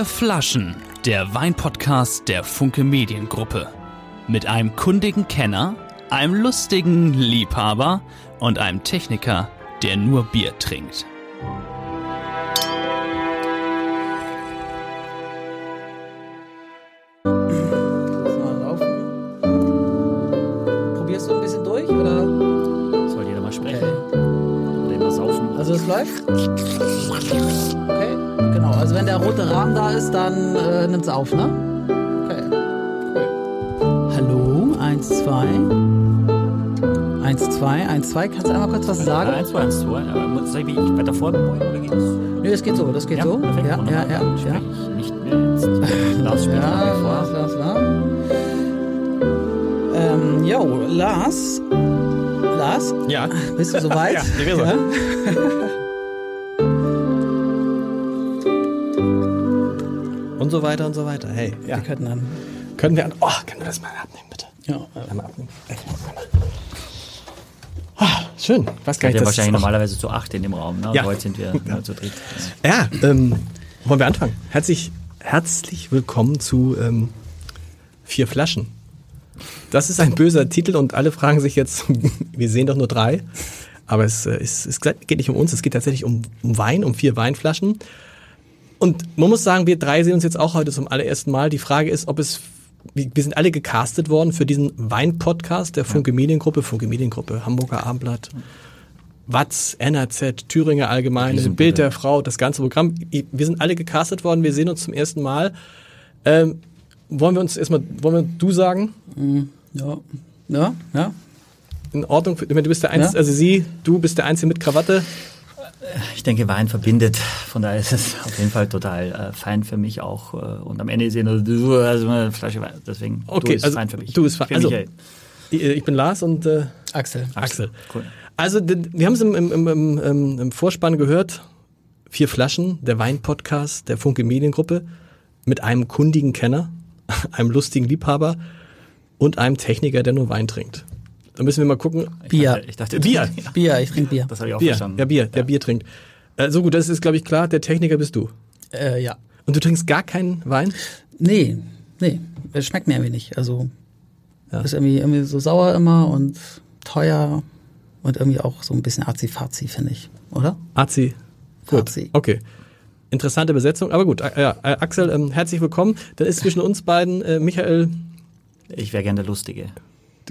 Vier Flaschen, der Weinpodcast der Funke Mediengruppe. Mit einem kundigen Kenner, einem lustigen Liebhaber und einem Techniker, der nur Bier trinkt. Auf, ne? Okay. Cool. Hallo, eins, zwei. Eins, zwei, eins, zwei. Kannst du einmal kurz was sagen? Eins, zwei, eins, zwei. Aber muss ich weiter vorbeugen oder geht das? Nö, das geht so, das geht so. perfekt, Ja, ja, ja, ja. nicht mehr jetzt. Lars spielt Ja, wie Lars, vor. Lars, Lars. Ähm, yo, Lars. Lars, Ja. bist du soweit? Ja, ich bin so. so weiter und so weiter. Hey, ja. Wir könnten dann. Können wir an. Oh, können wir das mal abnehmen, bitte? Ja, Einmal abnehmen. Ah, schön. Was kann ich das wahrscheinlich normalerweise zu acht in dem Raum, ne? Ja. Heute sind wir nur zu dritt. Ja, ähm, wollen wir anfangen? Herzlich, herzlich willkommen zu ähm, Vier Flaschen. Das ist ein böser Titel und alle fragen sich jetzt, wir sehen doch nur drei. Aber es, äh, es, es geht nicht um uns, es geht tatsächlich um, um Wein, um vier Weinflaschen. Und man muss sagen, wir drei sehen uns jetzt auch heute zum allerersten Mal. Die Frage ist, ob es, wir sind alle gecastet worden für diesen Wein-Podcast der Funke Mediengruppe, Funke Mediengruppe, Hamburger Abendblatt, Watz, NRZ, Thüringer Allgemeine. Bild der Frau, das ganze Programm. Wir sind alle gecastet worden, wir sehen uns zum ersten Mal. Ähm, wollen wir uns erstmal, wollen wir du sagen? ja, ja, ja. In Ordnung, du bist der Einzige, Ja. also sie, du bist der Einzige mit Krawatte. Ich denke, Wein verbindet. Von daher ist es auf jeden Fall total äh, fein für mich auch. Äh, und am Ende ist eh nur du, also eine Flasche Wein. Deswegen, Okay, du ist also fein für mich. du bist fein. Für Also- Michael. Ich bin Lars und äh, Axel. Axel. Cool. Also, wir haben es im, im, im, im Vorspann gehört. Vier Flaschen, der Wein-Podcast der Funke Mediengruppe mit einem kundigen Kenner, einem lustigen Liebhaber und einem Techniker, der nur Wein trinkt. Da müssen wir mal gucken. Ich Bier. Dachte, ich dachte, Bier. Ja, Bier, ich trinke Bier. das habe ich auch Bier, verstanden. ja Bier, der Bier trinkt. Äh, so gut, das ist, glaube ich, klar. Der Techniker bist du. Äh, ja. Und du trinkst gar keinen Wein? Nee, nee. Es schmeckt mir irgendwie nicht. Also Ja. ist irgendwie, irgendwie so sauer immer und teuer und irgendwie auch so ein bisschen azi-fazi, finde ich. Oder? Azi. Gut. Fazi. Okay. Interessante Besetzung, aber gut. Äh, Ja, äh, Axel, ähm, herzlich willkommen. Dann ist zwischen uns beiden äh, Michael. Ich wäre gern der Lustige.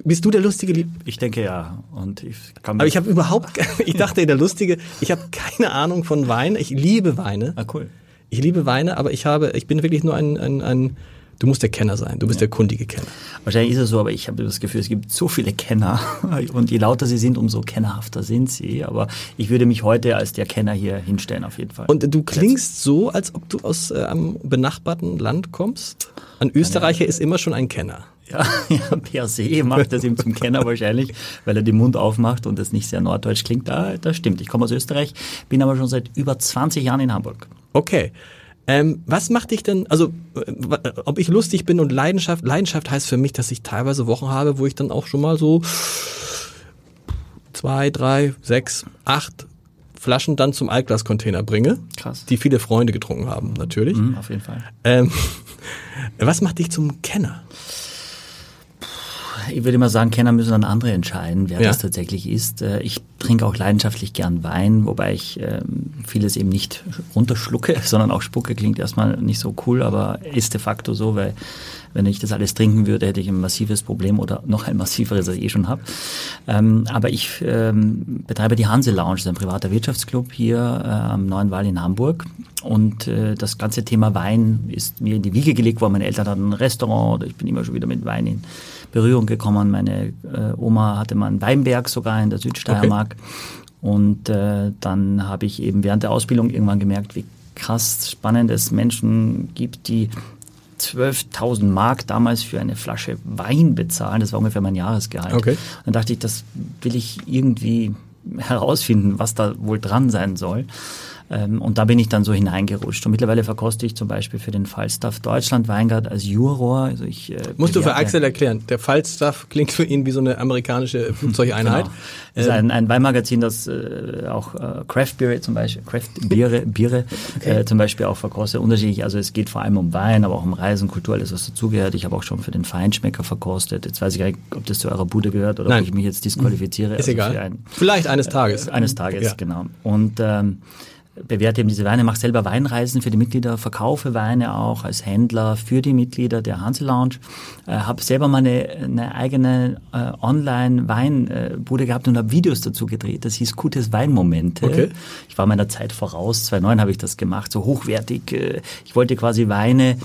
Bist du der lustige Lieb? Ich denke ja. Und ich kann Aber ich habe überhaupt, ich dachte der lustige. Ich habe keine Ahnung von Wein. Ich liebe Weine. Ah, cool. Ich liebe Weine, aber ich habe, ich bin wirklich nur ein, ein, ein Du musst der Kenner sein. Du bist der kundige Kenner. Wahrscheinlich ist es so, aber ich habe das Gefühl, es gibt so viele Kenner und je lauter sie sind, umso kennerhafter sind sie. Aber ich würde mich heute als der Kenner hier hinstellen, auf jeden Fall. Und du klingst so, als ob du aus äh, einem benachbarten Land kommst. Ein Österreicher ist immer schon ein Kenner. ja, ja, per se macht das ihm zum Kenner wahrscheinlich, weil er den Mund aufmacht und es nicht sehr norddeutsch klingt. Da, das stimmt. Ich komme aus Österreich, bin aber schon seit über 20 Jahren in Hamburg. Okay. Ähm, was macht dich denn, also äh, ob ich lustig bin und Leidenschaft, Leidenschaft heißt für mich, dass ich teilweise Wochen habe, wo ich dann auch schon mal so zwei, drei, sechs, acht Flaschen dann zum Altglascontainer bringe, Krass. die viele Freunde getrunken haben, natürlich. Mhm, auf jeden Fall. Ähm, was macht dich zum Kenner? Ich würde mal sagen, Kenner müssen dann andere entscheiden, wer Ja. das tatsächlich ist. Äh, Ich trinke auch leidenschaftlich gern Wein, wobei ich ähm, vieles eben nicht runterschlucke, sondern auch spucke. Klingt erstmal nicht so cool, aber ist de facto so, weil wenn ich das alles trinken würde, hätte ich ein massives Problem oder noch ein massiveres, als ich eh schon habe. Ähm, aber ich ähm, betreibe die Hanse Lounge, das ist ein privater Wirtschaftsclub hier äh, am Neuen Wall in Hamburg. Und äh, das ganze Thema Wein ist mir in die Wiege gelegt worden. Meine Eltern hatten ein Restaurant oder ich bin immer schon wieder mit Wein in Berührung gekommen. Meine äh, Oma hatte mal einen Weinberg sogar in der Südsteiermark. Und äh, dann habe ich eben während der Ausbildung irgendwann gemerkt, wie krass spannend es Menschen gibt, die 12.000 Mark damals für eine Flasche Wein bezahlen. Das war ungefähr mein Jahresgehalt. Okay. Dann dachte ich, das will ich irgendwie herausfinden, was da wohl dran sein soll. Ähm, und da bin ich dann so hineingerutscht. Und mittlerweile verkoste ich zum Beispiel für den Falstaff Deutschland Weingart als Juror. Also ich, äh, Musst du für Axel erklären. Der Falstaff klingt für ihn wie so eine amerikanische Flugzeugeinheit. Genau. Das ist ein, ein Weinmagazin, das äh, auch äh, Craft Biere zum Beispiel, Craft Biere, Biere äh, zum Beispiel auch verkostet. Unterschiedlich, also es geht vor allem um Wein, aber auch um Reisen, Kultur, alles was dazugehört. Ich habe auch schon für den Feinschmecker verkostet. Jetzt weiß ich gar nicht, ob das zu eurer Bude gehört oder Nein. ob ich mich jetzt disqualifiziere. Ist Also egal. ein- Vielleicht eines Tages. eines Tages, Ja. genau. Und ähm, bewerte eben diese Weine, mache selber Weinreisen für die Mitglieder, verkaufe Weine auch als Händler für die Mitglieder der Hanse Lounge. Äh, habe selber meine eine eigene äh, Online-Weinbude gehabt und habe Videos dazu gedreht. Das hieß Gutes Weinmomente. Okay. Ich war meiner Zeit voraus. 2009 habe ich das gemacht, so hochwertig. Äh, ich wollte quasi Weine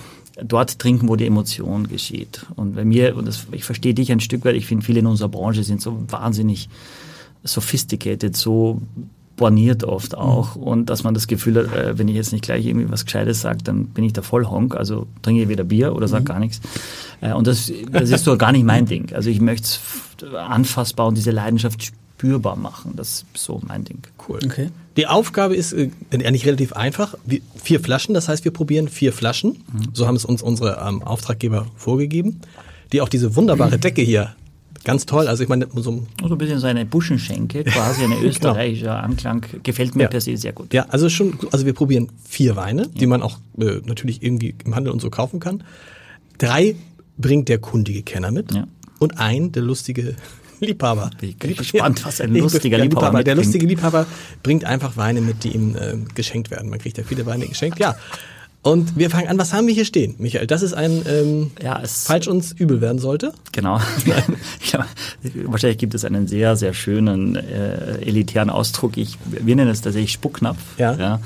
dort trinken, wo die Emotion geschieht. Und bei mir, und das, ich verstehe dich ein Stück weit, ich finde, viele in unserer Branche sind so wahnsinnig sophisticated, so borniert oft auch und dass man das Gefühl hat, äh, wenn ich jetzt nicht gleich irgendwie was Gescheites sage, dann bin ich der Vollhonk, also trinke ich wieder Bier oder sag gar nichts. Äh, und das, das ist so gar nicht mein Ding. Also ich möchte es anfassbar und diese Leidenschaft spürbar machen. Das ist so mein Ding. Cool. Okay. Die Aufgabe ist äh, eigentlich relativ einfach. Wir, vier Flaschen, das heißt, wir probieren vier Flaschen. So haben es uns unsere ähm, Auftraggeber vorgegeben. Die auch diese wunderbare Decke hier, ganz toll. Also ich meine, so ein So ein bisschen so eine Buschenschenke, quasi eine österreichischer Anklang, gefällt mir Ja. per se sehr gut. Ja, also schon, also wir probieren vier Weine, die man auch äh, natürlich irgendwie im Handel und so kaufen kann. Drei bringt der kundige Kenner mit Ja. und ein der lustige Liebhaber. Bin ich gespannt, was ein lustiger ja, Liebhaber Der mitbringt. lustige Liebhaber bringt einfach Weine mit, die ihm äh, geschenkt werden. Man kriegt ja viele Weine geschenkt, ja. Und wir fangen an, was haben wir hier stehen, Michael? Das ist ein, ähm, Ja, es, falls uns übel werden sollte. Genau. ja, wahrscheinlich gibt es einen sehr, sehr schönen äh, elitären Ausdruck. Ich, wir nennen es tatsächlich Spucknapf. Ja.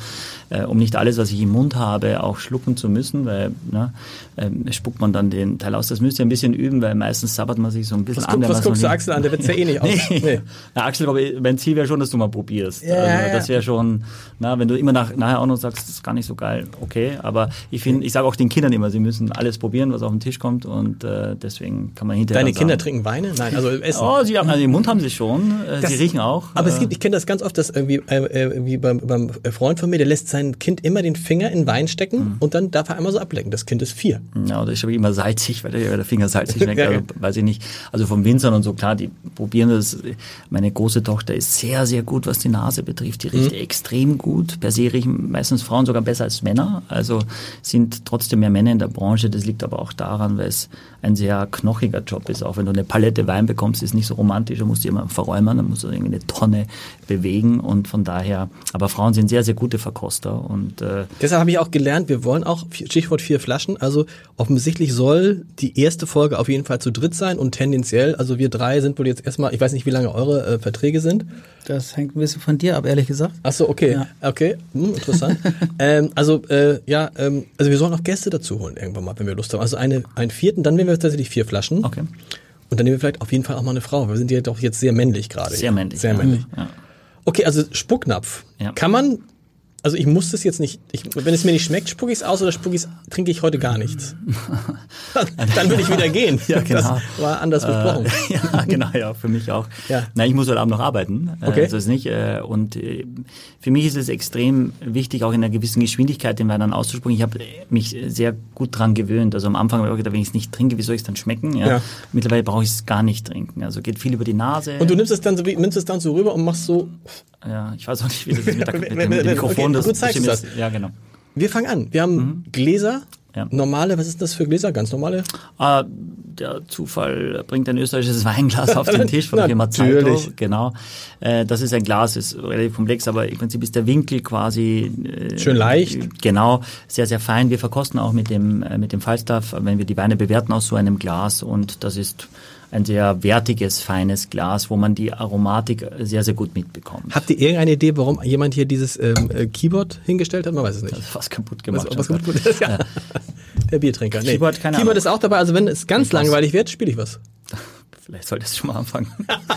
Äh, um nicht alles, was ich im Mund habe, auch schlucken zu müssen, weil ne, ähm, spuckt man dann den Teil aus. Das müsst ihr ein bisschen üben, weil meistens sabbert man sich so ein bisschen Was, an. guck, was guckst du Axel an? Der wird's ja eh nicht aus. Nee. Nee. Na, Axel, aber mein Ziel wäre schon, dass du mal probierst. Ja, also, ja. Das wäre schon, na, wenn du immer nach, nachher auch noch sagst, das ist gar nicht so geil, okay. Aber ich finde, ich sage auch den Kindern immer, sie müssen alles probieren, was auf den Tisch kommt und äh, deswegen kann man hinterher Deine Kinder sagen, trinken Weine? Nein, also essen. Oh, sie haben, also im Mund haben sie schon, äh, Das- sie riechen auch. Aber es äh, gibt, ich kenne das ganz oft, dass irgendwie, äh, äh, irgendwie beim, beim Freund von mir, der lässt sein Kind immer den Finger in Wein stecken Mhm. und dann darf er einmal so ablecken. Das Kind ist vier. Ja, oder ich habe immer salzig, weil der, Finger salzig schmeckt. Also, weiß ich nicht. Also vom Winzern und so, klar, die probieren das. Meine große Tochter ist sehr, sehr gut, was die Nase betrifft. Die riecht extrem gut. Per se riechen meistens Frauen sogar besser als Männer. Also sind trotzdem mehr Männer in der Branche. Das liegt aber auch daran, weil es ein sehr knochiger Job ist. Auch wenn du eine Palette Wein bekommst, ist nicht so romantisch. Du musst die immer verräumen, dann musst du irgendwie eine Tonne bewegen. Und von daher, aber Frauen sind sehr, sehr gute Verkoster. Und äh, Deshalb habe ich auch gelernt, wir wollen auch, Stichwort vier Flaschen, also offensichtlich soll die erste Folge auf jeden Fall zu dritt sein und tendenziell, also wir drei sind wohl jetzt erstmal, ich weiß nicht, wie lange eure äh, Verträge sind. Das hängt ein bisschen von dir ab, ehrlich gesagt. Ach so, okay, Ja. okay, hm, interessant. ähm, also äh, ja, ähm, also wir sollen auch Gäste dazu holen irgendwann mal, wenn wir Lust haben. Also eine, einen vierten, dann nehmen wir tatsächlich vier Flaschen. okay. Und dann nehmen wir vielleicht auf jeden Fall auch mal eine Frau. Wir sind ja doch jetzt sehr männlich gerade. Sehr männlich. Sehr ja. männlich. Ja. Okay, also Spucknapf. Ja. Kann man, also ich muss das jetzt nicht, ich, wenn es mir nicht schmeckt, spucke ich es aus oder spucke ich trinke ich heute gar nichts. dann will ich wieder gehen. Ja, genau. Das war anders besprochen. Äh, ja, genau, ja, für mich auch. Ja. Na, ich muss heute Abend noch arbeiten. Okay. Äh, so ist nicht. Äh, und äh, für mich ist es extrem wichtig, auch in einer gewissen Geschwindigkeit den Wein dann auszuspucken. Ich habe mich sehr gut dran gewöhnt. Also am Anfang habe ich auch gedacht, wenn ich es nicht trinke, wie soll ich es dann schmecken? Ja. Ja. Mittlerweile brauche ich es gar nicht trinken. Also geht viel über die Nase. Und du nimmst es dann so, wie- nimmst es dann so rüber und machst so, ja, ich weiß auch nicht, wie das ist mit, der, mit, dem, mit Mikrofon. okay, das du zeigst das. ist- Ja, genau. wir fangen an. Wir haben Gläser, Mhm. Ja. normale, was ist das für Gläser? Ganz normale? Ah, der Zufall bringt ein österreichisches Weinglas auf den Tisch von der Firma. Natürlich. Genau. Äh, das ist ein Glas, ist relativ komplex, aber im Prinzip ist der Winkel quasi äh, Schön leicht. Genau, sehr sehr fein. Wir verkosten auch mit dem äh, mit dem Falstaff, wenn wir die Weine bewerten aus so einem Glas und das ist ein sehr wertiges, feines Glas, wo man die Aromatik sehr, sehr gut mitbekommt. Habt ihr irgendeine Idee, warum jemand hier dieses ähm, äh, Keyboard hingestellt hat? Man weiß es nicht. Das ist fast kaputt gemacht. Was, was gut ist, ja. Der Biertrinker. Nee. Keyboard, keine Keyboard Ahnung. ist auch dabei. Also wenn es ganz Was? langweilig wird, spiele ich was. Vielleicht solltest du schon mal anfangen.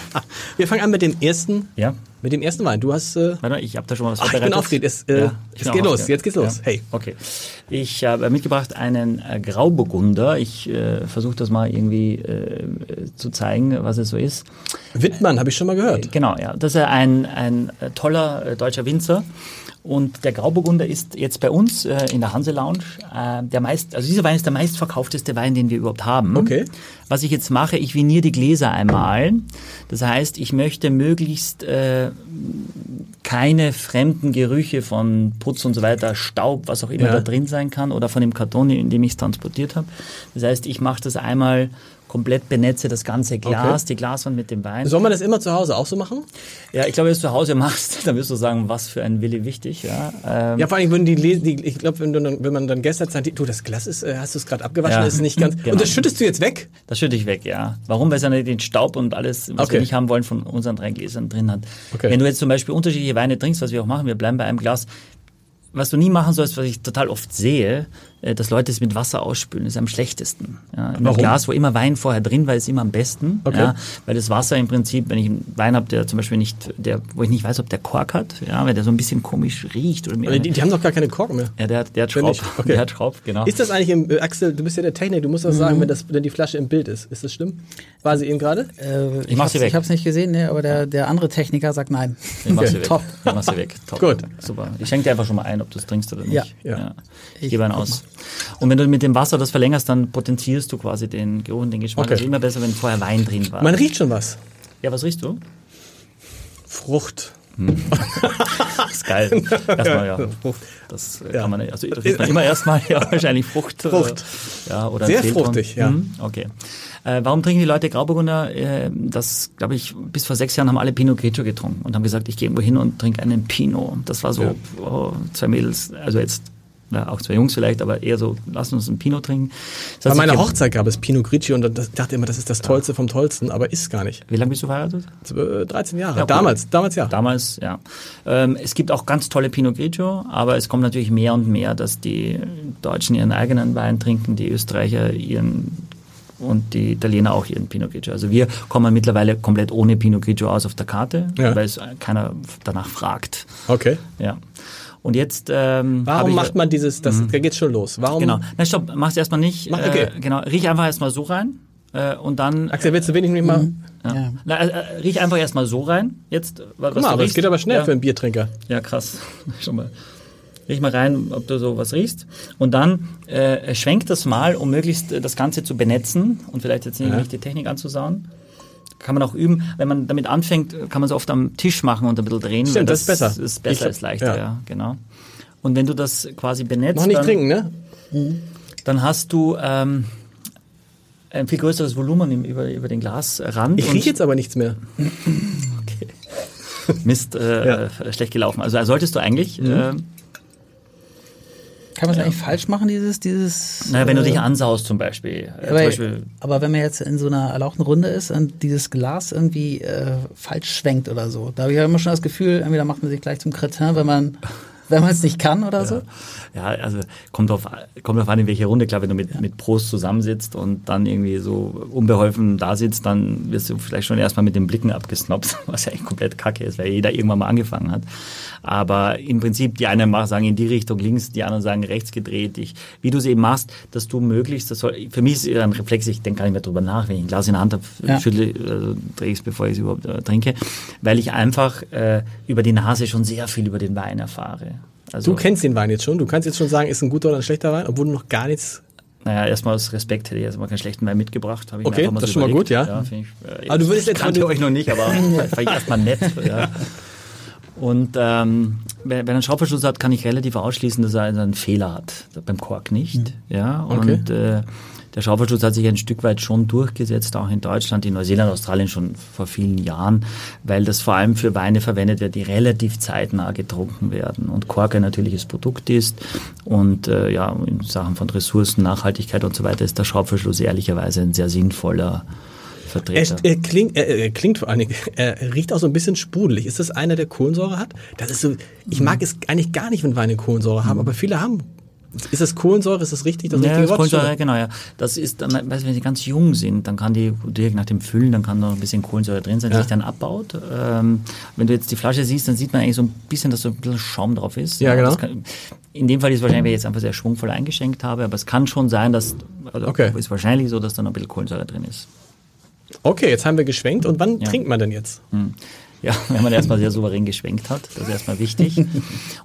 Wir fangen an mit dem ersten ja, Mit dem ersten Wein. Du hast. Äh, Warte, ich habe da schon mal was ach, ich bin aufgeregt. Es, äh, Ja, ich es geht los. Jetzt geht's los. Ja. Hey. Okay. Ich habe mitgebracht einen äh, Grauburgunder. Ich äh, versuche das mal irgendwie äh, zu zeigen, was es so ist. Wittmann, habe ich schon mal gehört. Genau, ja. Das ist ein, ein äh, toller äh, deutscher Winzer. Und der Grauburgunder ist jetzt bei uns äh, in der Hanse Lounge äh, der meist, also dieser Wein ist der meistverkaufteste Wein, den wir überhaupt haben. Okay. Was ich jetzt mache, ich viniere die Gläser einmal. Das heißt, ich möchte möglichst äh, keine fremden Gerüche von Putz und so weiter, Staub, was auch immer Ja. da drin sein kann oder von dem Karton, in dem ich es transportiert habe. Das heißt, ich mache das einmal komplett benetze das ganze Glas, Okay. die Glaswand mit dem Wein. Soll man das immer zu Hause auch so machen? Ja, ich glaube, wenn du es zu Hause machst, dann wirst du sagen, was für ein Willi wichtig. Ja, ähm, Ja, vor allem würden die, die ich glaube, wenn, wenn man dann gestern sagt, du, das Glas ist, äh, hast du es gerade abgewaschen, Ja. ist nicht ganz. Genau. Und das schüttest du jetzt weg? Das schütte ich weg, ja. Warum? Weil es ja nicht den Staub und alles, was Okay. wir nicht haben wollen, von unseren drei Gläsern drin hat. Okay. Wenn du jetzt zum Beispiel unterschiedliche Weine trinkst, was wir auch machen, wir bleiben bei einem Glas. Was du nie machen sollst, was ich total oft sehe, dass Leute es mit Wasser ausspülen, ist am schlechtesten. Ja, in einem? Glas, wo immer Wein vorher drin war, ist immer am besten. Okay. Ja, weil das Wasser im Prinzip, wenn ich einen Wein habe, der zum Beispiel nicht, der, wo ich nicht weiß, ob der Kork hat, ja, weil der so ein bisschen komisch riecht oder Die, die haben doch gar keine Korken mehr. ja, der, hat- der hat Schraub. nicht, okay. Der hat Schraub, genau. Ist das eigentlich im, äh, Axel, du bist ja der Techniker, du musst das sagen, wenn, das, wenn die Flasche im Bild ist. Ist das schlimm? War sie eben gerade? Äh, Ich mach sie hab's- weg. Ich habe es nicht gesehen, ne, aber der, der andere Techniker sagt nein. Ich mach Okay. sie weg. Top. Ich mach sie weg. Top. Gut. Super. Ich schenke dir einfach schon mal ein, ob du es trinkst oder nicht. Ja. Ja. Ich, Ich gebe einen aus. Und wenn du mit dem Wasser das verlängerst, dann potenzierst du quasi den Geruch und den Geschmack. Okay. Also immer besser, wenn vorher Wein drin war. Man riecht schon was. ja, was riechst du? Frucht. Das ist geil. Erstmal, ja. Frucht. Das äh, kann man. Also das riecht man immer erstmal, ja, wahrscheinlich Frucht. äh, Frucht. Ja, oder Sehr fruchtig, ja. Mhm, okay. Äh, warum trinken die Leute Grauburgunder? Äh, das, glaube ich, bis vor sechs Jahren haben alle Pinot Grigio getrunken und haben gesagt, ich gehe irgendwo hin und trinke einen Pinot. Das war so, Ja. oh, zwei Mädels, also jetzt ja, auch zwei Jungs vielleicht, aber eher so, lass uns einen Pinot trinken. Das Bei meiner Hochzeit gab es Pinot Grigio und das, ich dachte immer, das ist das Tollste vom Tollsten, aber ist gar nicht. Wie lange bist du verheiratet? Äh, 13 Jahre. Ja, cool. damals, damals ja. Damals, ja. Ähm, es gibt auch ganz tolle Pinot Grigio, aber es kommt natürlich mehr und mehr, dass die Deutschen ihren eigenen Wein trinken, die Österreicher ihren und die Italiener auch ihren Pinot Grigio. Also wir kommen mittlerweile komplett ohne Pinot Grigio aus auf der Karte, Ja. weil es keiner danach fragt. Okay. Ja. Und jetzt ähm, Warum ich, macht man dieses, das, da geht's schon los. Warum? Genau. Nein, stopp, mach's erstmal nicht. Mach- okay. Äh, genau, riech einfach erstmal so rein. Äh, und dann Axel, willst du wenig nicht mal? ja. Ja. Na, äh, äh, riech einfach erstmal so rein. Jetzt, was Guck mal, aber es geht aber schnell für einen Biertrinker. Ja, krass. Schon mal. Riech mal rein, ob du sowas riechst. Und dann äh, schwenk das mal, um möglichst äh, das Ganze zu benetzen und vielleicht jetzt nicht Ja. die Technik anzusauen. Kann man auch üben. Wenn man damit anfängt, kann man es oft am Tisch machen und ein bisschen drehen. Stimmt, weil das ist besser. ist besser, glaub- ist leichter, ja. ja. genau. Und wenn du das quasi benetzt, Noch nicht dann, trinken, ne? dann hast du ähm, ein viel größeres Volumen im, über, über den Glasrand. Ich rieche jetzt aber nichts mehr. Mist, äh, schlecht gelaufen. Also solltest du eigentlich, Mhm. äh, Kann man es eigentlich falsch machen, dieses, dieses. naja, wenn du äh, dich ansaust zum Beispiel. Äh, zum aber, Beispiel aber wenn man jetzt in so einer erlauchten Runde ist und dieses Glas irgendwie äh, falsch schwenkt oder so, da habe ich ja immer schon das Gefühl, entweder macht man sich gleich zum Kretin, wenn man wenn man es nicht kann oder so. Ja, also kommt drauf, kommt drauf an, in welche Runde. Klar, wenn du mit, mit Prost zusammensitzt und dann irgendwie so unbeholfen da sitzt, dann wirst du vielleicht schon erstmal mit den Blicken abgesnoppt, was ja eigentlich komplett kacke ist, weil jeder irgendwann mal angefangen hat. Aber im Prinzip, die einen machen, sagen in die Richtung links, die anderen sagen rechts gedreht. Ich, wie du es eben machst, dass du möglichst, das soll, für mich ist eher ein Reflex, ich denke gar nicht mehr drüber nach, wenn ich ein Glas in der Hand habe, Ja. schüttle, äh, drehe ich es, bevor ich es überhaupt äh, trinke, weil ich einfach äh, über die Nase schon sehr viel über den Wein erfahre. Also, Du kennst den Wein jetzt schon. Du kannst jetzt schon sagen, ist ein guter oder ein schlechter Wein, obwohl du noch gar nichts. Naja, erstmal aus Respekt hätte ich jetzt mal keinen schlechten Wein mitgebracht. Ich mir Okay, mal das so ist schon mal gut, ja. ja ich, äh, Aber du würdest jetzt, kannte euch noch nicht, aber fand ich erstmal nett. Ja. Und ähm, wenn, er einen Schraubverschluss hat, kann ich relativ ausschließen, dass er einen Fehler hat. Beim Kork nicht. Ja. Okay. Und äh, der Schraubverschluss hat sich ein Stück weit schon durchgesetzt, auch in Deutschland, in Neuseeland, Australien schon vor vielen Jahren, weil das vor allem für Weine verwendet wird, die relativ zeitnah getrunken werden. Und Kork ein natürliches Produkt ist. Und äh, ja, in Sachen von Ressourcen, Nachhaltigkeit und so weiter ist der Schraubverschluss ehrlicherweise ein sehr sinnvoller Er, Vertreter. er, klingt, er, er klingt vor allen Dingen, er riecht auch so ein bisschen sprudelig. Ist das einer, der Kohlensäure hat? Das ist so, ich mag es eigentlich gar nicht, wenn Weine Kohlensäure haben, aber viele haben Ist das Kohlensäure? Ist das richtig? Das Ja, richtige das? Kohlensäure, genau, ja. Das ist dann, wenn sie ganz jung sind, dann kann die direkt nach dem Füllen, dann kann noch ein bisschen Kohlensäure drin sein, die Ja. sich dann abbaut. Ähm, wenn du jetzt die Flasche siehst, dann sieht man eigentlich so ein bisschen, dass so ein bisschen Schaum drauf ist. Ja, genau. Kann, in dem Fall ist es wahrscheinlich, weil ich jetzt einfach sehr schwungvoll eingeschenkt habe, aber es kann schon sein, dass, also Okay. ist wahrscheinlich so, dass da noch ein bisschen Kohlensäure drin ist. Okay, jetzt haben wir geschwenkt. Und wann Ja. trinkt man denn jetzt? Ja, wenn man erstmal sehr souverän geschwenkt hat, das ist erstmal wichtig.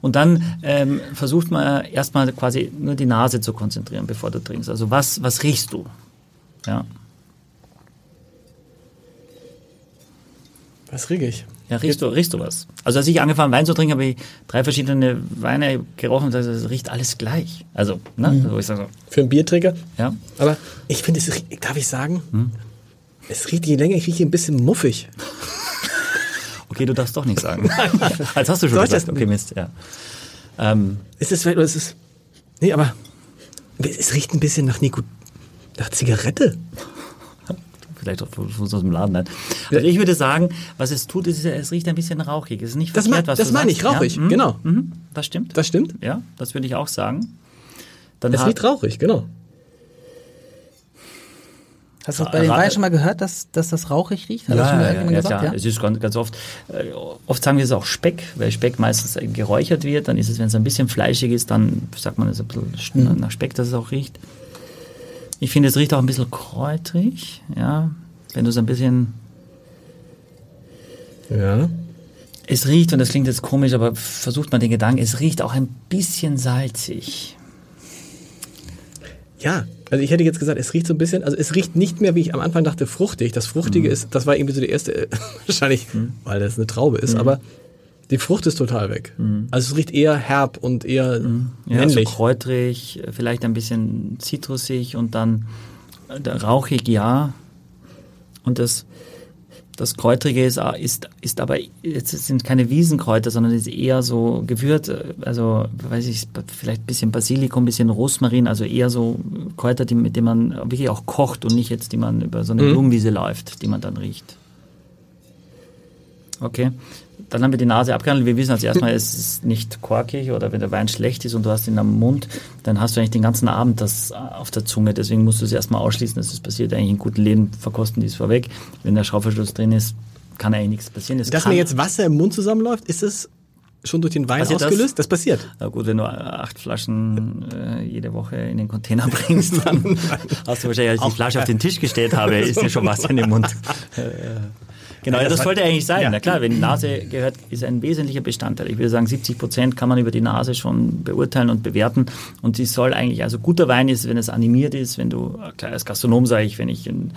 Und dann ähm, versucht man erstmal quasi nur die Nase zu konzentrieren, bevor du trinkst. Also was, was riechst du? Ja. Was riege ich? Ja, riechst du, riechst du was? Also als ich angefangen Wein zu trinken, habe ich drei verschiedene Weine gerochen und gesagt, es riecht alles gleich. Also, ne? Wo ich sage, Für einen Bierträger? ja. Aber ich finde, es darf ich sagen, es riecht je länger, ich rieche ein bisschen muffig. Okay, du darfst doch nicht sagen. Als hast du schon Soll gesagt. Okay, Mist, ja. Ähm, Ist es vielleicht, oder ist es, nee, aber es riecht ein bisschen nach Nikot, nach Zigarette. vielleicht auch von aus dem Laden. Nein. Also ich würde sagen, was es tut, ist, es riecht ein bisschen rauchig. Es ist nicht Das verkehrt, was das meine ich, rauchig, ja? mhm. genau. Mhm. Das stimmt. Das stimmt. ja, das würde ich auch sagen. Dann Es riecht rauchig, genau. Hast du das bei den Weinen schon mal gehört, dass, dass das rauchig riecht? Hat Ja, schon mal ja, ja, gesagt? klar. Ja? Es ist ganz, ganz oft, äh, oft sagen wir es auch Speck, weil Speck meistens äh, geräuchert wird. Dann ist es, wenn es ein bisschen fleischig ist, dann sagt man es ein bisschen sch- Mhm. nach Speck, dass es auch riecht. Ich finde, es riecht auch ein bisschen kräutrig, ja. Wenn du es ein bisschen, Ja. es riecht, und das klingt jetzt komisch, aber versucht man den Gedanken, es riecht auch ein bisschen salzig. Ja, also ich hätte jetzt gesagt, es riecht so ein bisschen, also es riecht nicht mehr, wie ich am Anfang dachte, fruchtig. Das Fruchtige ist, das war irgendwie so die erste, äh, wahrscheinlich, weil das eine Traube ist, aber die Frucht ist total weg. Also es riecht eher herb und eher Ja, männlich. so kräutrig, vielleicht ein bisschen zitrusig und dann äh, rauchig, ja. Und das, das Kräutrige ist, ist, ist aber, jetzt sind keine Wiesenkräuter, sondern ist eher so gewürzt, äh, also, weiß ich, vielleicht ein bisschen Basilikum, ein bisschen Rosmarin, also eher so Kräuter, die, mit denen man wirklich auch kocht und nicht jetzt, die man über so eine Blumenwiese läuft, die man dann riecht. Okay. Dann haben wir die Nase abgehandelt. Wir wissen als erstmal, es ist nicht korkig oder wenn der Wein schlecht ist und du hast ihn am Mund, dann hast du eigentlich den ganzen Abend das auf der Zunge. Deswegen musst du es erstmal ausschließen, dass es passiert. Eigentlich in guten Läden verkosten die es vorweg. Wenn der Schraubverschluss drin ist, kann eigentlich nichts passieren. Es Dass mir jetzt Wasser im Mund zusammenläuft, ist es schon durch den Wein Passiert das? ausgelöst? Das? passiert. Na gut, wenn du acht Flaschen äh, jede Woche in den Container bringst, dann hast du wahrscheinlich, als ich die Flasche auf den Tisch gestellt habe, ist dir schon Wasser in den Mund. Genau, ja, das sollte eigentlich sein. Ja. Na klar, wenn die Nase gehört, ist ein wesentlicher Bestandteil. Ich würde sagen, 70 Prozent kann man über die Nase schon beurteilen und bewerten. Und sie soll eigentlich, also guter Wein ist, wenn es animiert ist, wenn du, klar, als Gastronom sage ich, wenn ich ein,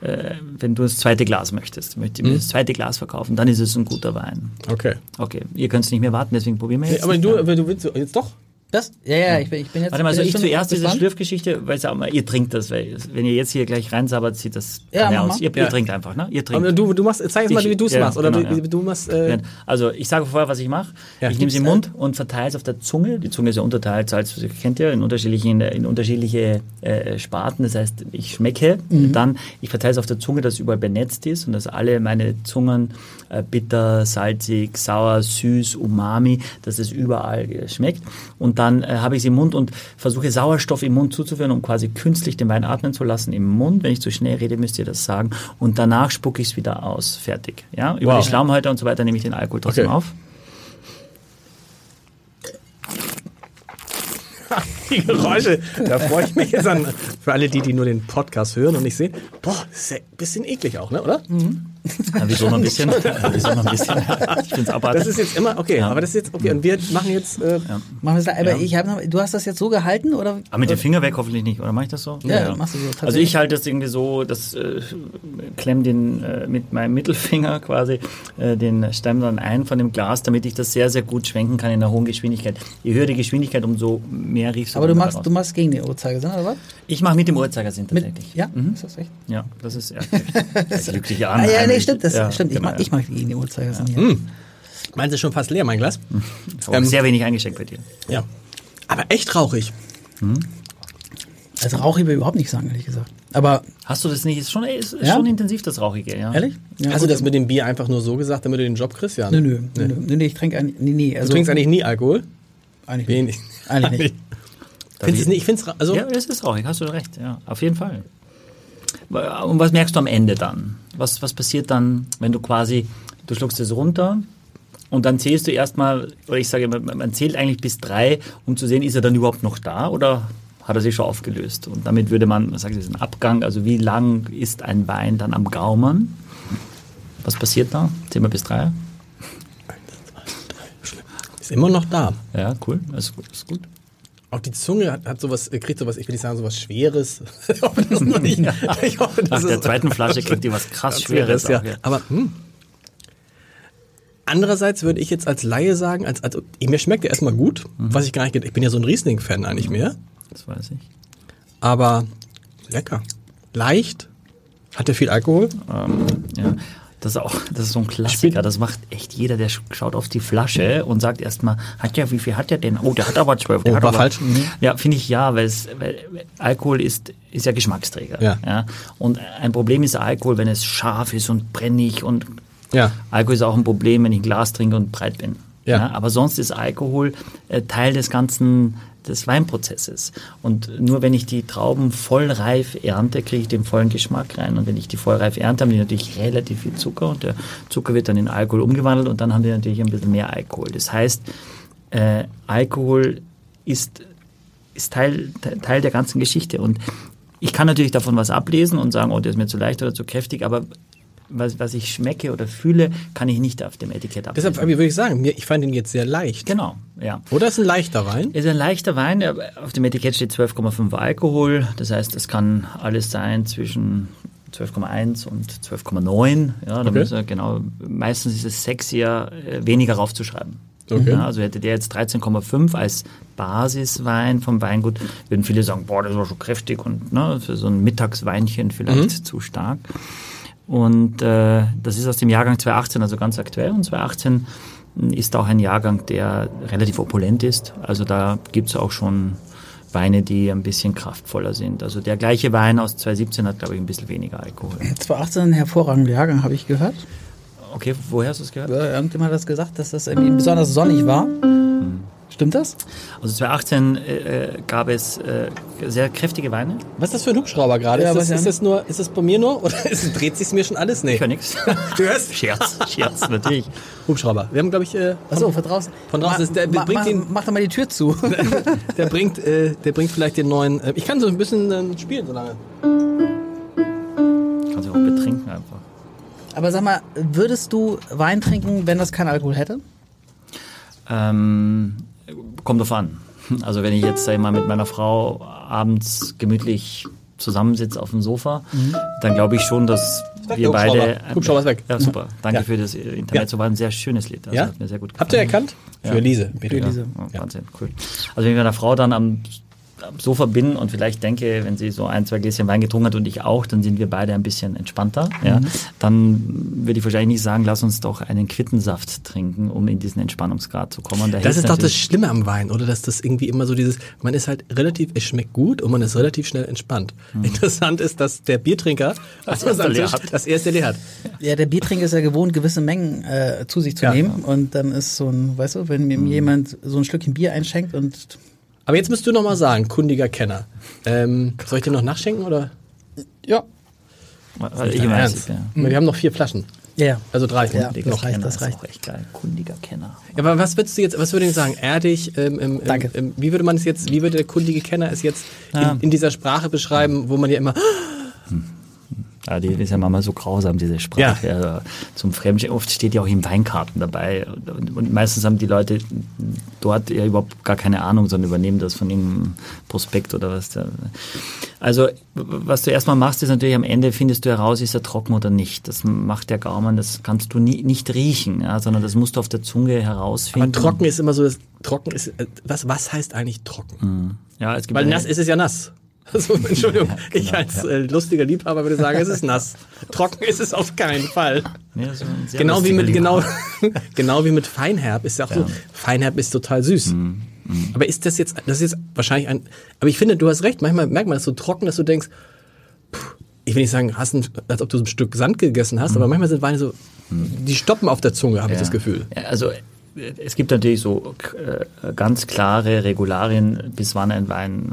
äh, wenn du das zweite Glas möchtest, möchte ich mir das zweite Glas verkaufen, dann ist es ein guter Wein. Okay. Okay, ihr könnt es nicht mehr warten, deswegen probieren wir Nee, jetzt. aber nicht du, aber du willst jetzt doch? Das? Ja, ja, ich bin, ich bin jetzt. Warte mal, soll jetzt ich zuerst diese. Schlürfgeschichte, weil ja mal, ihr trinkt das, weil wenn ihr jetzt hier gleich reinsabbert, sieht das Ja, ja aus. Ihr, ihr Ja. trinkt einfach, ne? Ihr trinkt. Aber du, du machst, zeig uns mal, wie du es ja, machst. Oder genau, wie, ja. wie du machst. Äh, Also ich sage vorher, was ich mache. Ja, ich nehme es im Mund und verteile es auf der Zunge. Die Zunge ist ja unterteilt, so als kennt ihr, in unterschiedlichen, in unterschiedliche äh, Sparten. Das heißt, ich schmecke, dann ich verteile es auf der Zunge, dass es überall benetzt ist und dass alle meine Zungen äh, bitter, salzig, sauer, süß, umami, dass es überall äh, schmeckt. Und dann äh, habe ich es im Mund und versuche Sauerstoff im Mund zuzuführen, um quasi künstlich den Wein atmen zu lassen im Mund. Wenn ich zu schnell rede, müsst ihr das sagen. Und danach spucke ich es wieder aus. Fertig. Ja? Über Wow. die Schlaumhäute und so weiter nehme ich den Alkohol trotzdem Okay. auf. die Geräusche. Da freue ich mich jetzt an. Für alle, die, die nur den Podcast hören und nicht sehen. Boah, das ist ja ein bisschen eklig auch, ne? oder? Ja, wieso noch ein bisschen? Ja, wieso noch ein bisschen? Ich finde es abartig. Das ist jetzt immer, okay, Ja. aber das ist jetzt, okay. Und wir machen jetzt, äh, Machen wir aber Ja. ich habe noch, du hast das jetzt so gehalten oder? Aber mit dem Finger weg hoffentlich nicht, oder mache ich das so? Ja, machst du so, Also ich halte das irgendwie so, das äh, klemm den äh, mit meinem Mittelfinger quasi äh, den Stein dann ein von dem Glas, damit ich das sehr, sehr gut schwenken kann in einer hohen Geschwindigkeit. Je höher die Geschwindigkeit, umso mehr riechst du. Aber du machst, daraus. du machst gegen den Uhrzeigersinn, oder was? Ich mache mit dem Uhrzeigersinn Mit, tatsächlich. ja, Mhm. ist das echt? Ja, das ist ja, der glückliche Ah, Anhang. ja, nee, stimmt, das ja, stimmt. Ich genau, mach, ich mach gegen den Uhrzeigersinn hier. Hm. meins ist schon fast leer, mein Glas. Aber Ähm, sehr wenig eingeschenkt bei dir. Ja. Aber echt rauchig. Also Rauch ich will überhaupt nicht sagen, ehrlich gesagt. Aber Hast du das nicht? Ist schon, ist, ist Ja? schon intensiv, das Rauchige, ja. ehrlich? Ja, Hast du gut. das mit dem Bier einfach nur so gesagt, damit du den Job kriegst? Ja. Nö, ne? nö, nö, nö, nö, ich trinke eigentlich, nee, nee, also. Du trinkst eigentlich nie Alkohol? eigentlich Wenig. nicht. Eigentlich nicht. Findest du nicht? Ich finde es, also, Ja, das ist rauchig, hast du recht, ja, auf jeden Fall. Und was merkst du am Ende dann? Was, was passiert dann, wenn du quasi, du schluckst es runter und dann zählst du erstmal, oder ich sage, man, man zählt eigentlich bis drei, um zu sehen, ist er dann überhaupt noch da oder hat er sich schon aufgelöst? Und damit würde man, man sagt, das ist ein Abgang, also wie lang ist ein Wein dann am Gaumen? Was passiert da? Zählen wir bis drei? ist immer noch da. Ja, cool, das ist gut. Ist gut. Auch die Zunge hat, hat sowas, äh, kriegt sowas, ich will nicht sagen, sowas Schweres. ich hoffe, das noch nicht. Ich hoffe, das Nach der zweiten Flasche kriegt die was krass Schweres. ja. auch, ja. Aber hm. andererseits würde ich jetzt als Laie sagen, als, als mir schmeckt er erstmal gut, Mhm. was ich gar nicht, ich bin ja so ein Riesling-Fan eigentlich mehr, Das weiß ich. aber lecker, leicht, hat er viel Alkohol? Ähm, ja. Das ist auch, das ist so ein Klassiker. Das macht echt jeder, der sch- schaut auf die Flasche und sagt erstmal, hat ja, wie viel hat der denn? Oh, der hat aber zwölf. der Oh, war aber, falsch. Mhm. Ja, finde ich ja, weil, es, weil Alkohol ist, ist ja Geschmacksträger. Ja. Und ein Problem ist Alkohol, wenn es scharf ist und brennig und Ja. Alkohol ist auch ein Problem, wenn ich ein Glas trinke und breit bin. Ja. aber sonst ist Alkohol äh, Teil des ganzen des Weinprozesses. Und nur wenn ich die Trauben vollreif ernte, kriege ich den vollen Geschmack rein. Und wenn ich die vollreif ernte, haben die natürlich relativ viel Zucker und der Zucker wird dann in Alkohol umgewandelt und dann haben die natürlich ein bisschen mehr Alkohol. Das heißt, äh, Alkohol ist, ist Teil, Te- Teil der ganzen Geschichte. Und ich kann natürlich davon was ablesen und sagen, oh, der ist mir zu leicht oder zu kräftig, aber was, was ich schmecke oder fühle, kann ich nicht auf dem Etikett ablesen. Deshalb würde ich sagen, ich fand ihn jetzt sehr leicht. Genau, ja. Oder ist ein leichter Wein? Ist ein leichter Wein. Auf dem Etikett steht 12,5 Alkohol. Das heißt, es kann alles sein zwischen 12,1 und 12,9. Ja, da Okay. müssen wir genau. Meistens ist es sexier, äh, weniger raufzuschreiben. Okay. Ja, also hätte der jetzt 13,5 als Basiswein vom Weingut, würden viele sagen, boah, das war schon kräftig und ne, für so ein Mittagsweinchen vielleicht zu stark. Und äh, das ist aus dem Jahrgang 2018, also ganz aktuell. Und 2018 ist auch ein Jahrgang, der relativ opulent ist. Also da gibt's auch schon Weine, die ein bisschen kraftvoller sind. Also der gleiche Wein aus 2017 hat, glaube ich, ein bisschen weniger Alkohol. 2018 ein hervorragender Jahrgang, habe ich gehört. Okay, woher hast du es gehört? Irgendjemand hat das gesagt, dass das irgendwie besonders sonnig war. Stimmt das? Also 2018 äh, äh, gab es äh, sehr kräftige Weine. Was ist das für ein Hubschrauber gerade? Ja, ist, das, ist das nur, ist das bei mir nur oder ist, dreht sich mir schon alles? Nee. Ich höre nichts. Du hörst? Scherz, Scherz, natürlich. Hubschrauber. Wir haben, glaube ich, äh, Achso, von draußen. Von draußen ist der- ma, bringt mach, ihn- mach doch mal die Tür zu. der bringt, äh, der bringt vielleicht den neuen. Äh, ich kann so ein bisschen äh, spielen so lange. Kannst du auch betrinken einfach. Aber sag mal, würdest du Wein trinken, wenn das kein Alkohol hätte? Ähm, kommt drauf an. Also wenn ich jetzt sag ich mal mit meiner Frau abends gemütlich zusammensitze auf dem Sofa, dann glaube ich schon, dass Weg, wir beide. Hubschrauber ist weg. Ja, super. Danke Ja. für das Internet. Ja. So war ein sehr schönes Lied. Also Ja? hat mir sehr gut gefallen. Habt ihr erkannt? Ja. Für Lise. Bitte. Ja, Lise. ja, Wahnsinn, cool. Also wenn ich mit einer Frau dann am, am Sofa bin und vielleicht denke, wenn sie so ein, zwei Gläschen Wein getrunken hat und ich auch, dann sind wir beide ein bisschen entspannter. Ja. Mhm. Dann würde ich wahrscheinlich nicht sagen, lass uns doch einen Quittensaft trinken, um in diesen Entspannungsgrad zu kommen. Der Das ist doch das Schlimme am Wein, oder? Dass das irgendwie immer so dieses, man ist halt relativ, es schmeckt gut und man ist relativ schnell entspannt. Interessant ist, dass der Biertrinker Als was erster am leer hat. das erste leer hat. Ja, der Biertrinker ist ja gewohnt, gewisse Mengen äh, zu sich zu Ja. nehmen. Und dann ist so ein, weißt du, wenn mir jemand so ein Schlückchen Bier einschenkt und Aber jetzt musst du noch mal sagen, kundiger Kenner. Ähm, soll ich dir noch nachschenken oder? ja, Weil ich Ernst? Weil Wir haben noch vier Flaschen. ja, ja. Also drei. Ja. das reicht, Kenner, das ist reicht. auch echt geil. Kundiger Kenner. Ja, aber was würdest du jetzt, was würde ich sagen, erdig, ähm, ähm, Danke. Ähm, wie würde man es jetzt, wie würde der kundige Kenner es jetzt Ja. in, in dieser Sprache beschreiben, wo man ja immer, Ja, die ist ja manchmal so grausam, diese Sprache. Ja. Also zum Fremdschämen. Oft steht ja auch in Weinkarten dabei. Und, und meistens haben die Leute dort ja überhaupt gar keine Ahnung, sondern übernehmen das von dem Prospekt oder was. Da. Also, was du erstmal machst, ist natürlich am Ende findest du heraus, ist er trocken oder nicht. Das macht der Gaumann, das kannst du nie, nicht riechen, ja, sondern das musst du auf der Zunge herausfinden. aber trocken ist immer so, das, trocken ist, äh, was, was heißt eigentlich trocken? Ja, es gibt Weil nass ist es ja nass. Also, Entschuldigung, ich genau, als ja. äh, lustiger Liebhaber würde sagen, es ist nass. Trocken ist es auf keinen Fall. Nee, Genau wie mit, genau, genau wie mit Feinherb ist ja auch so. Feinherb ist total süß. Mhm, Aber ist das jetzt, das ist jetzt wahrscheinlich ein, aber ich finde, du hast recht, manchmal merkt man das so trocken, dass du denkst, puh, ich will nicht sagen, hast ein, als ob du so ein Stück Sand gegessen hast, aber manchmal sind Weine so, die stoppen auf der Zunge, habe ich das Gefühl. Ja, also es gibt natürlich so äh, ganz klare Regularien, bis wann ein Wein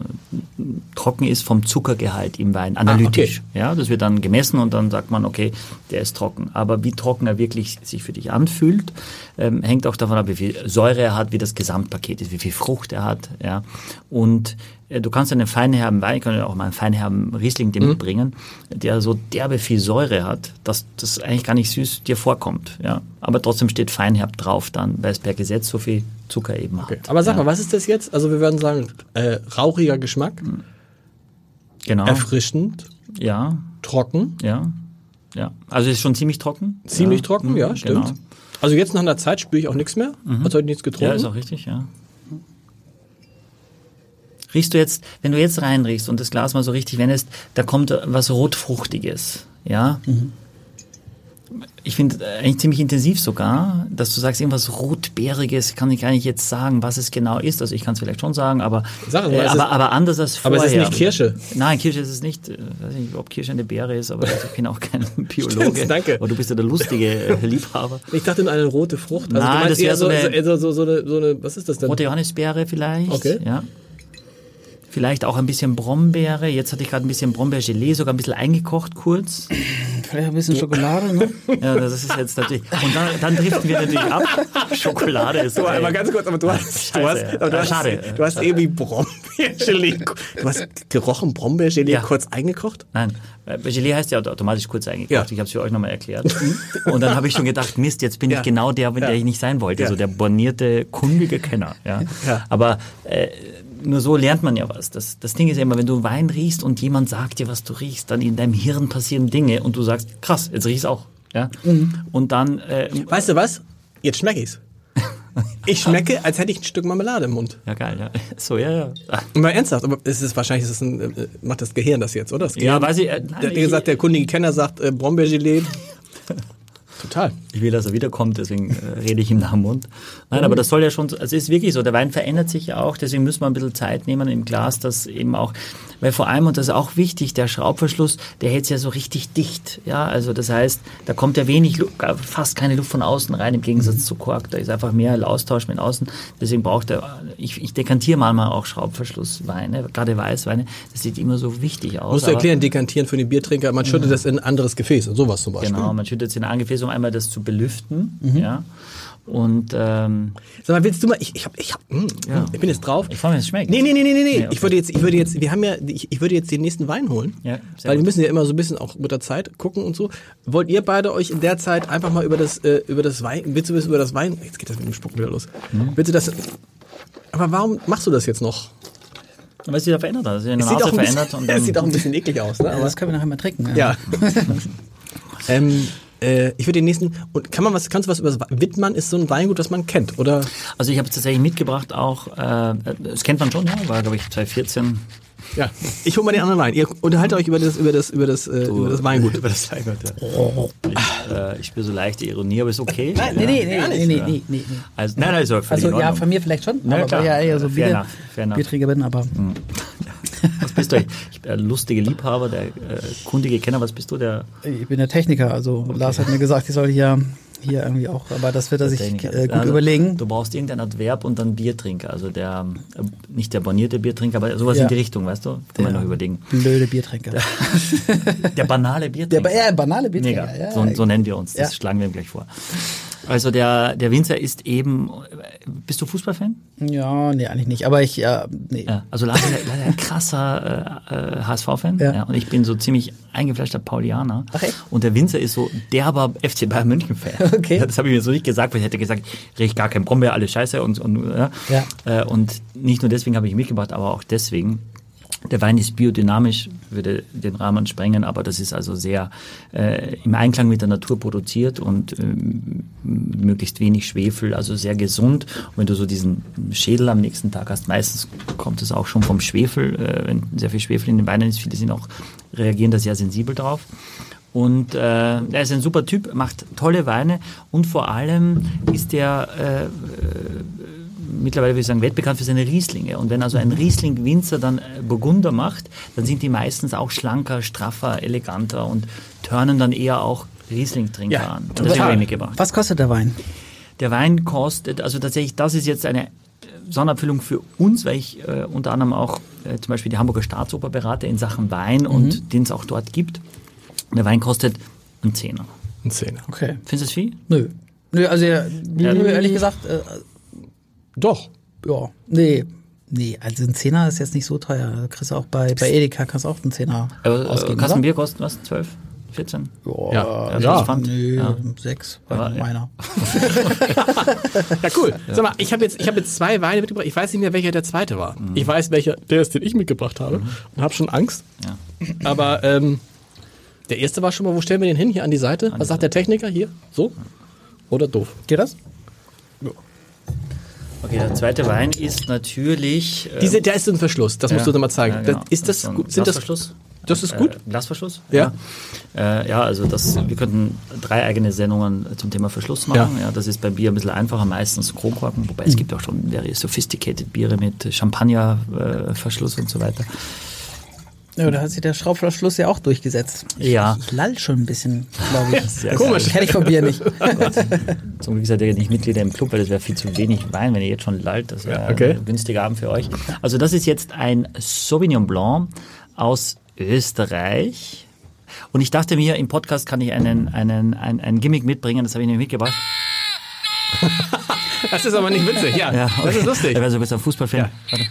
trocken ist vom Zuckergehalt im Wein, analytisch. Ah, okay. Ja, das wird dann gemessen und dann sagt man, okay, der ist trocken. Aber wie trocken er wirklich sich für dich anfühlt, ähm, hängt auch davon ab, wie viel Säure er hat, wie das Gesamtpaket ist, wie viel Frucht er hat. Ja. Und du kannst einen feinherben Wein, ich kann auch mal einen feinherben Riesling dir mhm. mitbringen, der so derbe viel Säure hat, dass das eigentlich gar nicht süß dir vorkommt. Ja. Aber trotzdem steht feinherb drauf dann, weil es per Gesetz so viel Zucker eben okay. hat. Aber sag ja. mal, was ist das jetzt? Also wir würden sagen, äh, rauchiger Geschmack. Mhm. Genau. Erfrischend. Ja. Trocken. Ja. Ja. Also ist schon ziemlich trocken. Ziemlich ja. trocken, ja, stimmt. Genau. Also jetzt nach einer Zeit spüre ich auch nichts mehr. Mhm. Hast heute nichts getrunken? Ja, ist auch richtig, ja. Riechst du jetzt, wenn du jetzt reinriechst und das Glas mal so richtig wendest, da kommt was Rotfruchtiges, ja? Mhm ich finde äh, eigentlich ziemlich intensiv sogar, dass du sagst, irgendwas Rotbeeriges, kann ich gar nicht jetzt sagen, was es genau ist. Also ich kann es vielleicht schon sagen, aber, Sag mal, äh, aber, aber anders als vorher. Aber es ist nicht Kirsche. Nein, Kirsche ist es nicht. Ich weiß nicht, ob Kirsche eine Beere ist, aber ich bin auch kein Biologe. Stimmt, danke. Aber du bist ja der lustige äh, Liebhaber. Ich dachte nur eine rote Frucht. Also Nein, das wäre so, so, so, so eine, was ist das denn? Rote Johannisbeere vielleicht. Okay. Ja vielleicht auch ein bisschen Brombeere. Jetzt hatte ich gerade ein bisschen Brombeergelee, sogar ein bisschen eingekocht kurz. Vielleicht ein bisschen Schokolade, ne? Ja, das ist jetzt natürlich. Und dann, dann driften wir natürlich ab. Schokolade ist. So, aber ganz kurz, aber du hast, du hast, aber du hast, Schade. du hast irgendwie Brombeergelee. Du hast gerochen Brombeergelee ja. kurz eingekocht? Nein. Gelee heißt ja automatisch kurz eingekocht. Ja. Ich habe es für euch nochmal erklärt. Und dann habe ich schon gedacht, Mist, jetzt bin ja. ich genau der, der ich nicht sein wollte. So der bornierte, kundige Kenner. Ja. Aber äh, nur so lernt man ja was. Das, das Ding ist ja immer, wenn du Wein riechst und jemand sagt dir, was du riechst, dann in deinem Hirn passieren Dinge und du sagst, krass, jetzt riechst auch. Ja? Mhm. Und dann. Äh, weißt du was? Jetzt schmecke ich's. Ich schmecke, als hätte ich ein Stück Marmelade im Mund. Ja, geil, ja. So, ja, ja. Mal ernsthaft, aber es ist wahrscheinlich, ist ein, äh, macht das Gehirn das jetzt, oder? Das Gehirn, ja, weiß ich. Äh, nein, der, wie gesagt, der kundige Kenner sagt äh, Brombeergelee. Total. Ich will, dass er wiederkommt, deswegen äh, rede ich ihm nach dem Mund. Nein, mhm. aber das soll ja schon, also es ist wirklich so, der Wein verändert sich ja auch, deswegen müssen wir ein bisschen Zeit nehmen im Glas, dass eben auch, weil vor allem, und das ist auch wichtig, der Schraubverschluss, der hält sich ja so richtig dicht, ja, also das heißt, da kommt ja wenig, fast keine Luft von außen rein, im Gegensatz mhm. zu Kork, da ist einfach mehr Austausch mit außen, deswegen braucht er, ich, ich dekantiere manchmal auch Schraubverschlussweine, gerade Weißweine, das sieht immer so wichtig aus. Musst du erklären, dekantieren für den Biertrinker, man schüttet mhm. das in ein anderes Gefäß, sowas zum Beispiel. Genau, man schüttet es in ein Gefäß, um einmal das zu belüften. Mhm. Ja. Und ähm, Sag mal, willst du mal, ich, ich, hab, ich, hab, mh, hm, ja. ich bin jetzt drauf. Ich freue mich, es schmeckt. Nee, nee, nee, nee, nee. nee okay. Ich würde jetzt, ich würde jetzt, wir haben ja, ich, ich würde jetzt den nächsten Wein holen. Ja, weil gut. wir müssen ja immer so ein bisschen auch mit der Zeit gucken und so. Wollt ihr beide euch in der Zeit einfach mal über das, äh, über das Wein, willst du über das Wein, jetzt geht das mit dem Spucken wieder los. Mhm. Willst du das, aber warum machst du das jetzt noch? Weil es sich da verändert hat. Es, es sieht auch verändert. Bisschen, und dann, es sieht auch ein bisschen eklig aus, ne? Aber das können wir nachher mal trinken. Ja. ja. ähm, äh, ich würde den nächsten. Und kann man was, kannst du was über Wittmann ist so ein Weingut, das man kennt, oder? Also ich habe es tatsächlich mitgebracht auch, äh, das kennt man schon, ja, war glaube ich 2014. Ja, ich hole mal den anderen Wein. Ihr unterhaltet euch über das, über das, über das, äh, über das Weingut. Über das Weingut, ja. Ich, äh, ich spüre so leichte Ironie, aber ist okay. Nein, nee, nee, nee, nee, nee, nee, nee. Also, nein, nein, ist auch Also ja, von mir vielleicht schon, Na, aber klar. ja eher so Bier, Bierträger bin, aber... Mhm. Was bist du? Ich bin der lustige Liebhaber, der äh, kundige Kenner. Was bist du? Der ich bin der Techniker. Also Lars hat mir gesagt, ich soll hier hier irgendwie auch, aber das wird er sich äh, gut also, überlegen. Du brauchst irgendein Adverb und dann Biertrinker, also der, äh, nicht der bornierte Biertrinker, aber sowas ja. in die Richtung, weißt du? Kann man noch überlegen. Blöde Biertrinker. Der, der banale Biertrinker. Der, ja, banale Biertrinker. Mega. Ja, so, so nennen wir uns, das schlagen wir ihm gleich vor. Also der, der Winzer ist eben. Bist du Fußballfan? Ja, nee, eigentlich nicht. Aber ich, ja, nee. Ja, also leider, leider ein krasser äh, HSV-Fan. Ja. ja. Und ich bin so ziemlich eingefleischter Paulianer. Ach echt? Und der Winzer ist so derber FC Bayern München-Fan. Okay. Das habe ich mir so nicht gesagt, weil ich hätte gesagt, riecht gar kein Brombeer, alles scheiße und, und ja. ja. Äh, und nicht nur deswegen habe ich mitgebracht, aber auch deswegen, der Wein ist biodynamisch, würde den Rahmen sprengen, aber das ist also sehr äh, im Einklang mit der Natur produziert und äh, möglichst wenig Schwefel, also sehr gesund. Und wenn du so diesen Schädel am nächsten Tag hast, meistens kommt es auch schon vom Schwefel, äh, wenn sehr viel Schwefel in den Weinen ist, viele sind auch, reagieren da sehr sensibel drauf. Und äh, er ist ein super Typ, macht tolle Weine und vor allem ist er äh, mittlerweile würde ich sagen, weltbekannt für seine Rieslinge. Und wenn also ein Riesling-Winzer dann äh, Burgunder macht, dann sind die meistens auch schlanker, straffer, eleganter und turnen dann eher auch Riesling-Trinker ja, an. Und das habe ich mitgebracht. Was kostet der Wein? Der Wein kostet, also tatsächlich, das ist jetzt eine Sonderabfüllung für uns, weil ich äh, unter anderem auch äh, zum Beispiel die Hamburger Staatsoper berate in Sachen Wein und den es auch dort gibt. Der Wein kostet einen Zehner. Ein Zehner. Okay. Findest du das viel? Nö. Nö, also ja, ehrlich gesagt, äh, Doch. ja, nee. Nee, also ein Zehner ist jetzt nicht so teuer. Da Kriegst du auch bei, bei Edeka kannst du auch einen Zehner Aber, äh, ausgeben, Kasten oder? Bier kostet was? 12? 14? Ja, Ja. Also Ja. das Pfand? Nö, Ja. sechs bei Aber, ja. meiner. Ja, cool. Sag mal, ich habe jetzt, ich hab jetzt zwei Weine mitgebracht. Ich weiß nicht mehr, welcher der zweite war. Ich weiß, welcher der ist, den ich mitgebracht habe. Und habe schon Angst. Ja. Aber ähm, der erste war schon mal, wo stellen wir den hin? Hier an die Seite? Was sagt der Techniker? Hier? So? Oder doof? Geht das? Okay, der zweite Wein ist natürlich. äh, Diese, der ist ein Verschluss, das musst du dir mal zeigen. ja, genau. das, ist das so ein gut? Sind das, Glasverschluss? das ist gut? Äh, Glasverschluss? Ja. Ja, äh, ja also das, wir könnten drei eigene Sendungen zum Thema Verschluss machen. Ja. das ist bei Bier ein bisschen einfacher, meistens Kronkorken, wobei es gibt auch schon very sophisticated Biere mit Champagnerverschluss äh, und so weiter. Ja, da hat sich der Schraubverschluss ja auch durchgesetzt. Ja. Ich lall schon ein bisschen, glaube ich. Sehr Komisch. Kenn ich von Bier nicht. Zum Glück seid ihr nicht Mitglieder im Club, weil das wäre viel zu wenig Wein, wenn ihr jetzt schon lallt. Das wäre Ja, okay. ein günstiger Abend für euch. Also das ist jetzt ein Sauvignon Blanc aus Österreich. Und ich dachte mir, im Podcast kann ich einen, einen, ein, ein Gimmick mitbringen, das habe ich nämlich mitgebracht. Das ist aber nicht witzig. Ja, Ja, das ist lustig. Er wäre sogar so ein Fußballfan. Ja. Warte.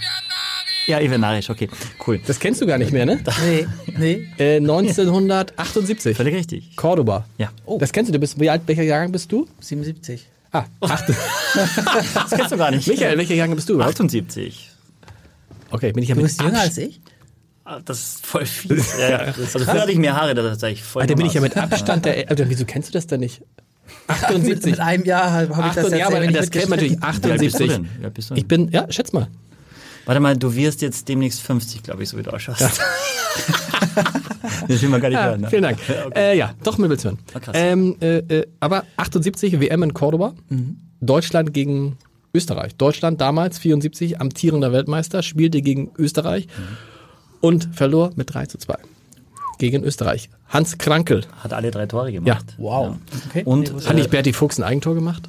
Ja, Ivanarisch, okay, cool. Das kennst du gar nicht mehr, ne? Nee, nee. Äh, 1978. Völlig richtig. Cordoba. Ja. Oh. Das kennst du. du bist, wie alt, welcher Jahrgang bist du? 77. Ah, acht, Das kennst du gar nicht. Michael, welcher Jahrgang bist du überhaupt? 78. Okay, bin ich ja Du mit bist jünger als ich? Ah, Das ist voll viel. Ja, ja. Also früher hatte ich mehr Haare, das sage ich voll. Alter, bin ich ja mit Abstand der. Alter, wieso kennst du das denn nicht? Mit, 78. mit einem Jahr habe hab ich das 78, jetzt ja, aber das kennt man natürlich. mitgestritten. Wie alt bist du 78. denn? Alt bist du denn? Ich bin, ja, schätz mal. Warte mal, du wirst jetzt demnächst 50, glaube ich, so wie du ausschaust. das will man gar nicht Ja, hören. Ne? vielen Dank. Okay. Äh, ja, doch Mibbelshören. Ah, krass. Ähm, äh, äh, aber 78 WM in Cordoba. Deutschland gegen Österreich. Deutschland damals 74 amtierender Weltmeister, spielte gegen Österreich und verlor mit 3 zu 2 gegen Österreich. Hans Krankel. Hat alle drei Tore gemacht. Wow. Okay. Und Nee, Hat nicht Berti Fuchs ein Eigentor gemacht?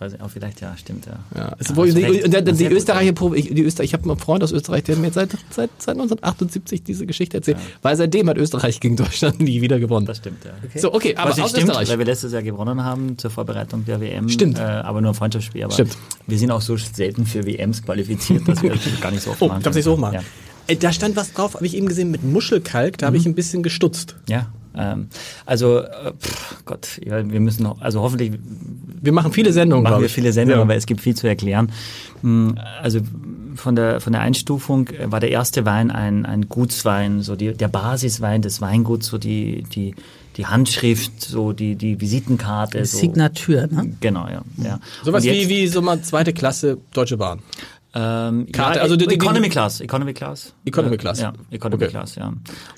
Weiß ich auch vielleicht, ja, stimmt, ja. Ja, es, Ja, wo, die, und der, die Österreicher, ich, die Öster, ich habe einen Freund aus Österreich, der hat mir seit, seit, seit 1978 diese Geschichte erzählt, weil seitdem hat Österreich gegen Deutschland nie wieder gewonnen. Das stimmt, ja. So, okay, aber Was aus stimmt, Österreich. weil wir letztes Jahr gewonnen haben zur Vorbereitung der WM. Stimmt. Äh, aber nur ein Freundschaftsspiel. Aber Stimmt. Wir sind auch so selten für WMs qualifiziert, dass wir das gar nicht so oft Oh, machen. ich darf nicht so hochmachen. Ja. Äh, Da stand was drauf, habe ich eben gesehen, mit Muschelkalk, da habe Mhm. ich ein bisschen gestutzt. Ja, ähm, also äh, pff, Gott, ja, wir müssen noch, also hoffentlich Wir machen viele Sendungen, machen wir viele Sendungen, Ja. aber es gibt viel zu erklären. Hm, Also von der von der Einstufung äh, war der erste Wein ein ein Gutswein, so die, der Basiswein des Weinguts, so die die die Handschrift, so die die Visitenkarte, so Signatur, ne? genau, ja, ja. Sowas wie, wie so mal zweite Klasse Deutsche Bahn. Ähm, Karte, ja, also die- die- Economy Class, Economy Class, Economy Class. ja, Economy Okay. Class, ja.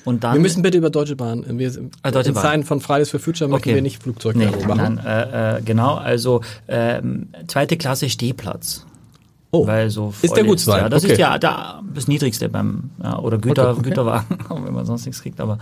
Und dann Wir müssen bitte über Deutsche Bahn, äh, wir, Ah, Deutsche in Bahn. Zeiten von Fridays for Future möchten Okay. wir nicht Flugzeugwerbung Nee, machen. nein, äh, äh, genau, also ähm, zweite Klasse Stehplatz. Oh, Weil so Ist der voll Gutswein? Ja, das Okay. ist ja da, das Niedrigste beim, ja, oder Güter, okay. Güterwagen, wenn man sonst nichts kriegt, aber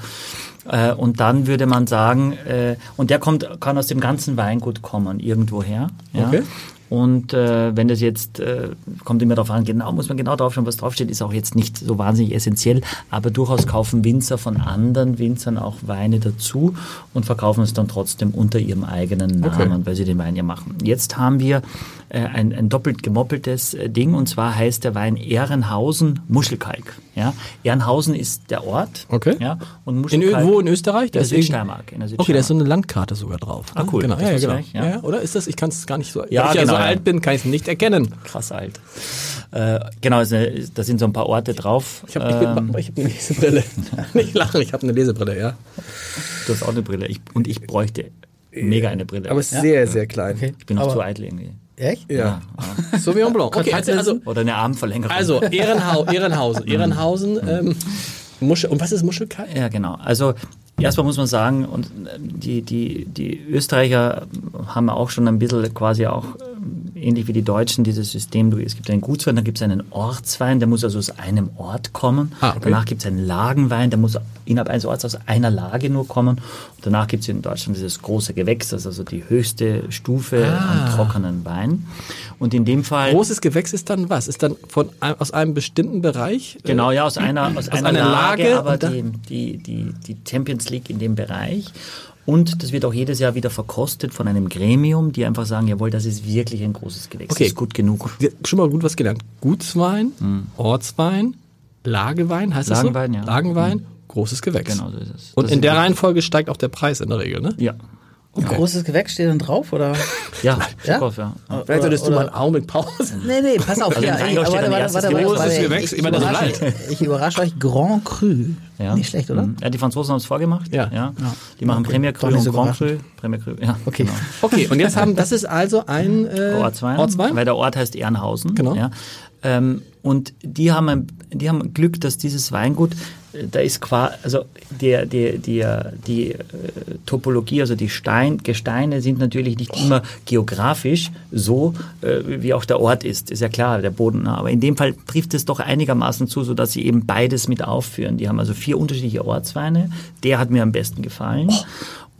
äh, und dann würde man sagen, äh, und der kommt, kann aus dem ganzen Weingut kommen, irgendwoher. Ja? Okay. Und äh, wenn das jetzt, äh, kommt immer darauf an, genau, muss man genau drauf schauen, was draufsteht, ist auch jetzt nicht so wahnsinnig essentiell, aber durchaus kaufen Winzer von anderen Winzern auch Weine dazu und verkaufen es dann trotzdem unter ihrem eigenen Namen, Okay. weil sie den Wein ja machen. Jetzt haben wir äh, ein, ein doppelt gemoppeltes äh, Ding und zwar heißt der Wein Ehrenhausen Muschelkalk. Ja? Ehrenhausen ist der Ort. Okay. Ja? Und In, Muschelkalk Ö- wo in Österreich? in der ist Südsteiermark. In der Okay, da ist so eine Landkarte sogar drauf. Ah, cool. Genau, ja, ja, genau. Ja. ja. oder? Ist das? Ich kann es gar nicht so. Ja, weil ich ja so genau, ja. alt bin, kann ich es nicht erkennen. krass alt. Äh, genau, ist da sind so ein paar Orte drauf. Ich habe Ähm, hab eine Lesebrille. nicht lachen, ich habe eine Lesebrille, ja. du hast auch eine Brille. Ich, und ich bräuchte mega eine Brille. Aber sehr, sehr klein. Okay. ich bin noch Aber- zu eitel irgendwie. Echt? Ja. Sauvignon Blanc. Okay, also, also, Oder eine Armverlängerung. also Ehrenhau Ehrenhausen. Ehrenhausen, ähm, Muschel. Und was ist Muschelkalk? Ja, genau. Also erstmal muss man sagen, und äh, die, die, die Österreicher haben auch schon ein bisschen quasi auch ähm, ähnlich wie die Deutschen dieses System, es gibt einen Gutswein, dann gibt es einen Ortswein, der muss also aus einem Ort kommen. Ah, okay. Danach gibt es einen Lagenwein, der muss innerhalb eines Orts aus einer Lage nur kommen. Und danach gibt es in Deutschland dieses große Gewächs, das ist also die höchste Stufe Ah. an trockenen Wein. Und in dem Fall... Großes Gewächs ist dann was? Ist dann von aus einem bestimmten Bereich? äh, Genau, ja, aus einer, aus einer, einer Lage, Lage aber die, die, die, die Champions League in dem Bereich. Und das wird auch jedes Jahr wieder verkostet von einem Gremium, die einfach sagen, jawohl, das ist wirklich ein großes Gewächs, Okay. das ist gut genug. Schon mal gut was gelernt. Gutswein, Ortswein, Lagewein, heißt das Hm. Lagenwein, so? ja. Lagenwein, großes Gewächs. Genau so ist es. Und Das in der Reihenfolge steigt auch der Preis in der Regel, ne? Ja. Und großes Gewächs steht dann drauf, oder? Ja, Ja? Stoff, ja. ja. Vielleicht solltest du mal einen Augenblick Pause. Nee, nee, pass auf. Also ja, ich- steht dann warte, warte, erstes warte, Gewächs. warte, Großes Gewächs, ich, immer das überrasche, ich überrasche euch Grand Cru. Ja. Nicht schlecht, oder? Mhm. Ja, die Franzosen haben es vorgemacht. Ja. ja. Die machen Premier Cru und so Grand Cru. Premier Cru, ja. Okay. Genau. Okay, und jetzt haben, das ist also ein äh, Ortswein, Ortswein? weil der Ort heißt Ehrenhausen. Genau. Ja. Ähm, und die haben, ein, die haben Glück, dass dieses Weingut, äh, da ist quasi, also der, der, der, die äh, Topologie, also die Stein, Gesteine sind natürlich nicht immer geografisch so, äh, wie auch der Ort ist. Ist ja klar, der Boden. Aber in dem Fall trifft es doch einigermaßen zu, so dass sie eben beides mit aufführen. Die haben also vier unterschiedliche Ortsweine. Der hat mir am besten gefallen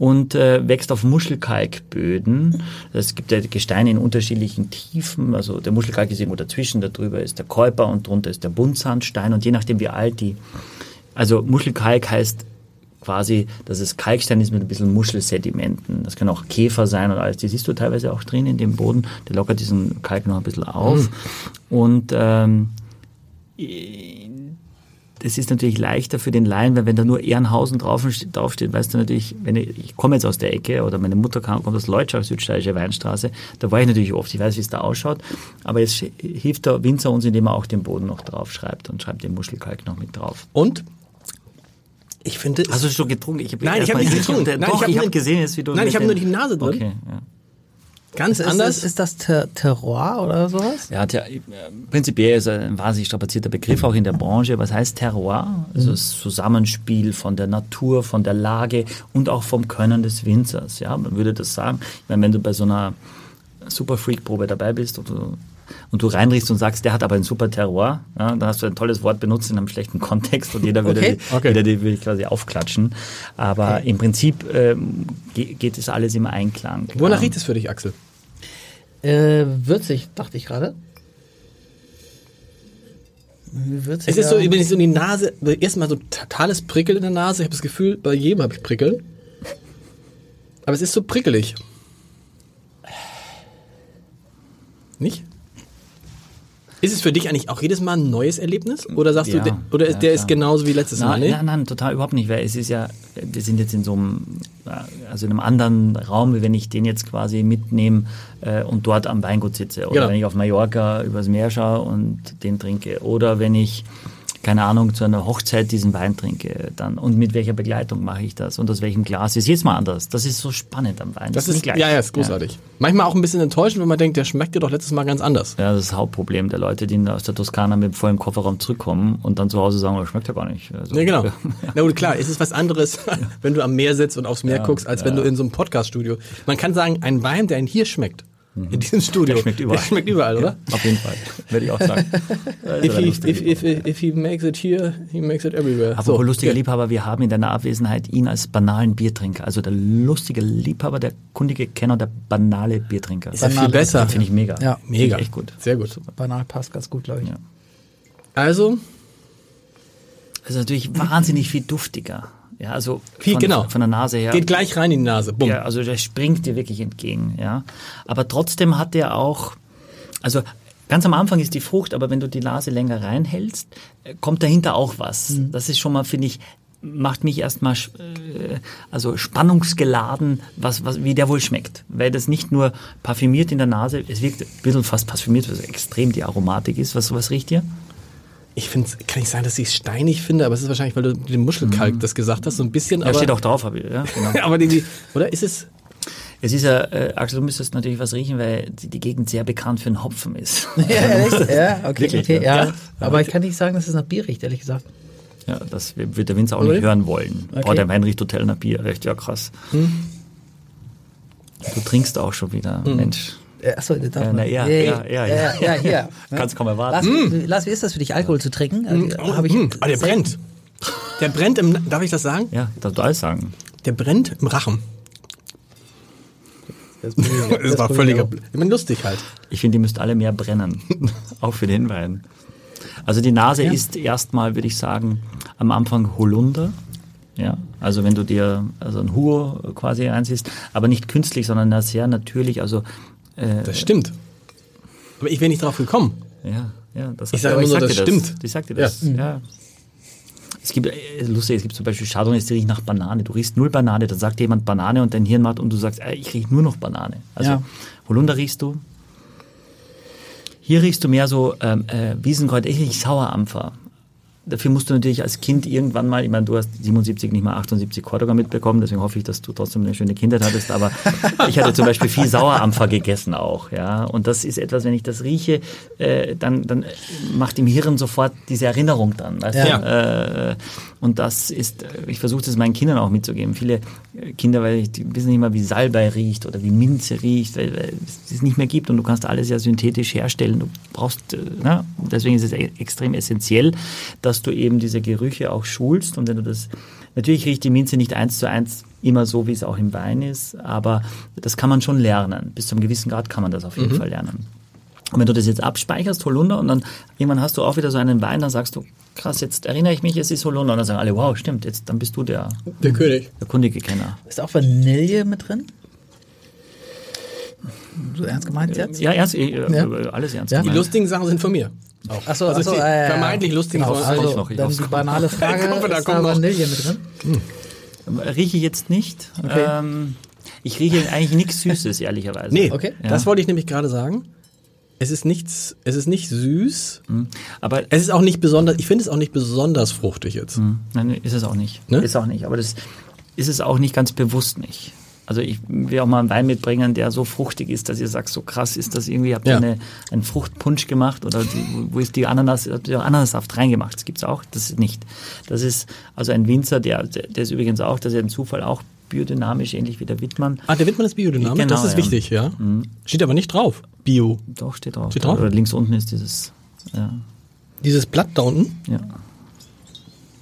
und äh, wächst auf Muschelkalkböden. Es gibt ja Gesteine in unterschiedlichen Tiefen. Also der Muschelkalk ist irgendwo dazwischen, darüber ist der Käuper und drunter ist der Buntsandstein. Und je nachdem, wie alt die, also Muschelkalk heißt quasi, dass es Kalkstein ist mit ein bisschen Muschelsedimenten. Das kann auch Käfer sein oder alles. Die siehst du teilweise auch drin in dem Boden. Der lockert diesen Kalk noch ein bisschen auf. Und ähm, das ist natürlich leichter für den Laien, weil wenn da nur Ehrenhausen drauf, draufsteht, weißt du natürlich, wenn ich, ich komme jetzt aus der Ecke oder meine Mutter kam, kommt aus Leutschach, südsteirische Weinstraße, da war ich natürlich oft, ich weiß, wie es da ausschaut, aber jetzt hilft der Winzer uns, indem er auch den Boden noch drauf schreibt und schreibt den Muschelkalk noch mit drauf. Und? Ich finde, Hast du schon getrunken? Ich hab Nein, ich habe nicht getrunken. Doch, Nein, ich habe nur- hab gesehen, jetzt, wie du Nein, ich habe nur die Nase drin. Okay, ja. ganz Ist, anders. das, ist das Ter Terroir oder sowas? Ja, ter äh, prinzipiell ist ein wahnsinnig strapazierter Begriff auch in der Branche. Was heißt Terroir? Also das Zusammenspiel von der Natur, von der Lage und auch vom Können des Winzers. Ja, man würde das sagen. Ich meine, wenn du bei so einer Super Freak Probe dabei bist und du, und du reinriechst und sagst, der hat aber ein super Terroir, ja, dann hast du ein tolles Wort benutzt in einem schlechten Kontext und jeder würde, Okay. die, Okay. jeder würde quasi aufklatschen. Aber im Prinzip ähm, ge- geht es alles im Einklang. Wonach Ähm, riecht es für dich, Axel? Äh, würzig, dachte ich gerade. Würzig. Es ist so, wenn ich so in die Nase, erstmal so totales Prickeln in der Nase. Ich habe das Gefühl, bei jedem habe ich Prickeln. Aber es ist so prickelig. Nicht? Ist es für dich eigentlich auch jedes Mal ein neues Erlebnis? Oder sagst Ja, du, der, oder ist ja, der ist genauso wie letztes Mal? Nein, Nee? nein, nein, total überhaupt nicht, weil es ist ja, wir sind jetzt in so einem, äh, also in einem anderen Raum, wie wenn ich den jetzt quasi mitnehme äh, und dort am Weingut sitze. Oder Genau. wenn ich auf Mallorca übers Meer schaue und den trinke. Oder wenn ich, keine Ahnung, zu einer Hochzeit diesen Wein trinke. Dann, und mit welcher Begleitung mache ich das? Und aus welchem Glas? Ist jedes Mal anders. Das ist so spannend am Wein. Das nicht ist, gleich. ja, ja, ist großartig. Manchmal auch ein bisschen enttäuschend, wenn man denkt, der schmeckt dir doch letztes Mal ganz anders. Ja, das ist das Hauptproblem der Leute, die aus der Toskana mit vollem Kofferraum zurückkommen und dann zu Hause sagen, oh, schmeckt ja gar nicht. Also, Ja, genau. Na gut, klar, es ist was anderes, wenn du am Meer sitzt und aufs Meer Ja, guckst, als wenn ja. du in so einem Podcast-Studio. Man kann sagen, ein Wein, der in hier schmeckt, in diesem Studio. Der schmeckt überall. Der schmeckt überall, oder? Auf jeden Fall, würde ich auch sagen. If he, if, if, if he makes it here, he makes it everywhere. Aber so, lustiger okay. Liebhaber, wir haben in deiner Abwesenheit ihn als banalen Biertrinker. Also der lustige Liebhaber, der kundige Kenner, der banale Biertrinker. Ist ja viel besser. Finde ich mega. Ja. Mega. Echt gut. Sehr gut. Banal passt ganz gut, glaube ich. Ja. Also, Das ist natürlich wahnsinnig viel duftiger. Ja, also Viel, von, genau. von der Nase her. geht gleich rein in die Nase. Bumm. Ja, also der springt dir wirklich entgegen, ja. Aber trotzdem hat der auch, also ganz am Anfang ist die Frucht, aber wenn du die Nase länger reinhältst, äh, kommt dahinter auch was. Das ist schon mal, finde ich, macht mich erstmal äh, also spannungsgeladen, was, was, wie der wohl schmeckt. Weil das nicht nur parfümiert in der Nase, es wirkt ein bisschen fast parfümiert, was extrem die Aromatik ist. Was, was riecht hier? Ich finde, kann nicht sagen, dass ich es steinig finde, aber es ist wahrscheinlich, weil du den Muschelkalk das gesagt hast, so ein bisschen. Ja, aber, steht auch drauf, hab ich, ja, genau. aber die, die, oder ist es? Es ist ja, äh, Axel, du müsstest natürlich was riechen, weil die, die Gegend sehr bekannt für den Hopfen ist. Ja, ehrlich? Ja, okay, Wirklich, okay, ja. ja. Aber ich kann nicht sagen, dass es nach Bier riecht, ehrlich gesagt. Ja, das wird der Winzer auch Oder? nicht hören wollen. Okay. Oh, der Wein riecht total nach Bier. Echt, ja krass. Du trinkst auch schon wieder, Mensch. Äh, Achso, darf Ja, man. na, ja, ja, ja, ja, ja, ja, hier. Kannst kaum erwarten. Lars, wie- ist das für dich, Alkohol zu trinken? Also, hab ich Mm, ah, der brennt. Der brennt im, darf ich das sagen? Ja, darfst du alles sagen. Der brennt im Rachen. Das, Das war völliger, ich meine, lustig halt. Ich finde, die müsst alle mehr brennen. auch für den Wein. Also die Nase Ja. ist erstmal, würde ich sagen, am Anfang Holunder. Ja, also wenn du dir also ein Hugo quasi einziehst, aber nicht künstlich, sondern sehr natürlich. Also äh, Das stimmt. Aber ich wäre nicht drauf gekommen. Ja, ja, das Ich sage immer nur, sag das dir stimmt. Ich sag dir das. Ja. Es gibt, äh, lustig, es gibt zum Beispiel Chardonnays, die riechen nach Banane. Du riechst null Banane, dann sagt jemand Banane und dein Hirn macht und du sagst, äh, ich rieche nur noch Banane. Also Ja. Holunder riechst du. Hier riechst du mehr so ähm, äh, Wiesenkräuter, ich riech Sauerampfer. Dafür musst du natürlich als Kind irgendwann mal, ich meine, du hast 77 nicht mal 78 Cordoga mitbekommen, deswegen hoffe ich, dass du trotzdem eine schöne Kindheit hattest, aber ich hatte zum Beispiel viel Sauerampfer gegessen auch, ja. Und das ist etwas, wenn ich das rieche, äh, dann, dann macht im Hirn sofort diese Erinnerung dran. Weißt Ja. du? Äh, und das ist, ich versuche das meinen Kindern auch mitzugeben. Viele Kinder, weil die wissen nicht mal, wie Salbei riecht oder wie Minze riecht, weil, weil es es nicht mehr gibt und du kannst alles ja synthetisch herstellen. Du brauchst, äh, na, deswegen ist es e- extrem essentiell, dass du eben diese Gerüche auch schulst und wenn du das, natürlich riecht die Minze nicht eins zu eins immer so, wie es auch im Wein ist, aber das kann man schon lernen. Bis zu einem gewissen Grad kann man das auf jeden Fall lernen. Und wenn du das jetzt abspeicherst, Holunder, und dann irgendwann hast du auch wieder so einen Wein, dann sagst du, krass, jetzt erinnere ich mich, es ist Holunder. Und dann sagen alle, wow, stimmt, jetzt, dann bist du der, Der König. der kundige Kenner. Ist auch Vanille mit drin? So ernst gemeint jetzt? Ja, ernst, äh, Ja. äh, alles ernst. Ja. Die lustigen Sachen sind von mir. Auch. Achso, Also achso, die äh, vermeintlich lustigen genau, Sachen- also, Kommt's noch, ich dann die kommt. banale Frage, Ich hoffe, da ist da. Vanille mit drin? Rieche ich jetzt nicht. Okay. Ähm, ich rieche eigentlich nichts Süßes, ehrlicherweise. Nee, Okay. das Ja. wollte ich nämlich gerade sagen. Es ist nichts, es ist nicht süß. Aber Es ist auch nicht besonders, ich finde es auch nicht besonders fruchtig jetzt. Nein, ist es auch nicht. Ne? Ist auch nicht. Aber das ist es auch nicht ganz bewusst nicht. Also ich will auch mal einen Wein mitbringen, der so fruchtig ist, dass ihr sagt, so krass ist das irgendwie, habt ihr Ja. eine, einen Fruchtpunsch gemacht oder die, wo ist die Ananas, habt ihr Ananassaft reingemacht? Das gibt's auch, das ist nicht. Das ist also ein Winzer, der, der ist übrigens auch, das ist ein Zufall, auch biodynamisch, ähnlich wie der Wittmann. Ah, der Wittmann ist biodynamisch, Genau, das ist ja. wichtig, ja. Steht aber nicht drauf. Bio. Doch, steht drauf. Steht drauf? Oder links unten ist dieses, ja. Dieses Blatt da unten, Ja.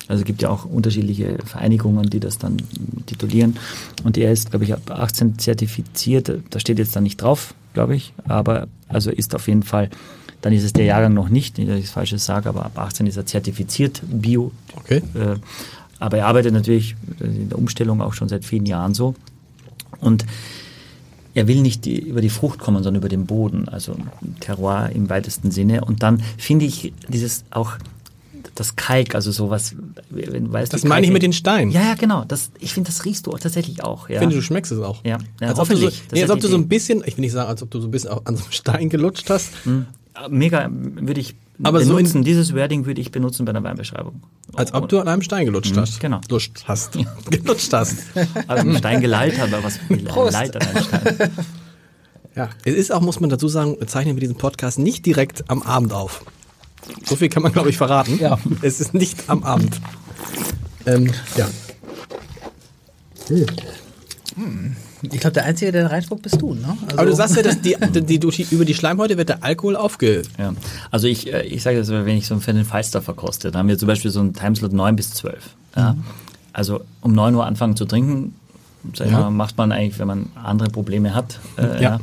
Also es gibt ja auch unterschiedliche Vereinigungen, die das dann titulieren. Und er ist, glaube ich, ab 18 zertifiziert. Da steht jetzt da nicht drauf, glaube ich. Aber also ist auf jeden Fall, dann ist es der Jahrgang noch nicht, nicht, dass ich das Falsches sage, aber ab 18 ist er zertifiziert, Bio. Okay. Äh, aber er arbeitet natürlich in der Umstellung auch schon seit vielen Jahren so. Und er will nicht die, über die Frucht kommen, sondern über den Boden, also Terroir im weitesten Sinne. Und dann finde ich dieses auch das Kalk, also sowas, weißt, Das meine ich mit den Steinen. Ja, ja, genau. Das, ich finde, das riechst du auch tatsächlich auch. Ja. Ich finde, du schmeckst es auch. Ja, ja, als, ob du so, hoffentlich. Nee, ist als ob du so ein bisschen, ich will nicht sagen, als ob du so ein bisschen an so einem Stein gelutscht hast. Mega würde ich Aber so benutzen. Dieses Wording würde ich benutzen bei einer Weinbeschreibung. Als ob du an einem Stein gelutscht hast. genau. Lutscht hast. gelutscht hast. Also einen Stein geleitet, aber was. Leit an einem Stein. Ja. Es ist auch, muss man dazu sagen, zeichnen wir diesen Podcast nicht direkt am Abend auf. So viel kann man, glaube ich, verraten. Ja. Es ist nicht am Abend. Ähm, ja. Ich glaube, der Einzige, der da reinspuckt, bist du, ne? Also, Aber du sagst ja, dass die, die, durch die, über die Schleimhäute wird der Alkohol aufge... Ja, also ich, äh, ich sage das, wenn ich so einen Fan Falster verkoste, dann haben wir zum Beispiel so einen Timeslot 9 bis 12. Ja? Also um 9 Uhr anfangen zu trinken, sag ich Ja. mal, macht man eigentlich, wenn man andere Probleme hat. Äh, Ja.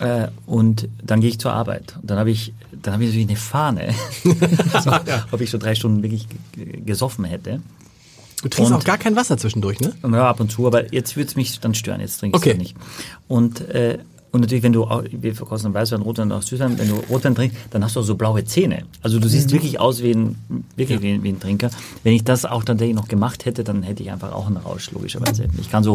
ja. Äh, und dann gehe ich zur Arbeit. Und dann habe ich, dann habe ich natürlich eine Fahne, so, ob ich so drei Stunden wirklich gesoffen hätte. Du trinkst Und- auch gar kein Wasser zwischendurch, ne? Ja, ab und zu, aber jetzt würde es mich dann stören, jetzt trinke ich Okay. es nicht. Und, äh, und natürlich, wenn du, auch- wir verkosten Weißwein, Rotwein und auch Süßwein, wenn du Rotwein trinkst, dann hast du auch so blaue Zähne. Also du siehst wirklich aus wie ein, wirklich wie, ein- wie ein Trinker. Wenn ich das auch tatsächlich noch gemacht hätte, dann hätte ich einfach auch einen Rausch, logischerweise. Ich kann so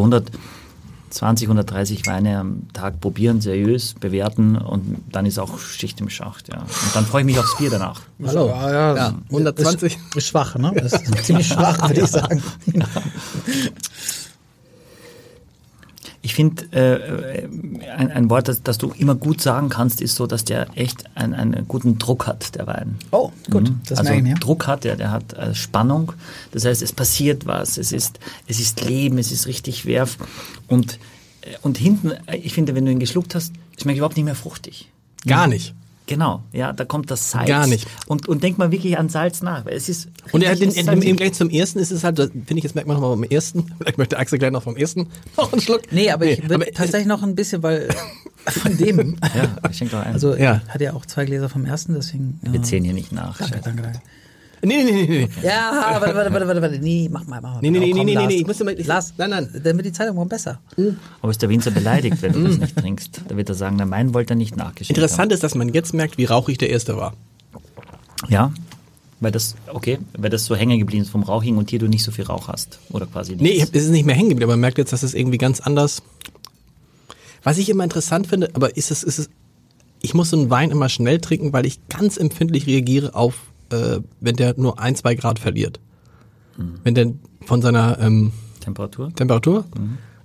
120, 130 Weine am Tag probieren, seriös bewerten und dann ist auch Schicht im Schacht, ja. Und dann freue ich mich aufs Bier danach. Hallo. Ja, ja, Ja, 120. Ist, ist schwach, ne? Das ist ziemlich schwach, würde ich sagen. Ich finde, äh, ein, ein Wort, das, das du immer gut sagen kannst, ist so, dass der echt einen, einen guten Druck hat, der Wein. Oh, gut, das also ich mir. Druck hat, der, der hat äh, Spannung. Das heißt, es passiert was, es ist, es ist Leben, es ist richtig Werf. Und, äh, und hinten, äh, ich finde, wenn du ihn geschluckt hast, Schmeckt überhaupt nicht mehr fruchtig. Gar nicht. Genau, ja, da kommt das Salz. Gar nicht. Und, und denkt mal wirklich an Salz nach. weil Es ist Und er hat den, ist im, halt- im Gleich zum ersten ist es halt, finde ich, jetzt merkt man nochmal beim ersten. Vielleicht möchte Axel gleich noch vom ersten noch einen Schluck. Nee, aber ich würde aber- tatsächlich noch ein bisschen, weil von dem. Ja, ich schenk doch ein. Also Ja. hat ja auch zwei Gläser vom ersten, deswegen. Ja. wir zählen hier nicht nach. Danke, danke, danke. Nee, nee, nee, nee, nee. Ja, warte, warte, warte, warte, warte. Nee, mach mal, mach mal. Nee, nee, nee, Komm, nee, nee, Lars. nee, ich muss immer- ich- Lars, nein, nein. Dann wird die Zeitung morgen besser. Aber ist der Winzer beleidigt, wenn du das nicht trinkst? Da wird er sagen, na, meinen wollte er nicht nachgeschenkt Interessant ist, dass man jetzt merkt, wie rauchig der erste war. haben. Ja, weil das, okay, weil das so hängen geblieben ist vom Rauchigen und hier du nicht so viel Rauch hast. Oder quasi nicht. Nee, ich hab, es ist nicht mehr hängen geblieben, aber man merkt jetzt, dass es irgendwie ganz anders. Was ich immer interessant finde, aber ist es, ist es, ich muss so einen Wein immer schnell trinken, weil ich ganz empfindlich reagiere auf, äh, wenn der nur ein, zwei Grad verliert. Wenn der von seiner ähm, Temperatur? Temperatur.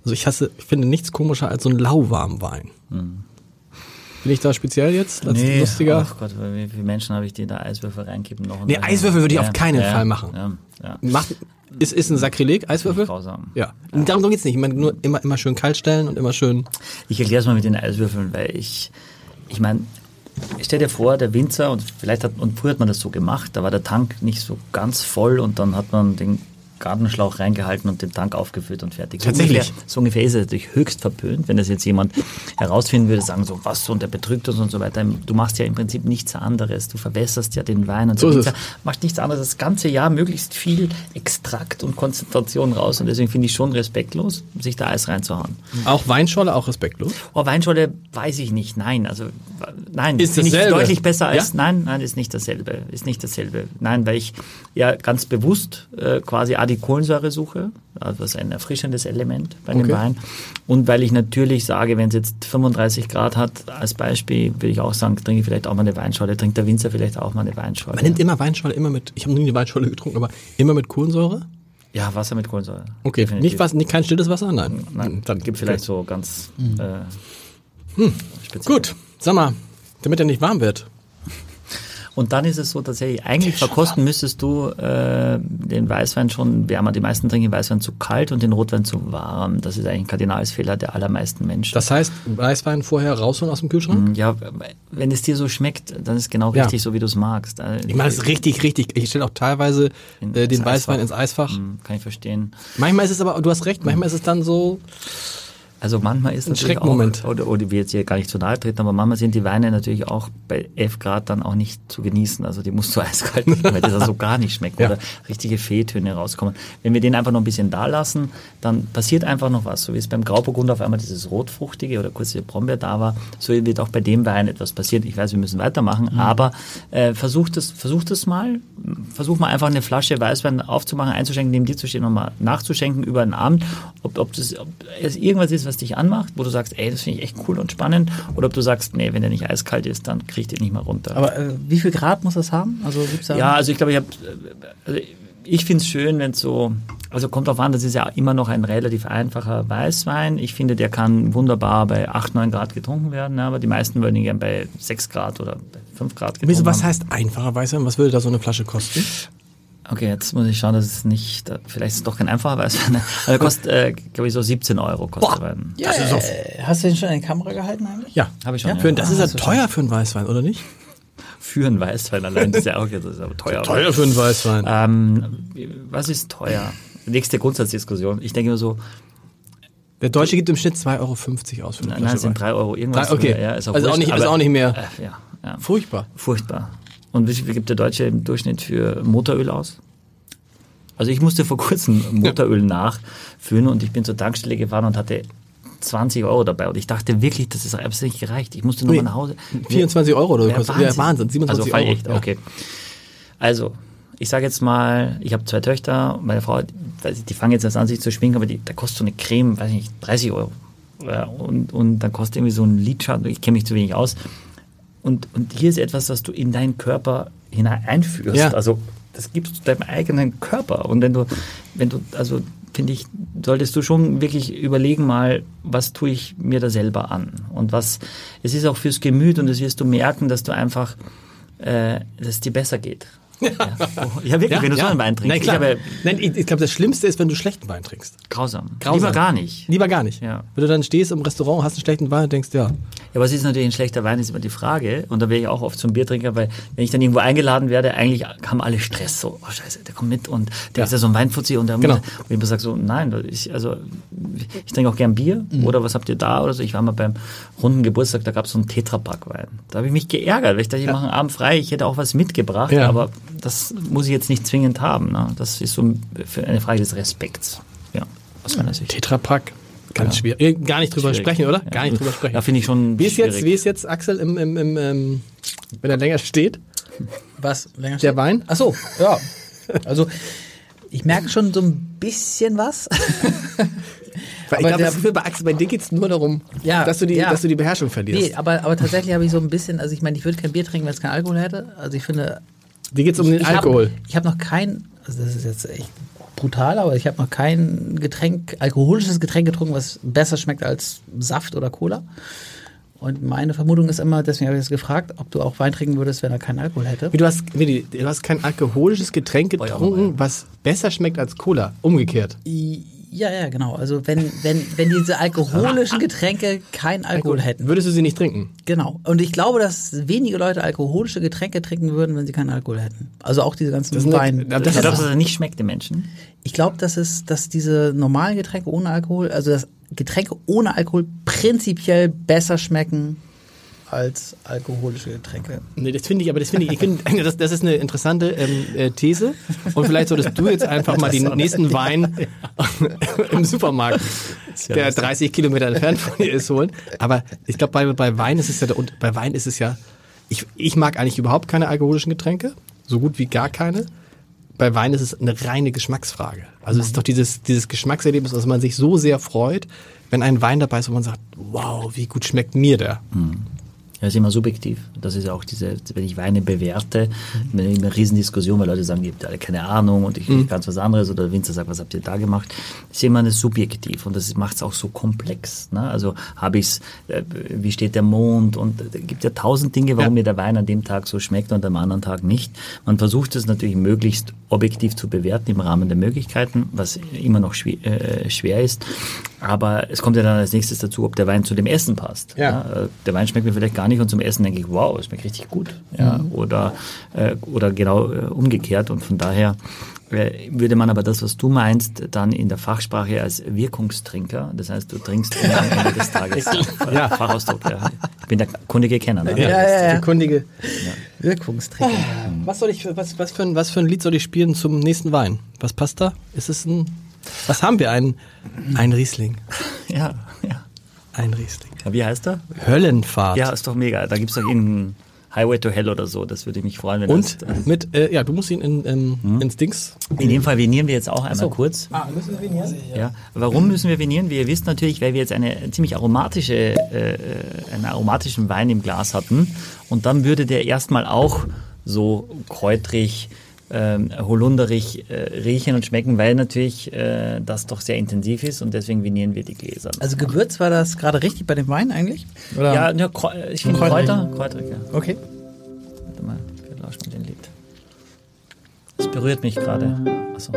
Also ich hasse, ich finde nichts komischer als so ein lauwarmen Wein. Bin ich da speziell jetzt? Als lustiger? Ach Gott, wie viele Menschen habe ich, die da Eiswürfel reinkippen? Noch Nee. Eiswürfel würde ich auf keinen Fall machen. Ja, ja. Macht, ist, ist ein Sakrileg, Eiswürfel? Grausam. Ja. Darum geht's nicht. Ich meine, nur immer, immer schön kalt stellen und immer schön. Ich erkläre es mal mit den Eiswürfeln, weil ich, ich meine, stell dir vor, der Winzer, und vielleicht hat, und früher hat man das so gemacht, da war der Tank nicht so ganz voll und dann hat man den Gartenschlauch reingehalten und den Tank aufgefüllt und fertig. So Tatsächlich? Ungefähr, so ungefähr ist es natürlich höchst verpönt, wenn das jetzt jemand herausfinden würde, sagen so, was, und der betrügt uns und so weiter. Du machst ja im Prinzip nichts anderes. Du verwässerst ja den Wein und So. Winzer macht nichts anderes das ganze Jahr möglichst viel Extrakt und Konzentration raus und deswegen finde ich schon respektlos, sich da Eis reinzuhauen. Auch Weinscholle, auch respektlos. Oh, Weinscholle weiß ich nicht. Nein, also nein, Ist ich deutlich besser als Ja? nein, nein, ist nicht dasselbe, ist nicht dasselbe. Nein, weil ich ja ganz bewusst äh, quasi A, die Kohlensäure suche, also das ist ein erfrischendes Element bei dem Okay. Wein und weil ich natürlich sage, wenn es jetzt 35 Grad hat, als Beispiel würde ich auch sagen, trinke ich vielleicht auch mal eine Weinscholle, trinkt der Winzer vielleicht auch mal eine Weinscholle. Man nimmt immer Weinscholle, immer mit, ich habe nie eine Weinscholle getrunken, aber immer mit Kohlensäure? ja, Wasser mit Kohlensäure. Okay, Definitiv. nicht, was, nicht kein stilles Wasser? Nein. Nein, Dann gibt vielleicht so ganz äh, speziell. Hm. Gut, sag mal, damit er nicht warm wird. Und dann ist es so tatsächlich, eigentlich verkosten müsstest du äh, den Weißwein schon wärmer. Die meisten trinken Weißwein zu kalt und den Rotwein zu warm. Das ist eigentlich ein Kardinalsfehler der allermeisten Menschen. Das heißt, Weißwein vorher rausholen aus dem Kühlschrank? ja, wenn es dir so schmeckt, dann ist es genau Ja. richtig so, wie du es magst. Äh, Ich mache das richtig, richtig. Ich stelle auch teilweise äh, den Weißwein Eisfach. ins Eisfach. Hm, Kann ich verstehen. Manchmal ist es aber, du hast recht, manchmal ist es dann so, Also manchmal ist natürlich auch, oder, oder wir jetzt hier gar nicht zu nahe treten, aber manchmal sind die Weine natürlich auch bei 11 Grad dann auch nicht zu genießen. Also die musst du eiskalt trinken, weil das so gar nicht schmeckt Ja. oder richtige Fehltöne rauskommen. Wenn wir den einfach noch ein bisschen da lassen, dann passiert einfach noch was. So wie es beim Grauburgunder auf einmal dieses Rotfruchtige oder kurz die Brombeer da war, so wird auch bei dem Wein etwas passieren. Ich weiß, wir müssen weitermachen, Mhm. aber äh, versucht es, versucht es mal. Versuch mal einfach eine Flasche Weißwein aufzumachen, einzuschenken, neben dir zu stehen und mal nachzuschenken über den Abend, ob, ob, das, ob es irgendwas ist, was dich anmacht, wo du sagst, ey, das finde ich echt cool und spannend, oder ob du sagst, nee, wenn der nicht eiskalt ist, dann krieg ich den nicht mehr runter. Aber äh, wie viel Grad muss das haben? Also gibt's da ja, also ich glaube, ich habe, also ich finde es schön, wenn es so, also kommt drauf an, das ist ja immer noch ein relativ einfacher Weißwein. Ich finde, der kann wunderbar bei 8, 9 Grad getrunken werden, ne, aber die meisten würden ihn gerne bei 6 Grad oder bei 5 Grad getrunken Wieso, was haben. heißt einfacher Weißwein? Was würde da so eine Flasche kosten? Okay, jetzt muss ich schauen, dass es nicht, vielleicht ist es doch kein einfacher Weißwein. Also kostet, äh, glaube ich, so 17 Euro kostet der Wein. Ja, äh, hast du den schon in die Kamera gehalten eigentlich? Ja. Habe ich schon. Für, Ja. das Ah, ist ja teuer für einen Weißwein, oder nicht? Für einen Weißwein allein, das ist ja auch ist aber teuer. für einen Weißwein. Ähm, was ist teuer? Nächste Grundsatzdiskussion. Ich denke immer so, Der Deutsche gibt im Schnitt 2,50 Euro aus für eine nein, Flasche es sind Wein. 3 Euro irgendwas. Drei- okay. Ja, ist auch Also auch nicht- also aber- auch nicht mehr. Äh, ja, ja. Furchtbar. Furchtbar. Und wie viel gibt der Deutsche im Durchschnitt für Motoröl aus? Also ich musste vor kurzem Motoröl nachfüllen und ich bin zur Tankstelle gefahren und hatte 20 Euro dabei. Und ich dachte wirklich, das ist absolut nicht gereicht. Ich musste nochmal Nee, nach Hause. 24 Euro oder Ja, kostet. Ja, Wahnsinn, 27 also, Euro. Echt, Ja. okay. Also, ich sage jetzt mal, ich habe zwei Töchter, meine Frau, die fangen jetzt erst an, sich zu schminken, aber die, da kostet so eine Creme, weiß ich nicht, 30 Euro. Ja, und, und dann kostet irgendwie so ein Lidschatten, ich kenne mich zu wenig aus. Und, und hier ist etwas, was du in deinen Körper hinein einführst. Ja. Also das gibst du deinem eigenen Körper. Und wenn du, wenn du, also finde ich, solltest du schon wirklich überlegen mal, was tue ich mir da selber an? Und was, es ist auch fürs Gemüt und das wirst du merken, dass du einfach, äh, dass es dir besser geht. Ja, wirklich, wenn du so einen Wein trinkst. Nein, Ich klar. habe- Nein, ich, ich glaube, das Schlimmste ist, wenn du schlechten Wein trinkst. Grausam. Grausam. Lieber gar nicht. Lieber gar nicht. Ja. Wenn du dann stehst im Restaurant, hast einen schlechten Wein und denkst, ja, Ja, was ist natürlich ein schlechter Wein, ist immer die Frage. Und da wäre ich auch oft zum Biertrinker, weil wenn ich dann irgendwo eingeladen werde, eigentlich haben alle Stress. So, oh scheiße, der kommt mit und der Ja. ist ja so ein Weinfuzzi und der Genau. muss, und ich immer sage so, nein, ist, also ich trinke auch gern Bier Mhm. oder was habt ihr da oder so. Ich war mal beim runden Geburtstag, da gab es so einen Tetrapack-Wein. Da habe ich mich geärgert, weil ich dachte, ich mache einen Abend frei, ich hätte auch was mitgebracht, Ja. aber das muss ich jetzt nicht zwingend haben. Ne? Das ist so für eine Frage des Respekts. Ja, aus meiner Sicht. Tetrapack, ganz schwierig. Äh, Gar nicht drüber Schwierig. sprechen, oder? Ja. Gar nicht drüber sprechen. Ja, finde ich schon wie ist jetzt, schwierig. wie ist jetzt Axel im, im, im ähm, wenn er länger steht? Was? Länger Der Wein? Ach so, ja. Also, ich merke schon so ein bisschen was. Weil ich Aber glaube, ist bei Axel, bei dir geht es nur darum, Ja, dass, du die, ja. dass du die Beherrschung verlierst. Nee, aber, aber tatsächlich habe ich so ein bisschen, also ich meine, ich würde kein Bier trinken, wenn es keinen Alkohol hätte. Also ich finde. Dir geht es um den ich Alkohol. Hab, ich habe noch kein, also das ist jetzt echt brutal, aber ich habe noch kein Getränk, alkoholisches Getränk getrunken, was besser schmeckt als Saft oder Cola. Und meine Vermutung ist immer, deswegen habe ich das gefragt, ob du auch Wein trinken würdest, wenn er keinen Alkohol hätte. Wie, Du hast, Willi, du hast kein alkoholisches Getränk ich getrunken, was besser schmeckt als Cola. Umgekehrt. Ja, ja, genau. Also wenn, wenn, wenn diese alkoholischen Getränke keinen Alkohol hätten. Würdest du sie nicht trinken? Genau. Und ich glaube, dass wenige Leute alkoholische Getränke trinken würden, wenn sie keinen Alkohol hätten. Also auch diese ganzen Das ist Wein. eine- das Ich ist- glaube, dass er nicht schmeckt den Menschen. Ich glaube, dass es, dass diese normalen Getränke ohne Alkohol, also dass Getränke ohne Alkohol prinzipiell besser schmecken als alkoholische Getränke. Nee, das finde ich, aber das finde ich, ich finde, das, das ist eine interessante ähm, äh, These. Und vielleicht solltest du jetzt einfach mal den nächsten Wein im Supermarkt, der 30 Kilometer entfernt von dir ist, holen. Aber ich glaube, bei, bei Wein ist es ja, und bei Wein ist es ja, ich, ich mag eigentlich überhaupt keine alkoholischen Getränke, so gut wie gar keine. Bei Wein ist es eine reine Geschmacksfrage. Also es ist doch dieses, dieses Geschmackserlebnis, dass man sich so sehr freut, wenn ein Wein dabei ist, wo man sagt, wow, wie gut schmeckt mir der. Ja, ist immer subjektiv. Das ist ja auch diese, wenn ich Weine bewerte, eine, eine Riesendiskussion, weil Leute sagen, ihr habt alle keine Ahnung und ich Mhm. ganz was anderes oder der Winzer sagt, was habt ihr da gemacht? Ist immer eine subjektiv und das macht es auch so komplex. Ne? Also habe ich's, äh, wie steht der Mond und es gibt ja tausend Dinge, warum Ja. mir der Wein an dem Tag so schmeckt und am anderen Tag nicht. Man versucht es natürlich möglichst objektiv zu bewerten im Rahmen der Möglichkeiten, was immer noch schwer, äh, schwer ist. Aber es kommt ja dann als nächstes dazu, ob der Wein zu dem Essen passt. Ja. äh, der Wein schmeckt mir vielleicht gar nicht und zum Essen denke ich, wow, es schmeckt richtig gut. Ja, oder, äh, oder genau äh, umgekehrt. Und von daher äh, würde man aber das, was du meinst, dann in der Fachsprache als Wirkungstrinker, das heißt, du trinkst am Ende des Tages. Ja. Fachausdruck, ja. Ich bin der kundige Kenner. Ne? Ja, ja, ja. Die kundige. Wirkungstrinker. Was soll ich, was, was, für ein, was für ein Lied soll ich spielen zum nächsten Wein? Was passt da? Ist es ein, was haben wir? Ein, ein Riesling. Ja, ja. Ein Riesling. ja. Wie heißt er? Höllenfahrt. Ja, ist doch mega. Da gibt's doch irgendeinen Highway to Hell oder so. Das würde mich freuen, wenn Und das, mit, äh, ja, du musst ihn in, ähm, ins Dings. In dem Fall venieren wir jetzt auch einmal kurz. Ah, müssen wir venieren? Ja. Warum müssen wir venieren? Wie ihr wisst natürlich, weil wir jetzt eine ziemlich aromatische, äh, einen aromatischen Wein im Glas hatten. Und dann würde der erstmal auch so kräutrig, ähm, holunderig äh, riechen und schmecken, weil natürlich äh, das doch sehr intensiv ist und deswegen venieren wir die Gläser. Also Gewürz war das gerade richtig bei dem Wein eigentlich? Oder? ja, ja, Kreu- ich finde. Kräuter, kräuterig, ja. Okay. Warte mal, wir lauschen den Lied. Es berührt mich gerade. Achso.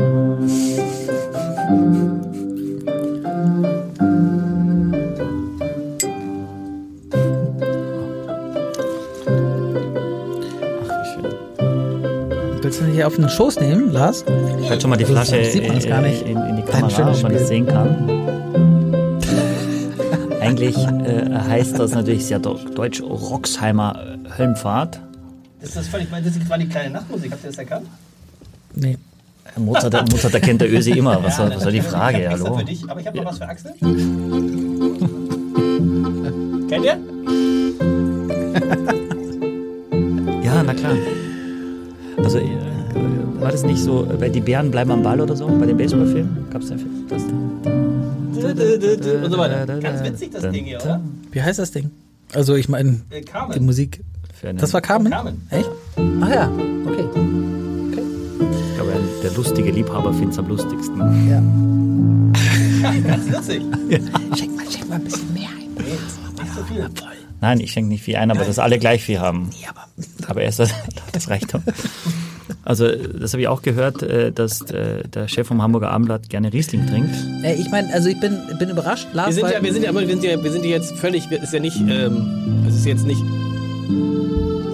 Willst du hier auf den Schoß nehmen, Lars? Halt schon mal die Flasche Sonst sieht man das gar nicht. in, in die Kamera, ob man das sehen kann. Eigentlich äh, heißt das natürlich sehr do- deutsch Roxheimer äh, Höllenfahrt. Ist das völlig, das war die kleine Nachtmusik, habt ihr das erkannt? Nee. Mozart, Mozart erkennt der Öse immer. Was soll, was soll die Frage? Ich Hallo? Für dich, aber ich habe noch was für Axel. Kennt ihr? Ja, na klar. Äh, das nicht so, bei Die Bären bleiben am Ball oder so, bei dem Baseballfilm? Gab es den Film? Das, Und so weiter. Ganz witzig das Ding hier, oder? Wie heißt das Ding? Also ich meine, Äh, die. Musik. Das war Carmen? Carmen. Echt? Ach ja, okay. ich glaube, der lustige Liebhaber findet es am lustigsten. Ja. Ganz lustig. Schenk mal, schenk mal ein bisschen mehr ein. So viel. Nein, ich schenke nicht viel ein, aber dass alle gleich viel haben. Ja, aber Aber erst das, das reicht doch. Also das habe ich auch gehört, äh, dass äh, der Chef vom Hamburger Abendblatt gerne Riesling trinkt. Äh, ich meine, also ich bin, bin überrascht, Lars. Wir sind ja, wir sind ja, aber wir sind ja, wir sind ja jetzt völlig, ist ja nicht, ähm, es ist jetzt nicht.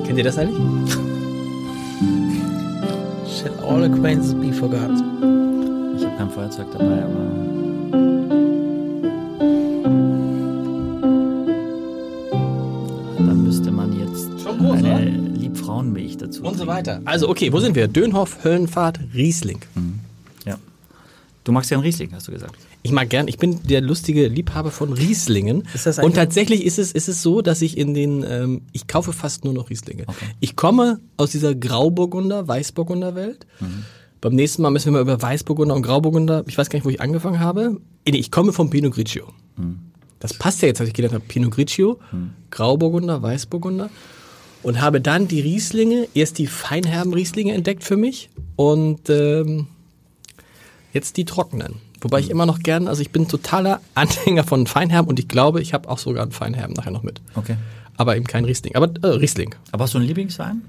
Kennt ihr das eigentlich? Shall all acquaintances be forgot. Ich habe kein Feuerzeug dabei, aber. Dazu. Und so weiter. Also, okay, wo sind wir? Dönhoff, Höllenfahrt, Riesling. Ja. Du magst ja einen Riesling, hast du gesagt. Ich mag gern, ich bin der lustige Liebhaber von Rieslingen. Ist das und tatsächlich ist es, ist es so, dass ich in den, ähm, ich kaufe fast nur noch Rieslinge. Ich komme aus dieser Grauburgunder, Weißburgunder Welt. Beim nächsten Mal müssen wir mal über Weißburgunder und Grauburgunder, ich weiß gar nicht, wo ich angefangen habe. Nee, ich komme vom Pinot Grigio. Das passt ja jetzt, als ich gedacht habe, Pinot Grigio, Grauburgunder, Weißburgunder. Und habe dann die Rieslinge, erst die feinherben Rieslinge entdeckt für mich und ähm, jetzt die trockenen. Wobei ich immer noch gern, also ich bin totaler Anhänger von Feinherben und ich glaube, ich habe auch sogar einen Feinherben nachher noch mit. Okay. Aber eben kein Riesling. Aber äh, Riesling. Aber hast du einen Lieblingswein?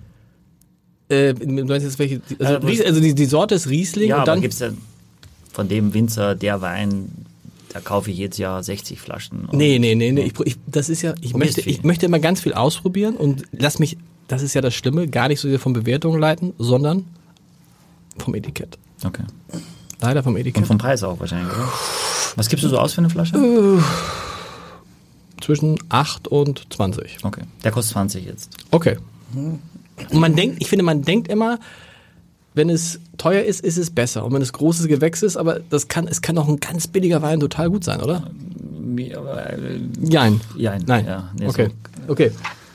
Äh, du meinst jetzt welche? Also, Ries, also die, die Sorte ist Riesling ja, und dann. gibt es ja von dem Winzer der Wein, da kaufe ich jedes Jahr 60 Flaschen. Und Nee, nee, nee, nee. Ich, ich, das ist ja, ich möchte, ich möchte immer ganz viel ausprobieren und lass mich, das ist ja das Schlimme, gar nicht so sehr von Bewertungen leiten, sondern vom Etikett. Okay. Leider vom Und Etikett. vom Preis auch wahrscheinlich, oder? Was gibst du so aus für eine Flasche? Zwischen 8 und 20. Okay. Der kostet 20 jetzt. Okay. Und man denkt, ich finde, man denkt immer, wenn es teuer ist, ist es besser. Und wenn es großes Gewächs ist, aber das kann, es kann auch ein ganz billiger Wein total gut sein, oder? Aber, äh, Nein. Jein, Nein. ja, nee, okay. so- Okay.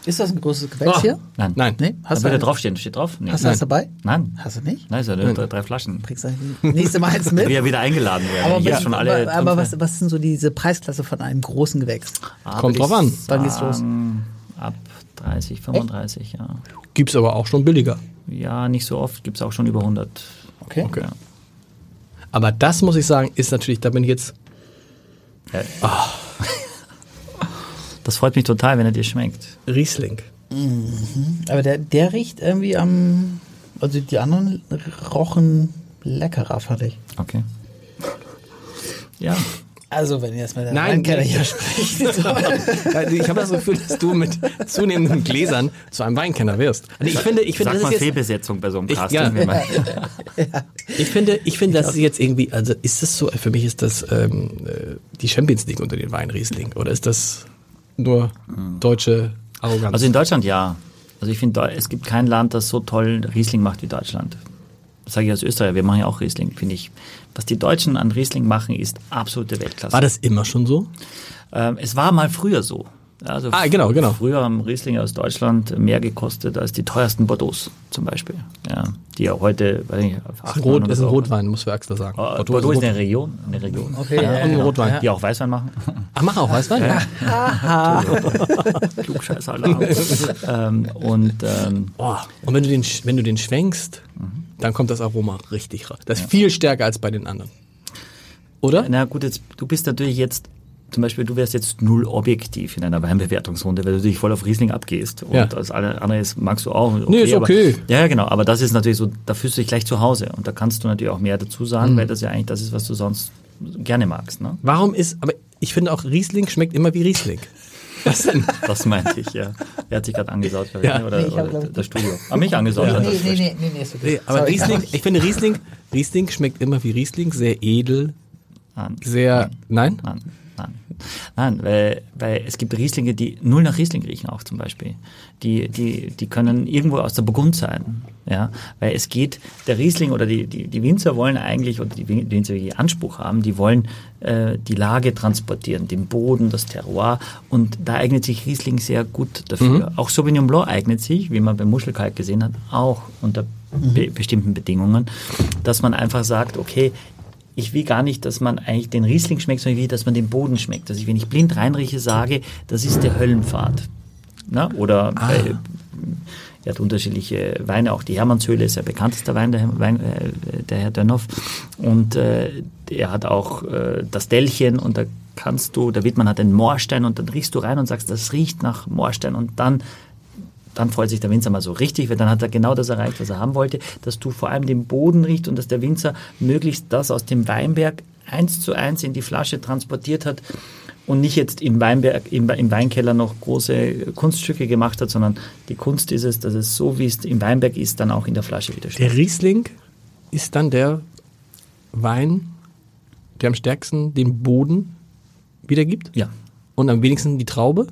Ist das ein großes Gewächs Ah. hier? Nein. Nein. Nee? Hast du da einen- draufstehen, steht drauf? Nee. Hast du das dabei? Nein. Hast du nicht? Nein, ist ja drei, drei Flaschen. Kriegst du nächste Mal eins mit? Wir wieder eingeladen werden. Aber, Jetzt was, schon alle aber, aber was, was sind so diese Preisklasse von einem großen Gewächs? Ah, Kommt drauf an. Wann geht's los? Ab 30, 35, ja. Gibt's aber auch schon billiger. Ja, nicht so oft. Gibt es auch schon über 100. Okay. Okay. Ja. Aber das muss ich sagen, ist natürlich, da bin ich jetzt, Ja. Das freut mich total, wenn er dir schmeckt. Riesling. Aber der, der riecht irgendwie am. Also die anderen rochen leckerer, fand ich. Okay. Ja. Also, wenn ihr jetzt mit der Nein, Weinkenner nee. hier spricht. Ich habe das Gefühl, dass du mit zunehmenden Gläsern zu einem Weinkenner wirst. Also ich finde, ich finde, Sag das mal ist jetzt, Fehlbesetzung bei so einem Ich- Casting. ja. man- ich finde, ich finde, das ist jetzt irgendwie, also ist das so, für mich ist das ähm, äh, die Champions League unter den Weinriesling oder ist das nur deutsche Arroganz? Also in Deutschland ja. Also ich finde, es gibt kein Land, das so toll Riesling macht wie Deutschland. Das sage ich als Österreicher, wir machen ja auch Riesling, finde ich. Was die Deutschen an Riesling machen, ist absolute Weltklasse. War das immer schon so? Ähm, es war mal früher so. Also Ah, genau, genau. Früher haben Rieslinge aus Deutschland mehr gekostet als die teuersten Bordeaux zum Beispiel. Ja, die ja heute, weiß nicht, auf Ist 8 ein, Rot, ist ein Rotwein, muss wir Axel sagen. Bordeaux, Bordeaux ist eine Region. Eine Region. Okay, ja, ja, und genau. Rotwein. Die auch Weißwein machen. Ach, mach auch Weißwein? Ja. Klugscheißalarm. ähm, und ähm, Oh, und wenn du den, wenn du den schwenkst, dann kommt das Aroma richtig raus. Das ist viel stärker als bei den anderen. Oder? na gut, jetzt, du bist natürlich jetzt, zum Beispiel, du wärst jetzt null objektiv in einer Weinbewertungsrunde, weil du dich voll auf Riesling abgehst. Und Ja. das andere ist, magst du auch. Nee, ist okay. Aber, ja, ja, genau. Aber das ist natürlich so, da fühlst du dich gleich zu Hause. Und da kannst du natürlich auch mehr dazu sagen, Mhm. weil das ja eigentlich das ist, was du sonst gerne magst. Ne? Warum ist, aber ich finde auch Riesling schmeckt immer wie Riesling. Was denn? Das meinte ich, ja. Er hat sich gerade angesaut, Ja. oder, Nee, ich oder glaub ich, das Studio. Ah, mich angesaut. hat nee, nee, nee, nee, nee, ist okay. Nee, aber Sorry. Riesling, ich finde Riesling, Riesling schmeckt immer wie Riesling, sehr edel, Nein. sehr, nein? Nein, nein. Weil, weil es gibt Rieslinge, die null nach Riesling riechen auch zum Beispiel. Die, die, die können irgendwo aus der Burgund sein. Ja, weil es geht, der Riesling oder die, die, die Winzer wollen eigentlich, oder die Win- Winzer, die Anspruch haben, die wollen äh, die Lage transportieren, den Boden, das Terroir. Und da eignet sich Riesling sehr gut dafür. Auch Sauvignon Blanc eignet sich, wie man beim Muschelkalk gesehen hat, auch unter be bestimmten Bedingungen, dass man einfach sagt, okay, ich will gar nicht, dass man eigentlich den Riesling schmeckt, sondern ich will, dass man den Boden schmeckt. Dass ich, wenn ich blind reinrieche, sage, das ist der Höllenpfad. Na? Oder äh, er hat unterschiedliche Weine, auch die Hermannshöhle ist der bekannteste Wein, der, Wein, äh, der Herr Dönhoff. Und äh, er hat auch äh, das Dellchen und da kannst du, der Wittmann hat den Moorstein und dann riechst du rein und sagst, das riecht nach Moorstein und dann dann freut sich der Winzer mal so richtig, weil dann hat er genau das erreicht, was er haben wollte, dass du vor allem den Boden riechst und dass der Winzer möglichst das aus dem Weinberg eins zu eins in die Flasche transportiert hat und nicht jetzt im Weinberg, im, im Weinkeller noch große Kunststücke gemacht hat, sondern die Kunst ist es, dass es so, wie es im Weinberg ist, dann auch in der Flasche wieder steht. Der Riesling ist dann der Wein, der am stärksten den Boden wiedergibt Ja. und am wenigsten die Traube.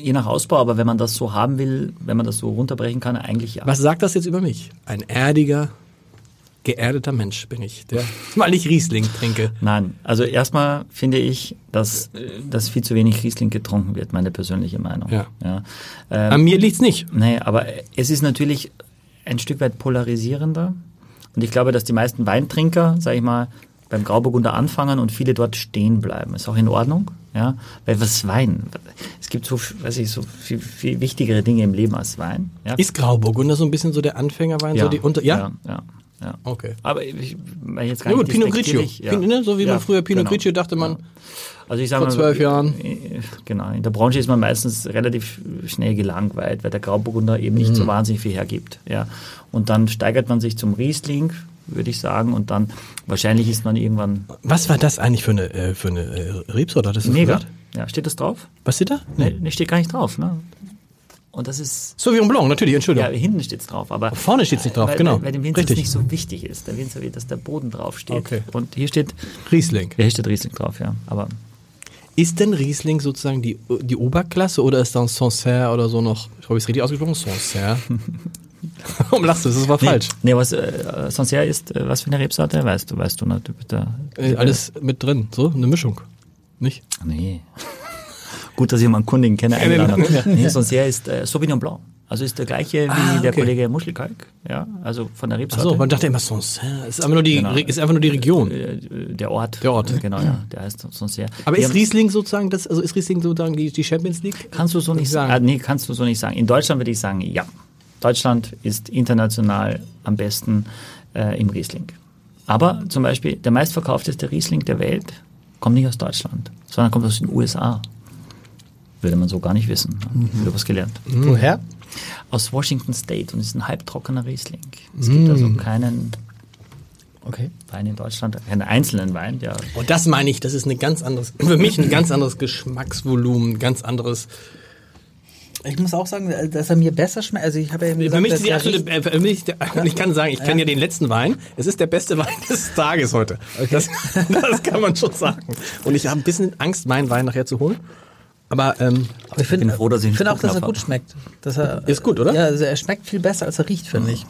Je nach Ausbau, aber wenn man das so haben will, wenn man das so runterbrechen kann, eigentlich ja. Was sagt das jetzt über mich? Ein erdiger, geerdeter Mensch bin ich, der, weil ich Riesling trinke. Nein, also erstmal finde ich, dass, dass viel zu wenig Riesling getrunken wird, meine persönliche Meinung. Ja. Ja. Ähm, An mir liegt's nicht. Nee, aber es ist natürlich ein Stück weit polarisierender. Und ich glaube, dass die meisten Weintrinker, sage ich mal, beim Grauburgunder anfangen und viele dort stehen bleiben. Ist auch in Ordnung, ja. Weil was Wein? Es gibt so, weiß ich, so viel, viel wichtigere Dinge im Leben als Wein. Ja, Ist Grauburgunder so ein bisschen so der Anfängerwein? So die unter, ja? ja, ja, ja. Okay. Aber ich, ich jetzt gar Ja gut, nicht Pinot Grigio. Ja. Pin- ne, So wie Ja, man früher Pinot genau. Grigio dachte man, Also ich sag Vor zwölf Jahren. äh, Genau, in der Branche ist man meistens relativ schnell gelangweilt, weil der Grauburgunder eben nicht Mhm. so wahnsinnig viel hergibt. Ja. Und dann steigert man sich zum Riesling, würde ich sagen, und dann wahrscheinlich ist man irgendwann was war das eigentlich für eine, äh, für eine äh, Rebsorte? Du das mega. gesagt? Ja, steht das drauf? Was steht da? Nee. nee, steht gar nicht drauf. Ne? Und das ist Sauvignon Blanc, natürlich, ja, Entschuldigung. hinten steht's drauf, aber Vorne steht's nicht drauf, weil, genau. Weil, weil dem Winzer es Richtig. nicht so wichtig ist. Der Winzer will, dass der Boden drauf steht. Okay. Und hier steht, Riesling. ja, hier steht Riesling drauf, ja. Aber Ist denn Riesling sozusagen die, die Oberklasse oder ist dann Sancerre oder so noch, ich habe es richtig ausgesprochen, Sancerre? Warum lachst du? Das war falsch. Nee, was äh, Sancerre ist, äh, was für eine Rebsorte, weißt du, weißt du natürlich. bitte. Äh, alles mit drin, so eine Mischung. Nicht? Nee. Gut, dass ich mal einen Kundigen kenne. habe. Nee, Sancerre ist äh, Sauvignon Blanc. Also ist der gleiche wie Ah, der okay. Kollege Muschelkalk, ja, also von der Rebsorte. Achso, man dachte immer Sancerre. Ist einfach nur die, Genau. Ist einfach nur die Region. Äh, der Ort. Der Ort. Genau, ja, der heißt Sancerre. Aber Wir ist Riesling sozusagen das, also ist Riesling sozusagen die, die Champions League? Kannst du so nicht sagen. sagen? Ah, nee, kannst du so nicht sagen. In Deutschland würde ich sagen, ja. Deutschland ist international am besten äh, im Riesling. Aber zum Beispiel der meistverkaufteste Riesling der Welt kommt nicht aus Deutschland, sondern kommt aus den USA. Würde man so gar nicht wissen. Mhm. Wieder was gelernt. Woher? Aus Washington State und ist ein halbtrockener Riesling. Es gibt also keinen Okay. Wein in Deutschland, keinen einzelnen Wein, der Und das meine ich, das ist ein ganz anderes, für mich ein ganz anderes Geschmacksvolumen, ganz anderes. Ich muss auch sagen, dass er mir besser schmeckt. Also ich habe ja eben Für gesagt, mich die absolute, äh, für mich der, ich kann sagen, ich kenne ja den letzten Wein. Es ist der beste Wein des Tages heute. Das, das kann man schon sagen. Und ich habe ein bisschen Angst, meinen Wein nachher zu holen. Aber ähm, Aber ich finde bin froh, dass ich einen finde auch, dass er gut schmeckt. Dass er, Ist gut, oder? Ja, also er schmeckt viel besser, als er riecht, finde ich.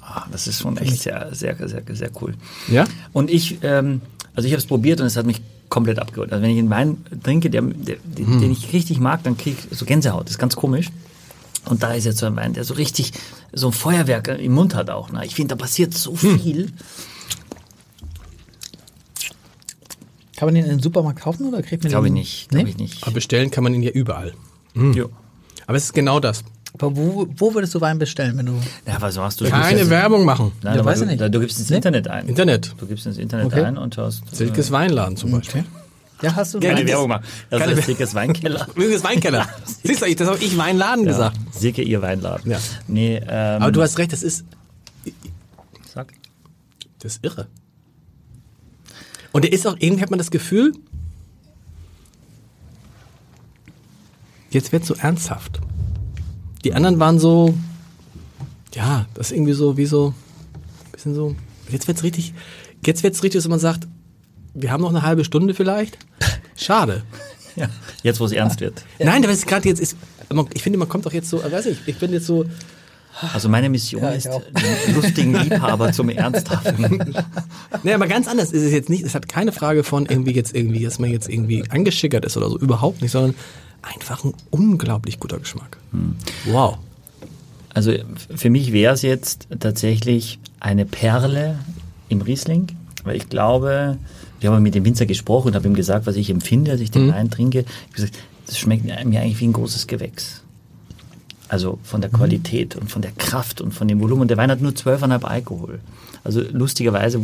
Ah, das ist schon echt sehr, sehr, sehr, sehr cool. Ja? Und ich, ähm, also ich habe es probiert und es hat mich komplett abgeholt. Also wenn ich einen Wein trinke, der, der, den, den ich richtig mag, dann kriege ich so Gänsehaut. Das ist ganz komisch. Und da ist jetzt so ein Wein, der so richtig so ein Feuerwerk im Mund hat auch. Ne? Ich finde, da passiert so viel. Kann man den in den Supermarkt kaufen oder kriegt man Glaube ich den? nicht. Glaube Nee? ich nicht. aber bestellen kann man ihn ja überall. Jo. Aber es ist genau das. Aber wo, wo würdest du Wein bestellen, wenn du. Ja, was machst du? Keine du, Werbung machen. Nein, Ja, aber weiß du, ich nicht. Du gibst ins? Internet ein. Internet. Du gibst ins Internet Okay. ein und hast. Silkes Weinladen zum Beispiel. Ja, hast du Keine? Werbung machen. Das Keine ist Silkes Weinkeller. Silkes Weinkeller. Siehst du, ich- das habe ich Weinladen Ja. gesagt. Silke, ihr Weinladen. Ja. Nee, ähm, Aber du hast recht, das ist, sag. das ist irre. Und der ist auch, irgendwie hat man das Gefühl, jetzt wird so ernsthaft. Die anderen waren so, ja, das ist irgendwie so, wie so, bisschen so, jetzt wird's richtig, jetzt wird's richtig, dass man sagt, wir haben noch eine halbe Stunde vielleicht. Schade. Ja. Jetzt, wo es ernst wird. Nein, aber es gerade jetzt ist, ich finde, man kommt doch jetzt so, weiß ich, ich bin jetzt so, Also meine Mission Ja, ist, auch. den lustigen Liebhaber zum Ernsthaften. Nee, aber ganz anders ist es jetzt nicht. Es hat keine Frage von irgendwie jetzt irgendwie, dass man jetzt irgendwie angeschickert ist oder so. Überhaupt nicht, sondern einfach ein unglaublich guter Geschmack. Wow. Also für mich wäre es jetzt tatsächlich eine Perle im Riesling, weil ich glaube, wir haben mit dem Winzer gesprochen und habe ihm gesagt, was ich empfinde, als ich den Wein trinke. Ich habe gesagt, das schmeckt mir eigentlich wie ein großes Gewächs. Also von der Qualität und von der Kraft und von dem Volumen. Und der Wein hat nur 12,5 Alkohol. Also lustigerweise,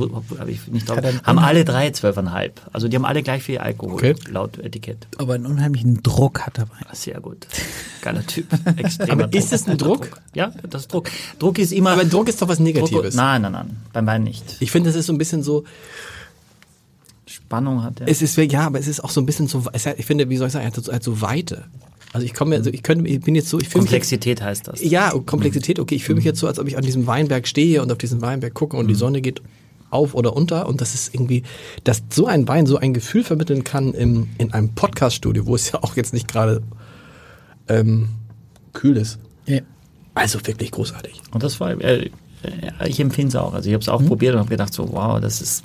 ich nicht drauf, er- haben alle drei 12,5. Also die haben alle gleich viel Alkohol, Okay. laut Etikett. Aber einen unheimlichen Druck hat dabei. Sehr gut. Geiler Typ. Extremer Aber ist es ein Druck? Ja, das ist Druck. Druck ist immer. Aber Druck ist doch was Negatives. nein, nein, nein. Beim Wein nicht. Ich finde, das ist so ein bisschen so, Spannung hat er. es ist, ja, aber es ist auch so ein bisschen so, ich finde, wie soll ich sagen, er hat so, er hat so Weite. Also ich komme, also ich könnte, ich bin jetzt so, ich fühle mich jetzt, Komplexität heißt das. ja, Komplexität, okay, ich fühle mich jetzt so, als ob ich an diesem Weinberg stehe und auf diesen Weinberg gucke und die Sonne geht auf oder unter und das ist irgendwie, dass so ein Wein so ein Gefühl vermitteln kann im, in einem Podcaststudio, wo es ja auch jetzt nicht gerade ähm, kühl ist. Ja. Also wirklich großartig. Und das war, äh, äh, ich empfinde es auch. Also ich habe es auch probiert und habe gedacht so, wow, das ist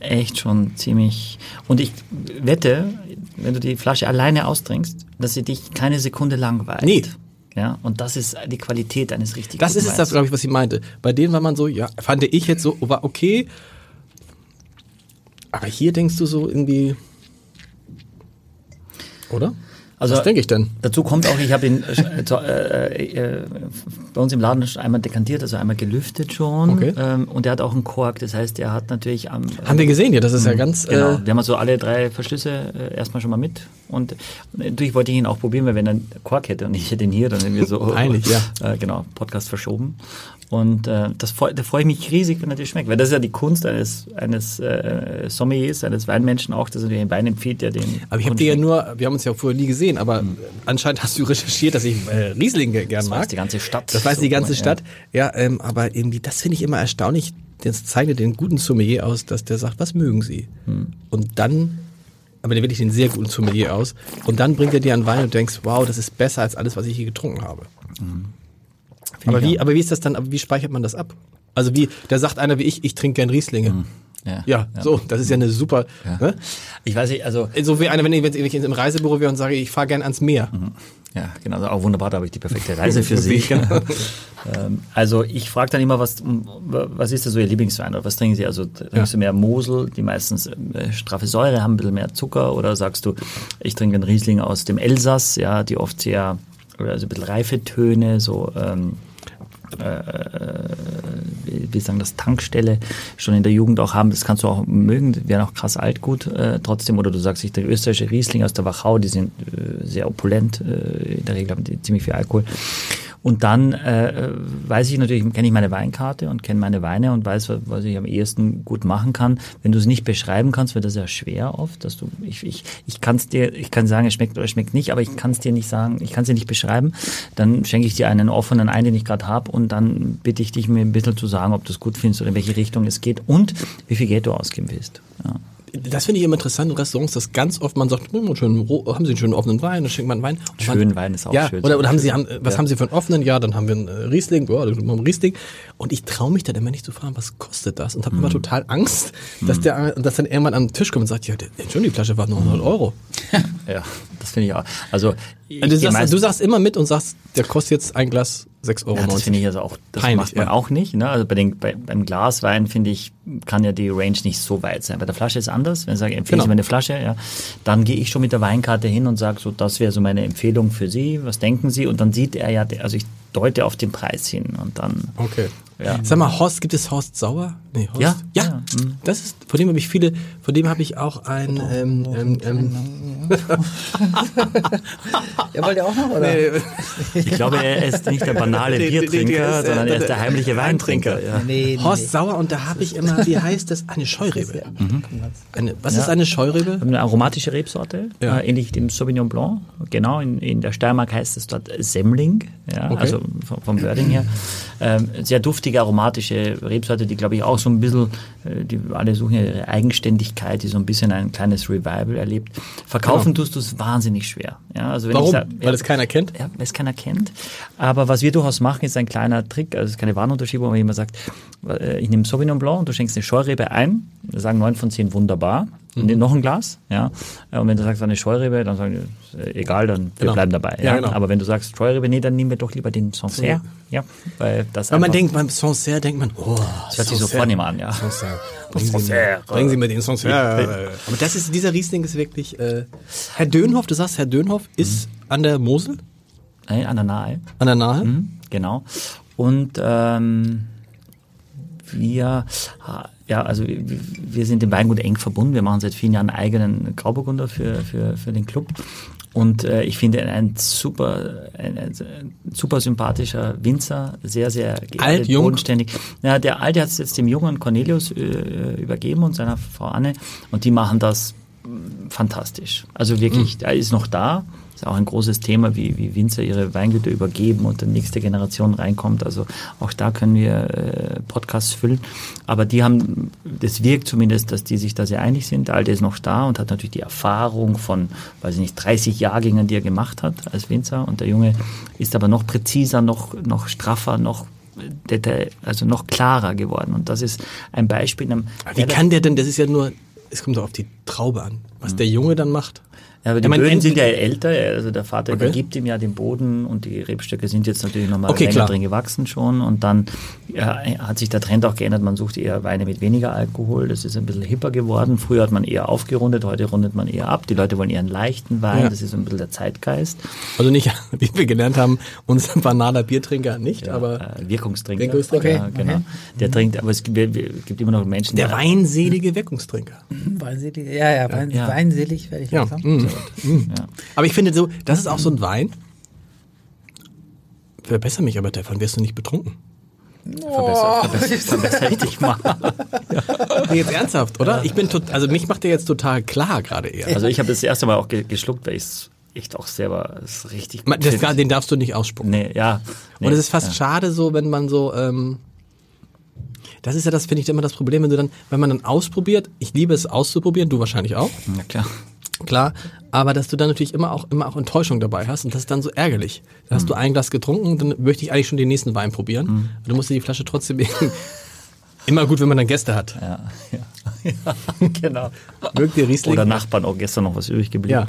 echt schon ziemlich. Und ich wette, wenn du die Flasche alleine austrinkst, dass sie dich keine Sekunde langweilt. Nee. Ja, und das ist die Qualität eines richtig Das ist es, das, glaube ich, was sie meinte. Bei denen war man so, ja, fand ich jetzt so, war okay. Aber hier denkst du so irgendwie. Oder? Also- was denke ich denn? Dazu kommt auch, ich habe ihn äh, äh, äh, bei uns im Laden schon einmal dekantiert, also einmal gelüftet schon. Okay. Ähm, und er hat auch einen Kork, das heißt, er hat natürlich am Haben wir gesehen, ja, das ist ja ganz. Genau, Äh, wir haben also alle drei Verschlüsse äh, erstmal schon mal mit. Und natürlich wollte ich ihn auch probieren, weil wenn er einen Kork hätte und ich hätte ihn hier, dann sind wir so Peinlich, ja. äh, genau, Podcast verschoben. Und äh, das da freue ich mich riesig, wenn er dir schmeckt. Weil das ist ja die Kunst eines, eines äh, Sommeliers, eines Weinmenschen auch, dass er dir einen Wein empfiehlt, der den. aber ich habe dir ja nur, wir haben uns ja vorher nie gesehen, aber anscheinend hast du recherchiert, dass ich äh, Riesling ge- gern Das mag. weiß die ganze Stadt. Das weiß So die ganze Stadt. Ja, ähm, aber irgendwie, das finde ich immer erstaunlich. Das zeichnet den guten Sommelier aus, dass der sagt, was mögen Sie? Hm. Und dann, aber der wirklich den sehr guten Sommelier aus. Und dann bringt er dir einen Wein und denkst, wow, das ist besser als alles, was ich hier getrunken habe. Aber ich wie, aber wie ist das dann, aber wie speichert man das ab? Also wie, da sagt einer wie ich, ich trinke gern Rieslinge. Hm. Ja, Ja, so, das ist ja eine super, ne? Ich weiß nicht, also So wie einer, wenn ich, wenn ich im Reisebüro wäre und sage, ich fahre gern ans Meer. Ja, genau, also auch wunderbar, da habe ich die perfekte Reise für Sie. Ähm, also ich frage dann immer, was, was ist da so Ihr Lieblingswein oder was trinken Sie? Also trinkst du mehr Mosel, die meistens äh, straffe Säure haben, ein bisschen mehr Zucker oder sagst du, ich trinke einen Riesling aus dem Elsass, ja, die oft sehr, also ein bisschen reife Töne, so ähm, wie wie sagen das, Tankstelle schon in der Jugend auch haben, das kannst du auch mögen, werden auch krass alt gut äh, trotzdem. Oder du sagst, ich der österreichische Riesling aus der Wachau, die sind äh, sehr opulent, äh, in der Regel haben die ziemlich viel Alkohol. Und dann äh, weiß ich natürlich, kenne ich meine Weinkarte und kenne meine Weine und weiß, was ich am ehesten gut machen kann. Wenn du es nicht beschreiben kannst, wird das ja schwer oft, dass du, ich, ich, ich kann es dir, ich kann sagen, es schmeckt oder es schmeckt nicht, aber ich kann es dir nicht sagen, ich kann es dir nicht beschreiben. Dann schenke ich dir einen offenen ein, den ich gerade habe und dann bitte ich dich mir ein bisschen zu sagen, ob du es gut findest oder in welche Richtung es geht und wie viel Geld du ausgeben willst. Ja. Das finde ich immer interessant in Restaurants, dass ganz oft man sagt, hm, schön, haben Sie einen schönen offenen Wein, dann schenkt man einen Wein. Und man- Schönen Wein ist auch ja, schön. Oder, oder haben Sie, haben, was Ja. haben Sie für einen offenen? Ja, dann haben wir einen äh, Riesling, ja, dann haben wir einen Riesling. Und ich traue mich dann immer nicht zu fragen, was kostet das? Und habe Mhm. immer total Angst, dass der, dass dann irgendwann am Tisch kommt und sagt, ja, schon die Flasche war nur 100 Euro. ja, das finde ich auch. Also du, sagst, du sagst immer mit und sagst, der kostet jetzt ein Glas 6,90 Euro. Ja, das finde ich also auch, das Peinlich, macht man ja. auch nicht. Ne? Also bei den, bei, beim Glaswein finde ich, kann ja die Range nicht so weit sein. Bei der Flasche ist anders. Wenn ich sage, empfehle Genau. ich mir eine Flasche, ja, dann gehe ich schon mit der Weinkarte hin und sage so, das wäre so meine Empfehlung für Sie. Was denken Sie? Und dann sieht er ja, also ich deute auf den Preis hin und dann. Okay. Ja. Sag mal, Horst, gibt es Horst Sauer? Nee, Horst? Ja, ja. ja, mhm. Das ist, von dem habe ich viele, von dem habe ich auch ein, ähm, ähm, ähm, Ja, wollt ihr auch noch, oder? Ich glaube, er ist nicht der banale Nee, nee, nee, Biertrinker, ist, äh, sondern er ist der- heimliche Weintrinker. Ja. Nee, nee, Horst Sauer und da habe ich immer, wie heißt das? Eine Scheurebe. Eine, was ist eine Scheurebe? Eine aromatische Rebsorte, Ja. äh, ähnlich dem Sauvignon Blanc. Genau, in, in der Steiermark heißt es dort Semmling, ja, Okay. also vom, vom Wording her. Ähm, sehr duftige aromatische Rebsorte, die glaube ich auch so ein bisschen, äh, die alle suchen ja ihre Eigenständigkeit, die so ein bisschen ein kleines Revival erlebt. Verkaufen tust du es wahnsinnig schwer. Ja, also wenn Warum? Ich sag, Weil es keiner kennt? ja, weil es keiner kennt. Aber was wir durchaus machen, ist ein kleiner Trick, also es ist keine Warnunterschiebung, aber jemand sagt, äh, ich nehme Sauvignon Blanc und du schenkst eine Scheurebe ein, sagen neun von zehn wunderbar, und Mhm. noch ein Glas, ja. Und wenn du sagst eine Scheurebe, dann sagen die, äh, egal, dann wir Genau. bleiben dabei. Ja, Ja, genau. Aber wenn du sagst Scheurebe, nee, dann nehmen wir doch lieber den Sancerre, ja, weil das Weil man denkt, beim Sancerre denkt man, oh, das hört sich so vornehm an, ja. Sancerre. Bringen Sie, mir, Sancerre. bringen Sie mir den Sancerre. Aber das ist, dieser Riesling ist wirklich, äh, Herr Dönhoff, du sagst, Herr Dönhoff ist an der Mosel? Nein, an der Nahe. An der Nahe? Mhm, genau. Und ähm, wir, ja, also wir- wir sind dem Weingut eng verbunden. Wir machen seit vielen Jahren einen eigenen Grauburgunder für, für, für den Club. Und äh, ich finde ein super, ein, ein super sympathischer Winzer, sehr, sehr Alt, jung? bodenständig. Ja, der Alte hat es jetzt dem jungen Cornelius äh, übergeben und seiner Frau Anne. Und die machen das fantastisch. Also wirklich, der ist noch da. Ist auch ein großes Thema, wie, wie Winzer ihre Weingüter übergeben und die nächste Generation reinkommt. Also auch da können wir äh, Podcasts füllen. Aber die haben, das wirkt zumindest, dass die sich da sehr einig sind. Der Alte ist noch da und hat natürlich die Erfahrung von, weiß ich nicht, 30 Jahrgängen, die er gemacht hat als Winzer. Und der Junge ist aber noch präziser, noch, noch straffer, noch detail, also noch klarer geworden. Und das ist ein Beispiel. einem- Wie kann der denn, das ist ja nur, es kommt doch auf die Traube an, was der Junge dann macht. Ja, aber die meine, Böden sind ja älter, also der Vater Okay. übergibt ihm ja den Boden und die Rebstöcke sind jetzt natürlich nochmal Okay, länger klar. drin gewachsen schon und dann ja, hat sich der Trend auch geändert, man sucht eher Weine mit weniger Alkohol, das ist ein bisschen hipper geworden, früher hat man eher aufgerundet, heute rundet man eher ab, die Leute wollen eher einen leichten Wein, Ja. das ist so ein bisschen der Zeitgeist, Also nicht, wie wir gelernt haben, unser banaler Biertrinker nicht, aber äh, Wirkungstrinker, Wirkungstrinker. ja, genau. der trinkt, aber es gibt, gibt immer noch Menschen, der weinselige Wirkungstrinker. Weinselig, ja, ja, wein, Ja. weinselig werde ich Ja. langsam. Mm. ja. Aber ich finde so, das ist auch so ein Wein. Verbessere mich aber, davon wirst du nicht betrunken. verbessert, verbessert, verbessert ich dich mal. Nee, jetzt ernsthaft, oder? Ich bin tot, also mich macht der jetzt total klar gerade eher. Also ich habe das erste Mal auch ge geschluckt, weil ich es echt auch selber, ist richtig Ma- das, den darfst du nicht ausspucken. Nee, ja. Nee, Und es ist fast ja. schade so, wenn man so, ähm, das ist ja das, finde ich immer das Problem, wenn du dann, wenn man dann ausprobiert, ich liebe es auszuprobieren, du wahrscheinlich auch, Ja, klar. Klar, aber dass du dann natürlich immer auch, immer auch Enttäuschung dabei hast und das ist dann so ärgerlich. Da hast du ein Glas getrunken, dann möchte ich eigentlich schon den nächsten Wein probieren. Mhm. Und du musst dir die Flasche trotzdem immer gut, wenn man dann Gäste hat. Ja, ja. ja genau. Mögt ihr Riesling? Oder Nachbarn, auch gestern noch was übrig geblieben.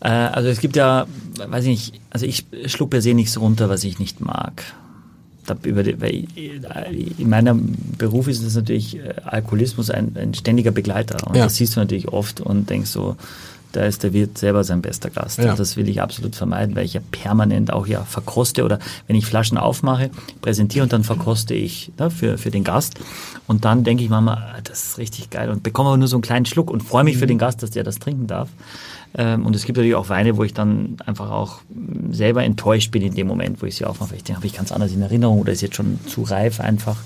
Äh, also es gibt ja, weiß ich nicht, also ich schluck per se nichts runter, was ich nicht mag. In meinem Beruf ist es natürlich äh, Alkoholismus ein, ein ständiger Begleiter. Und Ja. das siehst du natürlich oft und denkst so, da ist der Wirt selber sein bester Gast. Ja. Das will ich absolut vermeiden, weil ich ja permanent auch ja verkoste oder wenn ich Flaschen aufmache, präsentiere und dann verkoste ich ne, für, für den Gast. Und dann denke ich manchmal, ah, das ist richtig geil und bekomme aber nur so einen kleinen Schluck und freue mich für den Gast, dass der das trinken darf. Ähm, und es gibt natürlich auch Weine, wo ich dann einfach auch selber enttäuscht bin in dem Moment, wo ich sie aufmache. Ich denke, habe ich ganz anders in Erinnerung oder ist jetzt schon zu reif einfach.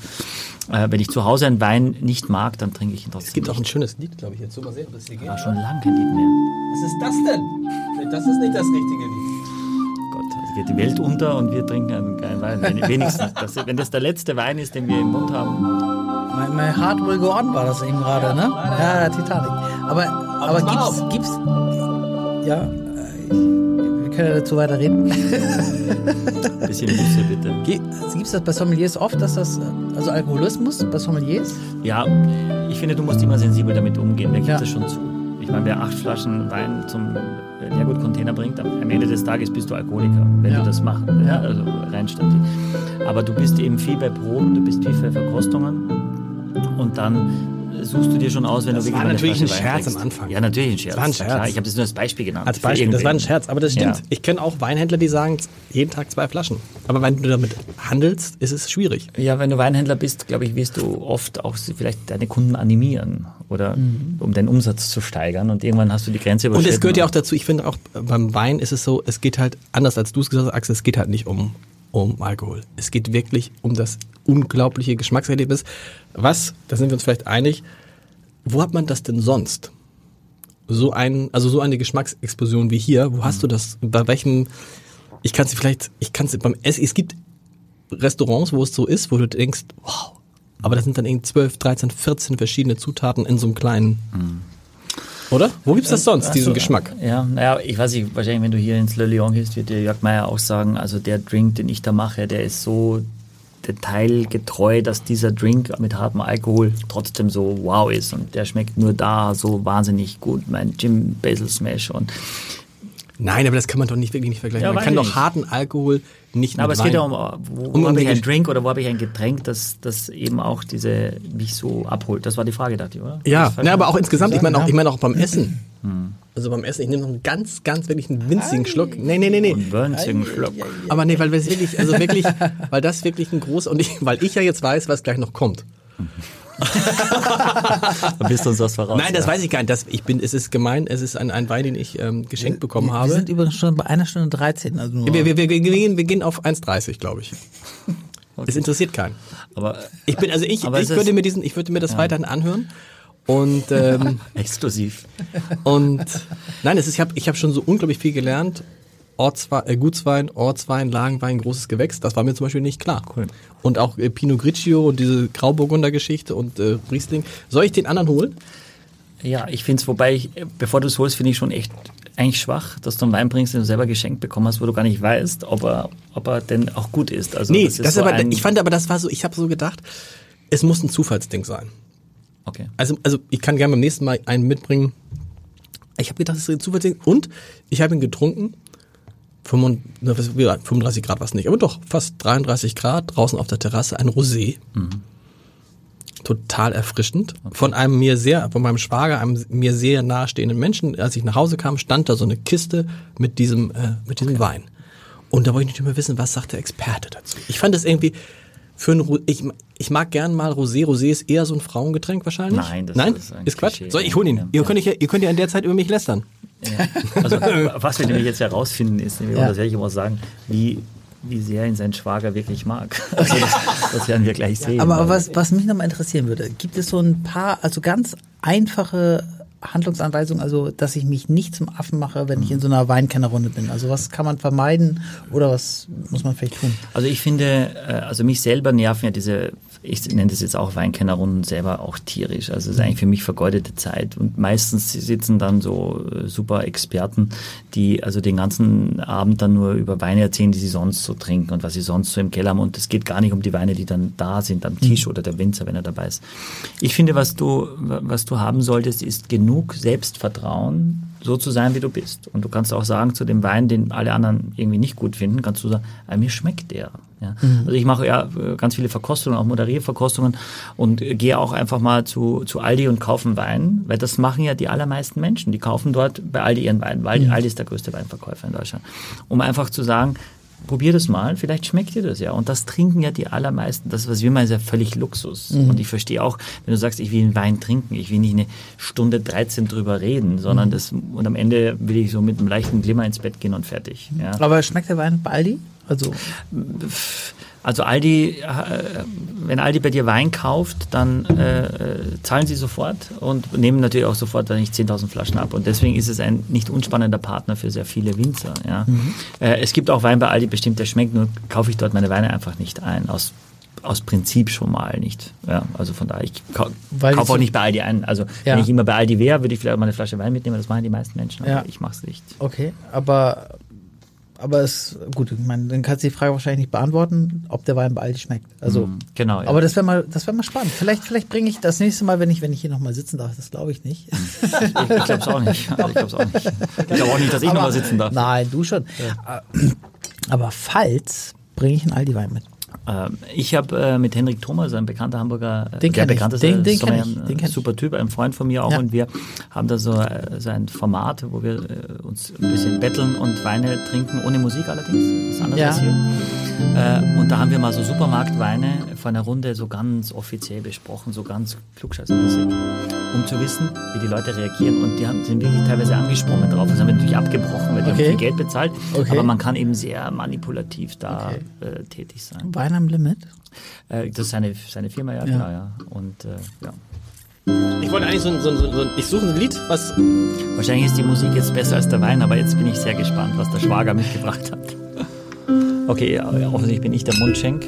Äh, wenn ich zu Hause einen Wein nicht mag, dann trinke ich ihn trotzdem. Es gibt auch ein nicht. schönes Lied, glaube ich, jetzt. So mal sehen, ob das hier geht. War schon lange kein Lied mehr. Was ist das denn? Das ist nicht das richtige Lied. Gott, geht die Welt unter und wir trinken einen geilen Wein. Wenn- Wenigstens, das, wenn das der letzte Wein ist, den wir im Mund haben. My, my Heart Will Go On war das eben gerade, ne? Ja, Titanic. Aber, aber mal gibt's, auf. gibt's, ja, wir können ja dazu weiter reden. Bisschen Muße bitte. Ge- Gibt's das bei Sommeliers oft, dass das, also Alkoholismus bei Sommeliers? Ja, ich finde, du musst immer sensibel damit umgehen. Wer gibt Ja. das schon zu? Ich meine, wer acht Flaschen Wein zum Leergutcontainer bringt, am Ende des Tages bist du Alkoholiker, wenn Ja. du das machst. Ja, also rein statistisch. Aber du bist eben viel bei Proben, du bist viel für Verkostungen und dann suchst du dir schon aus, wenn Das du war eine natürlich ein Scherz am Anfang. Ja, natürlich ein Scherz. Das war ein Na Klar, Scherz. ich habe das nur als Beispiel genannt. Als Beispiel, das war ein. Scherz, aber das stimmt. Ja. Ich kenne auch Weinhändler, die sagen, jeden Tag zwei Flaschen. Aber wenn du damit handelst, ist es schwierig. Ja, wenn du Weinhändler bist, glaube ich, wirst du oft auch vielleicht deine Kunden animieren oder um deinen Umsatz zu steigern und irgendwann hast du die Grenze Und überschritten. es gehört ja auch dazu, ich finde auch beim Wein ist es so, es geht halt, anders als du es gesagt hast, Axel, es geht halt nicht um, um Alkohol. Es geht wirklich um das unglaubliche Geschmackserlebnis. Was, da sind wir uns vielleicht einig, wo hat man das denn sonst? So ein, also so eine Geschmacksexplosion wie hier, wo hast du das, bei welchem, ich kann es vielleicht, ich kann es beim Essen, es gibt Restaurants, wo es so ist, wo du denkst, wow, aber das sind dann irgendwie 12, 13, 14 verschiedene Zutaten in so einem kleinen, oder? Wo gibt's das sonst, diesen so, Geschmack? Ja, naja, ich weiß nicht, wahrscheinlich, wenn du hier ins Le Lion gehst, wird dir Jörg Meier auch sagen, also der Drink, den ich da mache, der ist so detailgetreu, dass dieser Drink mit hartem Alkohol trotzdem so wow ist und der schmeckt nur da so wahnsinnig gut, mein Jim Basil Smash und Nein, aber das kann man doch nicht wirklich nicht vergleichen. Ja, man kann doch nicht. harten Alkohol nicht Aber mit es Wein. geht ja um, wo, Um- wo um habe ich einen Drink oder wo habe ich ein Getränk, das, das eben auch diese mich so abholt. Das war die Frage, dachte ich, oder? Ja, ne, aber auch insgesamt, ich meine auch, ich meine auch beim Essen. Hm. Also beim Essen, ich nehme noch einen ganz, ganz wirklich einen winzigen Schluck. Nee, nee, nee, nee. Und winzigen Schluck. Aber nee, weil das wirklich, also wirklich, weil das wirklich ein großer, und ich, weil ich ja jetzt weiß, was gleich noch kommt. Da bist du uns was voraus. Nein, das ja. weiß ich gar nicht. Das, ich bin, es ist gemein, es ist ein, ein Wein, den ich ähm, geschenkt bekommen Wir habe. sind übrigens schon bei einer Stunde 13. Also nur wir, wir, wir, wir, gehen, wir gehen auf 1,30, glaube ich. Es interessiert keinen. Aber Ich bin, also ich, ich es ist- würde mir diesen, ich würde mir das weiterhin anhören. Und, ähm, exklusiv. und nein, es ist, ich habe ich hab schon so unglaublich viel gelernt. Ortswein, äh, Gutswein, Ortswein, Lagenwein, großes Gewächs, das war mir zum Beispiel nicht klar. Cool. Und auch äh, Pinot Grigio und diese Grauburgunder-Geschichte und äh, Riesling. Soll ich den anderen holen? Ja, ich finde es, wobei ich, bevor du es holst, finde ich schon echt eigentlich schwach, dass du einen Wein bringst, den du selber geschenkt bekommen hast, wo du gar nicht weißt, ob er, ob er denn auch gut ist. Also nee, das das ist so aber, ein, ich fand aber, das war so, ich habe so gedacht, es muss ein Zufallsding sein. okay. Also, also ich kann gerne beim nächsten Mal einen mitbringen. Ich habe gedacht, das ist ein Zufallsding. Und ich habe ihn getrunken. 35, na, was- wie, 35 Grad war es nicht, aber doch fast 33 Grad draußen auf der Terrasse, ein Rosé. Total erfrischend. Von einem mir sehr, von meinem Schwager, einem mir sehr nahestehenden Menschen. Als ich nach Hause kam, stand da so eine Kiste mit diesem, äh, mit diesem Wein. Und da wollte ich nicht mehr wissen, was sagt der Experte dazu. Ich fand das irgendwie für ein, ich, ich mag gern mal Rosé. Rosé ist eher so ein Frauengetränk wahrscheinlich. Nein, das Nein? ist ein ist Quatsch. So, ich hole ihn. Ja. Ihr, könnt ja, ihr könnt ja in der Zeit über mich lästern. Ja. Also, was wir nämlich jetzt herausfinden ist, nämlich, Ja. und das werde ich immer sagen, wie, wie sehr ihn sein Schwager wirklich mag. Also das, das werden wir gleich sehen. Aber Weil- was, was mich nochmal interessieren würde, gibt es so ein paar, also ganz einfache Handlungsanweisungen, also dass ich mich nicht zum Affen mache, wenn ich in so einer Weinkennerrunde bin? Also was kann man vermeiden oder was muss man vielleicht tun? Also ich finde, äh, also mich selber nerven ja diese, ich nenne das jetzt auch Weinkennerrunden selber auch tierisch. Also es ist eigentlich für mich vergeudete Zeit. Und meistens sitzen dann so äh, super Experten, die also den ganzen Abend dann nur über Weine erzählen, die sie sonst so trinken und was sie sonst so im Keller haben. Und es geht gar nicht um die Weine, die dann da sind am Tisch oder der Winzer, wenn er dabei ist. Ich finde, was du, was du haben solltest, ist genug Selbstvertrauen, so zu sein, wie du bist. Und du kannst auch sagen zu dem Wein, den alle anderen irgendwie nicht gut finden, kannst du sagen, ah, mir schmeckt der. Ja. Also ich mache ja äh, ganz viele Verkostungen, auch Moderierverkostungen und äh, gehe auch einfach mal zu, zu Aldi und kaufen Wein, weil das machen ja die allermeisten Menschen. Die kaufen dort bei Aldi ihren Wein, weil Aldi ist der größte Weinverkäufer in Deutschland. Um einfach zu sagen, probier das mal, vielleicht schmeckt dir das ja. Und das trinken ja die allermeisten. Das, was wir meinen, ist ja völlig Luxus. Und ich verstehe auch, wenn du sagst, ich will einen Wein trinken, ich will nicht eine Stunde 13 drüber reden, sondern das, und am Ende will ich so mit einem leichten Glimmer ins Bett gehen und fertig. Ja. Aber schmeckt der Wein bei Aldi? Also Also Aldi, äh, wenn Aldi bei dir Wein kauft, dann äh, zahlen sie sofort und nehmen natürlich auch sofort dann nicht 10.000 Flaschen ab. Und deswegen ist es ein nicht unspannender Partner für sehr viele Winzer. Ja. Äh, es gibt auch Wein bei Aldi bestimmt, der schmeckt, nur kaufe ich dort meine Weine einfach nicht ein. Aus aus Prinzip schon mal nicht. Ja, also von daher, ich kau Weil kaufe auch nicht bei Aldi ein. Also Ja. wenn ich immer bei Aldi wäre, würde ich vielleicht mal eine Flasche Wein mitnehmen. Das machen die meisten Menschen, aber Ja. ich mache es nicht. okay, aber aber es gut, ich meine, dann kannst du die Frage wahrscheinlich nicht beantworten, ob der Wein bei Aldi schmeckt. Also Genau. Ja. Aber das wäre mal, das wäre mal spannend. Vielleicht, vielleicht bringe ich das nächste Mal, wenn ich, wenn ich hier nochmal sitzen darf. Das glaube ich nicht. ich ich glaube es auch nicht. Also ich glaube es auch nicht. Ich glaube auch nicht, dass ich nochmal sitzen darf. Nein, du schon. Aber falls bringe ich einen Aldi-Wein mit. Ähm, Ich habe äh, mit Henrik Thomas, ein bekannter Hamburger, äh, Den der bekannteste Den- den ich. ein, Den äh, super Typ, ein Freund von mir auch Ja. und wir haben da so, äh, so ein Format, wo wir äh, uns ein bisschen betteln und Weine trinken, ohne Musik allerdings, das ist anders Ja. als hier. Äh, und da haben wir mal so Supermarktweine von einer Runde so ganz offiziell besprochen, so ganz klugscheißmäßig, um zu wissen, wie die Leute reagieren und die haben, sind wirklich teilweise angesprungen drauf. Das haben wir natürlich abgebrochen, weil die Okay. haben viel Geld bezahlt, Okay. aber man kann eben sehr manipulativ da Okay. äh, tätig sein. Wein am Limit. Äh, das ist seine, seine Firma, ja, Ja. genau, ja. Und äh, ja. Ich wollte eigentlich so ein, so ein, so ein ich suche ein Lied, was Wahrscheinlich ist die Musik jetzt besser als der Wein, aber jetzt bin ich sehr gespannt, was der Schwager mitgebracht hat. Okay, ja, offensichtlich bin ich der Mundschenk.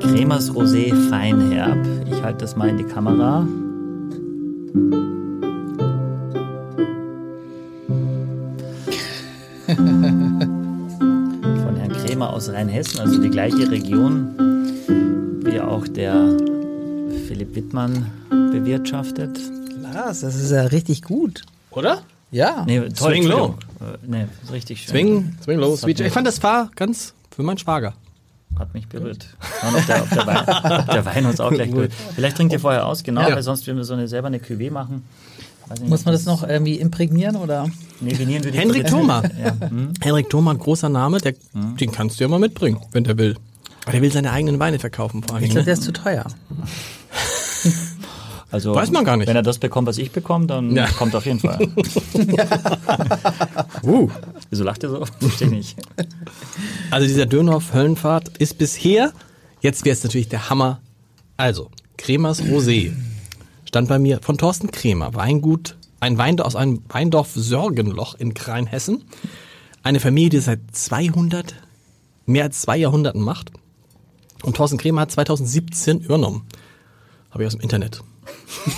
Cremers Rosé Feinherb. Ich halte das mal in die Kamera. Kremer aus Rheinhessen, also die gleiche Region, wie auch der Philipp Wittmann bewirtschaftet. Lars, das ist ja richtig gut. oder? Ja. Nee, toll, Swing low. Äh, Nee, ist richtig schön. Swing, swing low, sweet. Ich fand, das war ganz für meinen Schwager. Hat mich berührt. Und ob der, ob der, Wein, ob der Wein uns auch gleich berührt. Vielleicht trinkt ihr vorher aus, genau, Ja. weil sonst, wenn wir so eine, selber eine Cuvée machen. Nicht, Muss man das noch irgendwie imprägnieren oder? Nee, ich Henrik Thoma. Ja. hm? Henrik Thoma, ein großer Name, der, den kannst du ja mal mitbringen, wenn der will. Aber der will seine eigenen Weine verkaufen vor allem. Ich glaube, der ist zu teuer. Also, Weiß man gar nicht. Wenn er das bekommt, was ich bekomme, dann Ja. kommt er auf jeden Fall. Uh. Wieso lacht er so? Verstehe nicht. Also dieser Dönhoff Höllenfahrt ist bisher, jetzt wäre es natürlich der Hammer. Also, Kremers Rosé stand bei mir von Thorsten Kremer, Weingut, ein Wein aus einem Weindorf Sörgenloch in Kreinhessen. Eine Familie, die seit 200, mehr als zwei Jahrhunderten macht. Und Thorsten Kremer hat 2017 übernommen. Habe ich aus dem Internet.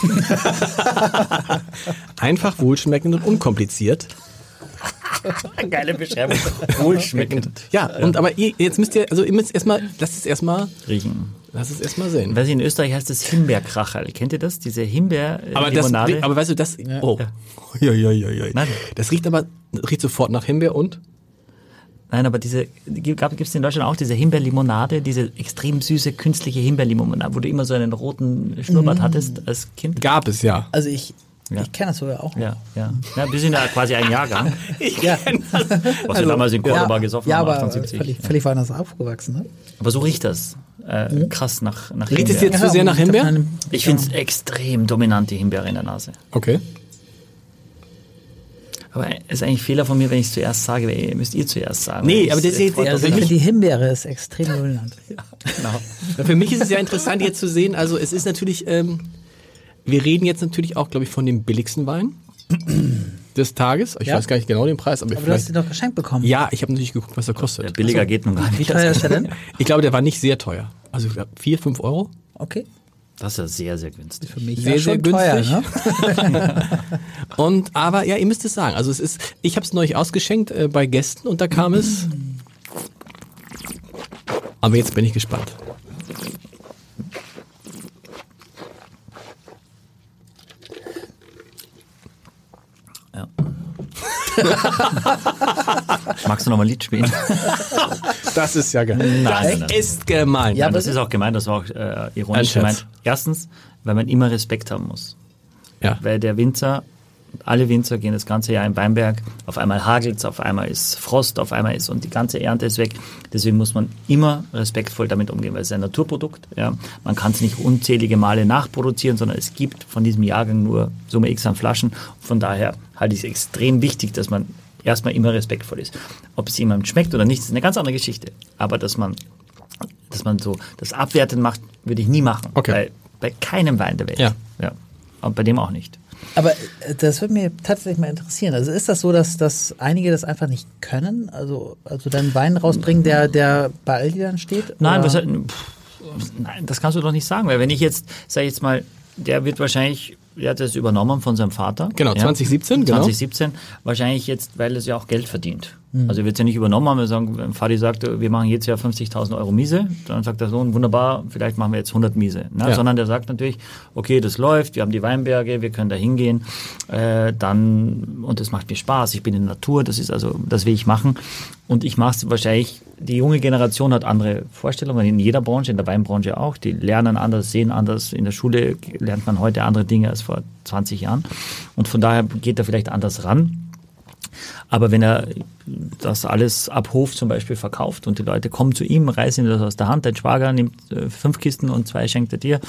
Einfach wohlschmeckend und unkompliziert. Geile Beschreibung. Wohlschmeckend. Ja, und aber ihr, jetzt müsst ihr, also ihr müsst erstmal, lasst es erstmal, Riechen. Lasst es erstmal sehen. Weiß ich, in Österreich heißt das Himbeerkracherl. Kennt ihr das? Diese Aber, das, Himbeer-Limonade? aber weißt du, das, oh, ja, ja, ja, ja. Nein. Das riecht aber, riecht sofort nach Himbeer und? Nein, aber diese, gibt es in Deutschland auch diese Himbeerlimonade, diese extrem süße künstliche Himbeerlimonade, wo du immer so einen roten Schnurrbart Mhm. hattest als Kind? Gab es ja. Also ich, Ja. ich kenne das sogar auch. Ja, ja. ja. Wir sind ja quasi ein Jahrgang, Ja, was wir damals in Cordoba gesoffen ja haben, aber 78. völlig, völlig woanders aufgewachsen. Ne? Aber so riecht das. Äh, krass nach, nach Riecht es jetzt zu sehr nach Himbeer? Ich finde es extrem dominant, die Himbeere in der Nase. Okay. Aber es ist eigentlich ein Fehler von mir, wenn ich es zuerst sage, weil ihr müsst ihr zuerst sagen. Nee, aber das ist jetzt- Also ich die Himbeere ist extrem dominant. Genau. Ja, Für mich ist es ja interessant jetzt zu sehen, also es ist natürlich, ähm, wir reden jetzt natürlich auch, glaube ich, von dem billigsten Wein des Tages. Ich Ja. weiß gar nicht genau den Preis, aber, Aber du hast sie doch geschenkt bekommen. Ja, ich habe natürlich geguckt, was er kostet. billiger geht nun gar Wie nicht. teuer ist der denn? Ich glaube, der war nicht sehr teuer. Also ich glaube, vier, fünf Euro. Okay. Das ist ja sehr, sehr günstig. Für mich Sehr, ja sehr schon teuer, günstig. ne? Und aber ja, ihr müsst es sagen. Also es ist, ich habe es neulich ausgeschenkt äh, bei Gästen und da kam es. Aber jetzt bin ich gespannt. Ja. Magst du noch mal ein Lied spielen? Das ist ja gemein. Nein, Das ist gemein. Ja, Nein, das ist auch gemeint, das war auch äh, ironisch gemeint. Erstens, weil man immer Respekt haben muss. ja. Weil der Winzer, alle Winzer gehen das ganze Jahr in Weinberg, auf einmal hagelt's, auf einmal ist Frost, auf einmal ist und die ganze Ernte ist weg. Deswegen muss man immer respektvoll damit umgehen, weil es ist ein Naturprodukt. Ja. Man kann es nicht unzählige Male nachproduzieren, sondern es gibt von diesem Jahrgang nur Summe X an Flaschen. Von daher halte ich es extrem wichtig, dass man erstmal immer respektvoll ist. Ob es jemandem schmeckt oder nicht, ist eine ganz andere Geschichte. Aber dass man dass man so das Abwerten macht, würde ich nie machen. Okay. Bei, bei keinem Wein der Welt. Ja. ja. Und bei dem auch nicht. Aber äh, das würde mir tatsächlich mal interessieren. Also ist das so, dass, dass einige das einfach nicht können? Also, also dann Wein rausbringen, der, der bei Aldi dann steht? Nein, was, pff, nein, das kannst du doch nicht sagen, weil wenn ich jetzt, sag ich jetzt mal, der wird wahrscheinlich, der hat das übernommen von seinem Vater. Genau, 2017, genau. 2017, wahrscheinlich jetzt, weil es ja auch Geld verdient. Mhm. Also wird es ja nicht übernommen haben, wir sagen, wenn Vati sagt, wir machen jetzt ja 50.000 Euro Miese, dann sagt der Sohn, wunderbar, vielleicht machen wir jetzt 100 Miese. Ne? Ja. Sondern der sagt natürlich, okay, das läuft, wir haben die Weinberge, wir können da hingehen, äh, dann, und es macht mir Spaß, ich bin in der Natur, das ist also, das will ich machen. Und ich mache es wahrscheinlich, die junge Generation hat andere Vorstellungen, in jeder Branche, in der Weinbranche auch, die lernen anders, sehen anders, in der Schule lernt man heute andere Dinge als vor 20 Jahren. Und von daher geht er vielleicht anders ran. Aber wenn er das alles ab Hof zum Beispiel verkauft und die Leute kommen zu ihm, reißen ihm das aus der Hand, dein Schwager nimmt äh, fünf Kisten und zwei schenkt er dir,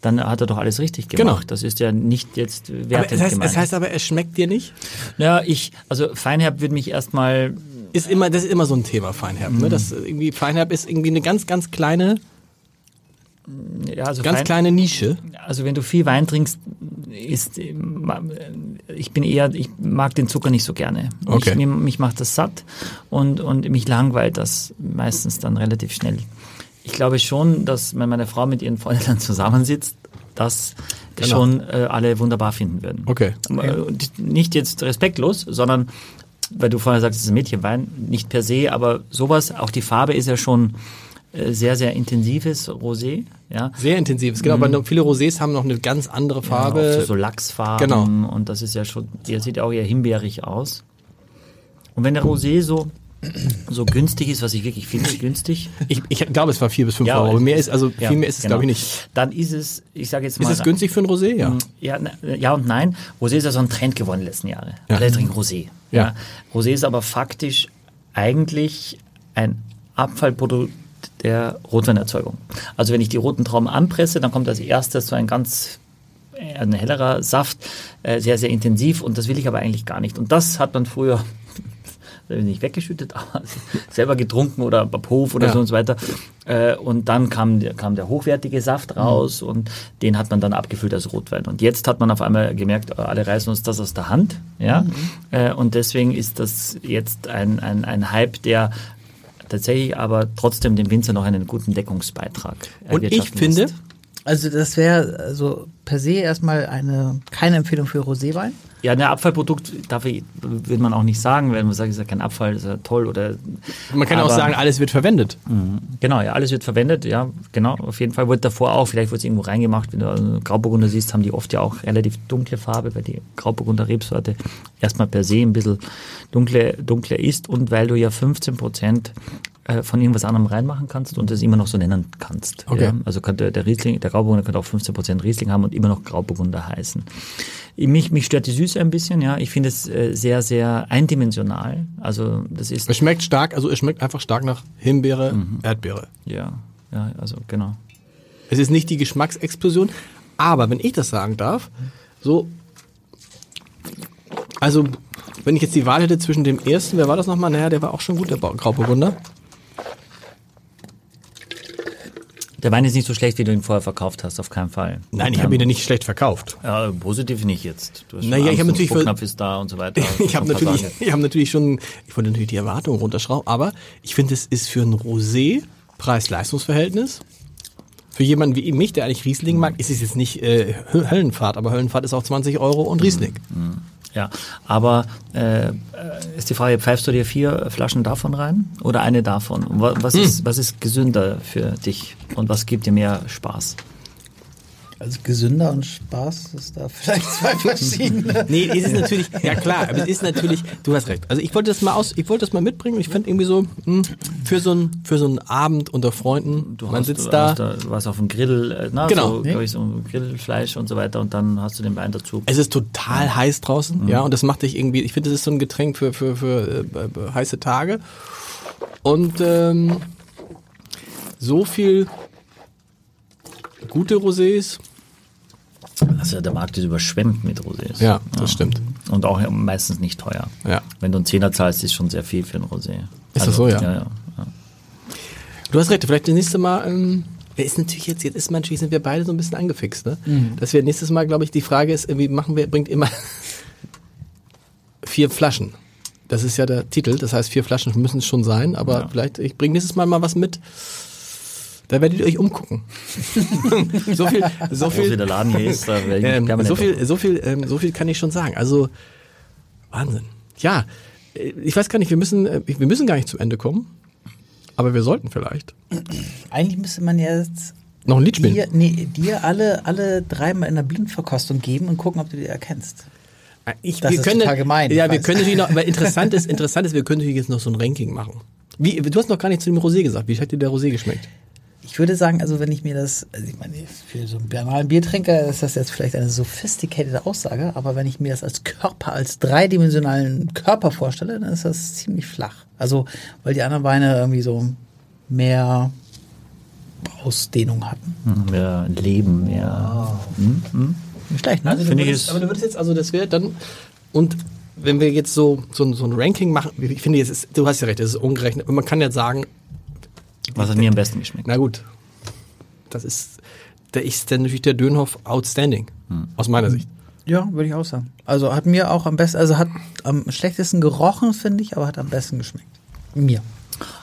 dann hat er doch alles richtig gemacht. Genau. Das ist ja nicht jetzt wertend es, heißt, gemeint. es heißt aber, es schmeckt dir nicht. ja, ich, also Feinherb würde mich erstmal, Ist immer, das ist immer so ein Thema, Feinherb. Ne? Das irgendwie, Feinherb ist irgendwie eine ganz, ganz kleine, ja, also ganz Fein- kleine Nische. Also wenn du viel Wein trinkst, ist ich bin eher, ich mag den Zucker nicht so gerne. Okay. Ich, mich, mich macht das satt und, und mich langweilt das meistens dann relativ schnell. Ich glaube schon, dass wenn meine Frau mit ihren Freunden dann zusammensitzt, das Genau. schon äh, alle wunderbar finden würden. Okay. Äh, und Nicht jetzt respektlos, sondern weil du vorher sagst, es ist ein Mädchenwein, nicht per se, aber sowas, auch die Farbe ist ja schon äh, sehr, sehr intensives Rosé. Ja. Sehr intensives, genau. Aber viele Rosés haben noch eine ganz andere Farbe. Ja, so Lachsfarben. Genau. Und das ist ja schon, der sieht auch eher himbeerig aus. Und wenn der Rosé so, so günstig ist, was ich wirklich finde, günstig. Ich, ich glaube, es war vier bis fünf Ja, Euro. Mehr ist, also Ja, viel mehr ist es, genau. glaube ich, nicht. Dann ist es, ich sage jetzt Ist mal. es günstig für ein Rosé? Ja. Ja, na- ja und nein. Rosé ist ja so ein Trend geworden in den letzten Jahren. Ja. Alle trinken Rosé. Ja. Rosé ist aber faktisch eigentlich ein Abfallprodukt der Rotweinerzeugung. Also wenn ich die roten Trauben anpresse, dann kommt als erstes so ein ganz äh, ein hellerer Saft, äh, sehr, sehr intensiv und das will ich aber eigentlich gar nicht. Und das hat man früher nicht weggeschüttet, aber selber getrunken oder ab Hof oder Ja. so und so weiter. Äh, Und dann kam, der- kam der hochwertige Saft raus und den hat man dann abgefüllt als Rotwein. Und jetzt hat man auf einmal gemerkt, alle reißen uns das aus der Hand. Ja? Äh, Und deswegen ist das jetzt ein, ein, ein Hype, der tatsächlich aber trotzdem dem Winzer noch einen guten Deckungsbeitrag Und ich finde, lässt. Also das wäre also per se erstmal eine keine Empfehlung für Roséwein. Ja, ein Abfallprodukt darf ich, will man auch nicht sagen, wenn man sagt, es ist ja kein Abfall, ist ja toll oder. man kann auch aber- sagen, alles wird verwendet. Genau, ja, alles wird verwendet, ja, genau. Auf jeden Fall wurde davor auch, vielleicht wurde es irgendwo reingemacht, wenn du also Grauburgunder siehst, haben die oft ja auch relativ dunkle Farbe, weil die Grauburgunder Rebsorte erstmal per se ein bisschen dunkle, dunkler ist und weil du ja 15 Prozent äh, von irgendwas anderem reinmachen kannst und das immer noch so nennen kannst. Okay. Ja? Also könnte der Riesling, der Grauburgunder könnte auch 15 Prozent Riesling haben und immer noch Grauburgunder heißen. Mich, mich stört die Süße ein bisschen, ja. Ich finde es äh, sehr, sehr eindimensional. Also das ist Es schmeckt stark, also es schmeckt einfach stark nach Himbeere, Mhm. Erdbeere. ja, ja, also genau. Es ist nicht die Geschmacksexplosion, aber wenn ich das sagen darf, so, also wenn ich jetzt die Wahl hätte zwischen dem ersten, wer war das nochmal? Naja, der war auch schon gut, der Grauburgunder. Der Wein ist nicht so schlecht, wie du ihn vorher verkauft hast, auf keinen Fall. Nein, ich habe ihn ja nicht schlecht verkauft. Ja, positiv nicht jetzt. Du hast Naja, ich habe natürlich Spucknapf ist da und so weiter. Ich habe natürlich, ich habe natürlich schon, ich wollte natürlich die Erwartungen runterschrauben, aber ich finde, es ist für ein Rosé Preis-Leistungs-Verhältnis. Für jemanden wie mich, der eigentlich Riesling mag, ist es jetzt nicht äh, Hö- Höllenfahrt, aber Höllenfahrt ist auch 20 Euro und Riesling. Ja, aber äh, ist die Frage, pfeifst du dir vier Flaschen davon rein oder eine davon? Was, Hm. ist, was ist gesünder für dich und was gibt dir mehr Spaß? Also gesünder und Spaß ist da vielleicht zwei verschiedene. Nee, es ist natürlich, ja klar, aber es ist natürlich, du hast recht. Also ich wollte das mal aus, ich wollte das mal mitbringen und ich fand irgendwie so, mh, für so ein, für so einen Abend unter Freunden, man hast- sitzt du da, hast du warst auf dem Grill, äh, na, Genau. so, glaub ich, so ein Grillfleisch und so weiter und dann hast du den Wein dazu. es ist total heiß draußen, ja, und das macht dich irgendwie, ich finde, das ist so ein Getränk für, für, für äh, äh, heiße Tage. Und ähm, so viel gute Rosés. Also der Markt ist überschwemmt mit Rosés. Ja, das stimmt. Und auch meistens nicht teuer. Ja. Wenn du einen Zehner zahlst, ist schon sehr viel für ein Rosé. Also, Ist das so, ja? ja, ja, ja. Du hast recht, vielleicht das nächste Mal, ähm, ist natürlich jetzt, jetzt ist man, natürlich sind wir beide so ein bisschen angefixt, ne? Dass wir nächstes Mal, glaube ich, die Frage ist, wie machen wir, bringt immer vier Flaschen. Das ist ja der Titel, das heißt, vier Flaschen müssen es schon sein, aber Ja. vielleicht, ich bringe nächstes Mal mal was mit. Da werdet ihr euch umgucken. so viel, so viel, der Laden hier ist, da ich ähm, so viel, so viel, ähm, so viel kann ich schon sagen. Also Wahnsinn. Ja, äh, ich weiß gar nicht, wir müssen, äh, wir müssen gar nicht zum Ende kommen, aber wir sollten vielleicht Eigentlich müsste man jetzt noch ein Lied spielen. dir, nee, dir alle, alle dreimal in der Blindverkostung geben und gucken, ob du die erkennst. Ich, Das wir ist können, total gemein, Ja, wir weiß. können natürlich noch, aber interessant ist, interessant ist, wir können natürlich jetzt noch so ein Ranking machen. Wie, du hast noch gar nicht zu dem Rosé gesagt. Wie hat dir der Rosé geschmeckt? Ich würde sagen, also wenn ich mir das, also ich meine, für so einen banalen Biertrinker ist das jetzt vielleicht eine sophisticated Aussage, aber wenn ich mir das als Körper, als dreidimensionalen Körper vorstelle, dann ist das ziemlich flach. Also, weil die anderen Weine irgendwie so mehr Ausdehnung hatten. mehr Leben, mehr. Hm, hm. Nicht schlecht, ne? Also, Finde ich würdest, es- aber du würdest jetzt, also das wäre dann, und wenn wir jetzt so, so, ein- so ein Ranking machen, ich finde jetzt, ist, du hast ja recht, das ist ungerechnet, und man kann jetzt sagen, Was hat mir am besten geschmeckt? na gut, das ist, der ist dann natürlich der Dönhoff outstanding, aus meiner Sicht. Ja, würde ich auch sagen. Also hat mir auch am besten, also hat am schlechtesten gerochen, finde ich, aber hat am besten geschmeckt. Mir.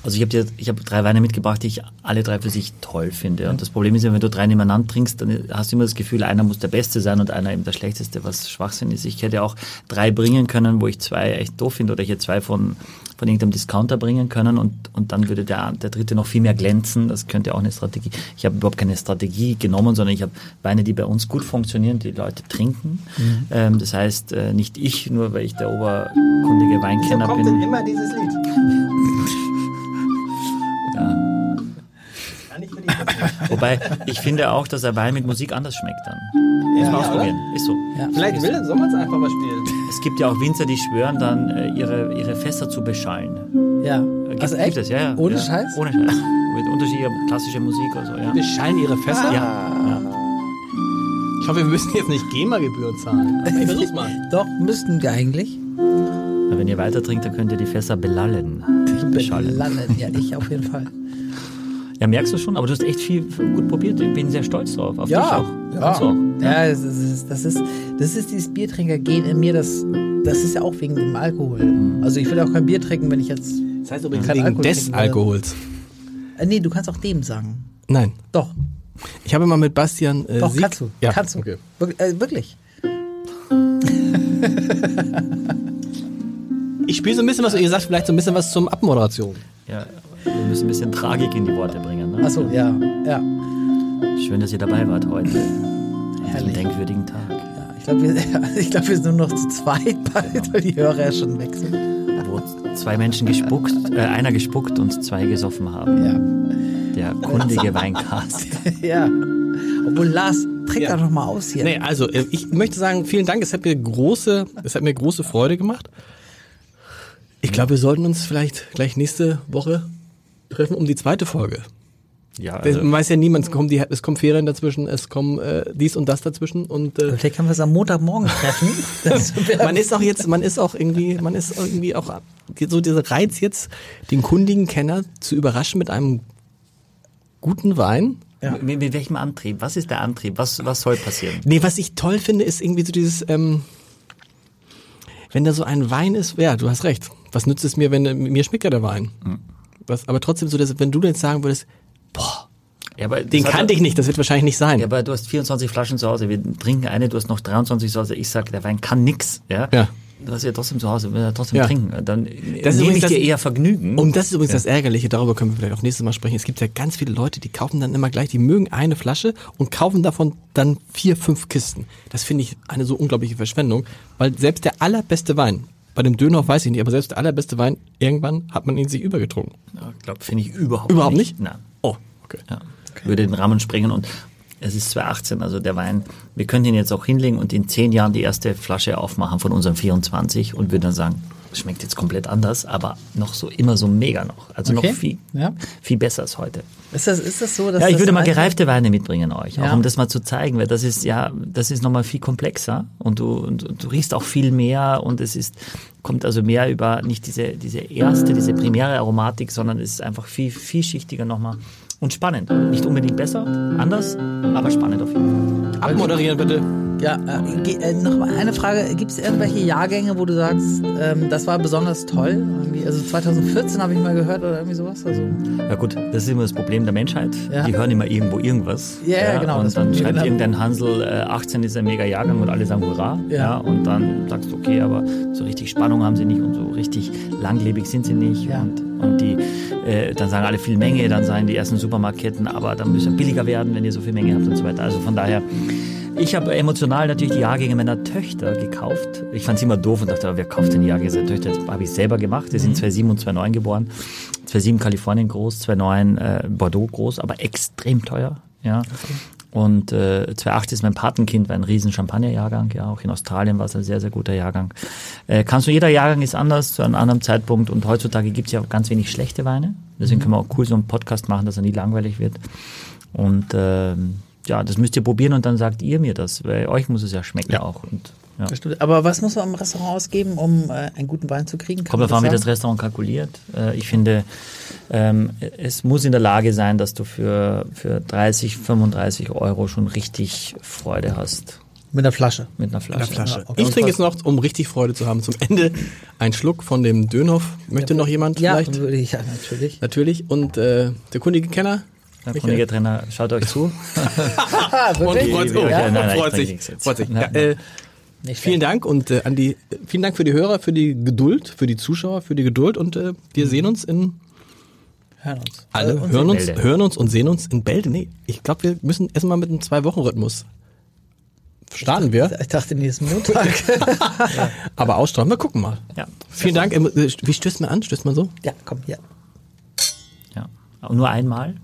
Also ich habe habe drei Weine mitgebracht, die ich alle drei für sich toll finde. Und das Problem ist ja, wenn du drei nebeneinander trinkst, dann hast du immer das Gefühl, einer muss der Beste sein und einer eben der Schlechteste, was Schwachsinn ist. Ich hätte auch drei bringen können, wo ich zwei echt doof finde oder ich hätte zwei von, von irgendeinem Discounter bringen können und, und dann würde der, der dritte noch viel mehr glänzen. Das könnte auch eine Strategie. Ich habe überhaupt keine Strategie genommen, sondern ich habe Weine, die bei uns gut funktionieren, die Leute trinken. Mhm. Ähm, das heißt, äh, nicht ich, nur weil ich der oberkundige Weinkenner kommt bin. denn immer dieses Lied? Wobei, ich finde auch, dass ein Wein mit Musik anders schmeckt dann. Muss man Ja, ausprobieren. Ist so. Ja. Vielleicht will, soll man es einfach mal spielen. Es gibt ja auch Winzer, die schwören dann, äh, ihre, ihre Fässer zu beschallen. Ja. Äh, Gibt, Also echt? gibt es, ja, ja. Ohne ja. Scheiß? Ohne Scheiß. Mit unterschiedlicher klassischer Musik oder so, ja. Beschallen ihre Fässer? Ja, ja. Ich hoffe, wir müssen jetzt nicht GEMA-Gebühren zahlen. Aber ich versuch's mal. Doch, müssten wir eigentlich. Na, Wenn ihr weiter trinkt, dann könnt ihr die Fässer belallen. Beschallen. Landen. Ja, ich auf jeden Fall. Ja, merkst du schon, aber du hast echt viel gut probiert. Ich bin sehr stolz drauf. Auf dich Ja, auch. ja. Auch. Ja, das ist, das ist, das ist dieses Biertrinker-Gen in mir, das, das ist ja auch wegen dem Alkohol. Also ich will auch kein Bier trinken, wenn ich jetzt. Das heißt übrigens wegen Alkohol des trinken. Alkohols. Äh, nee, du kannst auch dem sagen. Nein. Doch, Ich habe mal mit Bastian äh, doch, Sieg... kannst du. Ja, Kannst du. Okay. Wir, äh, wirklich. Ich spiele so ein bisschen was, ihr sagt vielleicht so ein bisschen was zum Abmoderation. Ja, wir müssen ein bisschen Tragik in die Worte bringen. Ne? Achso, ja, ja. Schön, dass ihr dabei wart heute. Herrlich. denkwürdigen Tag. ja ich glaube, wir, ich glaub, wir sind nur noch zu zweit bald, weil die Hörer ja schon sind. Wo zwei Menschen gespuckt, äh, einer gespuckt und zwei gesoffen haben. Ja. Der kundige Weincast. ja. Obwohl, Lars, trink Ja. doch noch mal aus hier. Nee, also äh, ich möchte sagen, vielen Dank. Es hat mir große, es hat mir große Freude gemacht. Ich glaube, wir sollten uns vielleicht gleich nächste Woche treffen um die zweite Folge. Ja, also, Man weiß ja nie, man- es kommen, die, es kommen Ferien dazwischen, es kommen äh, dies und das dazwischen und äh, Vielleicht können wir es am Montagmorgen treffen. Man ist auch jetzt, man ist auch irgendwie, man ist irgendwie auch so dieser Reiz jetzt, den kundigen Kenner zu überraschen mit einem guten Wein. mit, mit welchem Antrieb? Was ist der Antrieb? Was, was soll passieren? Nee, was ich toll finde, ist irgendwie so dieses, ähm, wenn da so ein Wein ist, ja, du hast recht. Was nützt es mir, wenn mir schmeckt ja der Wein? Was, aber trotzdem so, dass, wenn du jetzt sagen würdest, boah, Ja, aber den kannte ich nicht, das wird wahrscheinlich nicht sein. Ja, aber du hast 24 Flaschen zu Hause. Wir trinken eine, du hast noch 23 zu Hause. Ich sag, der Wein kann nix. Ja. Ja. Du hast ja trotzdem zu Hause, will er trotzdem Ja. trinken. Dann Das nehme ich das- dir eher Vergnügen. Und das ist übrigens das Ärgerliche, darüber können wir vielleicht auch nächstes Mal sprechen. Es gibt ja ganz viele Leute, die kaufen dann immer gleich, die mögen eine Flasche und kaufen davon dann vier, fünf Kisten. Das finde ich eine so unglaubliche Verschwendung, weil selbst der allerbeste Wein, bei dem Dönerhof weiß ich nicht, aber selbst der allerbeste Wein, irgendwann hat man ihn sich übergetrunken. Ja, ich glaube, finde ich überhaupt, Überhaupt nicht? Nein. Oh, okay. Ja. Würde den Rahmen sprengen und es ist 2018, also der Wein, wir können ihn jetzt auch hinlegen und in zehn Jahren die erste Flasche aufmachen von unserem 24 und würden dann sagen, schmeckt jetzt komplett anders, aber noch so immer so mega noch. Also Okay. noch viel, Ja. viel besser als heute. Ist das, ist das so, dass Ja, ich das würde mal gereifte Weine mitbringen euch, auch Ja. um das mal zu zeigen, weil das ist ja, das ist nochmal viel komplexer und du, und, und du riechst auch viel mehr und es ist, kommt also mehr über nicht diese, diese erste, diese primäre Aromatik, sondern es ist einfach viel, vielschichtiger nochmal und spannend. Nicht unbedingt besser, anders, aber spannend auf jeden Fall. Abmoderieren bitte. Ja, äh, äh, noch mal eine Frage. Gibt es irgendwelche Jahrgänge, wo du sagst, ähm, das war besonders toll? Also 2014 habe ich mal gehört oder irgendwie sowas. Also, Ja gut, das ist immer das Problem der Menschheit. Ja. Die hören immer irgendwo irgendwas. Ja, ja, genau, Und dann schreibt genau. irgendein Hansel, äh, 18 ist ein mega Jahrgang und alle sagen Hurra. Ja. Und dann sagst du, okay, aber so richtig Spannung haben sie nicht und so richtig langlebig sind sie nicht. Ja. Und, und die, äh, dann sagen alle viel Menge, dann sagen die ersten Supermarktketten, aber dann müsst ihr billiger werden, wenn ihr so viel Menge habt und so weiter. Also von daher, ich habe emotional natürlich die Jahrgänge meiner Töchter gekauft. Ich fand es immer doof und dachte, wer kauft denn die Jahrgänge seiner Töchter? Das habe ich selber gemacht. Die sind 2007 und 2009 geboren. 2007 Kalifornien groß, 2009 äh, Bordeaux groß, aber extrem teuer. Ja. Und äh, 2008 ist mein Patenkind, war ein riesen Champagnerjahrgang, ja, auch in Australien war es ein sehr, sehr guter Jahrgang. Äh, kannst du, jeder Jahrgang ist anders zu einem anderen Zeitpunkt und heutzutage gibt es ja auch ganz wenig schlechte Weine. Deswegen können wir auch cool so einen Podcast machen, dass er nie langweilig wird. Und ähm, ja, das müsst ihr probieren und dann sagt ihr mir das, weil euch muss es ja schmecken auch. Und, ja. das stimmt. Aber was muss man im Restaurant ausgeben, um äh, einen guten Wein zu kriegen? Kann Kommt davon, wie das? Restaurant kalkuliert. Äh, ich finde, ähm, es muss in der Lage sein, dass du für, für 30, 35 Euro schon richtig Freude hast. Mit einer Flasche. mit einer Flasche. Eine Flasche. okay. Ich trinke jetzt noch, um richtig Freude zu haben, zum Ende einen Schluck von dem Dönhoff. Möchte noch jemand Ja, vielleicht? ja natürlich. Natürlich. Und äh, der kundige Kenner? Der Michael. kundige Trainer, schaut euch zu. Und wirklich? freut, Ja, oh, nein, freut sich. Freut sich. Ja, äh, Nicht vielen Dank und äh, an die, vielen Dank für die Hörer, für die Geduld, für die Zuschauer, für die Geduld und äh, wir sehen uns in Hören uns. alle, und hören uns, Bälde. hören uns und sehen uns in Bälde. Nee, ich glaube, wir müssen erstmal mit einem Zwei-Wochen-Rhythmus starten wir, Ich dachte nächsten Montag. aber ausstrahlen. Wir gucken mal. Ja, Vielen Dank. Äh, Wie stößt man an? Stößt man so? ja, komm, hier. ja. Aber nur einmal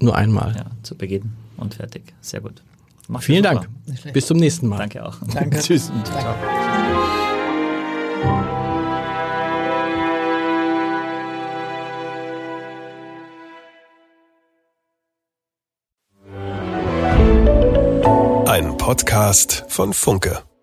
Nur einmal. ja, zu Beginn und fertig. Sehr gut. Macht Vielen. Dank. Bis zum nächsten Mal. Danke auch. Danke. Tschüss. Danke. Ein Podcast von Funke.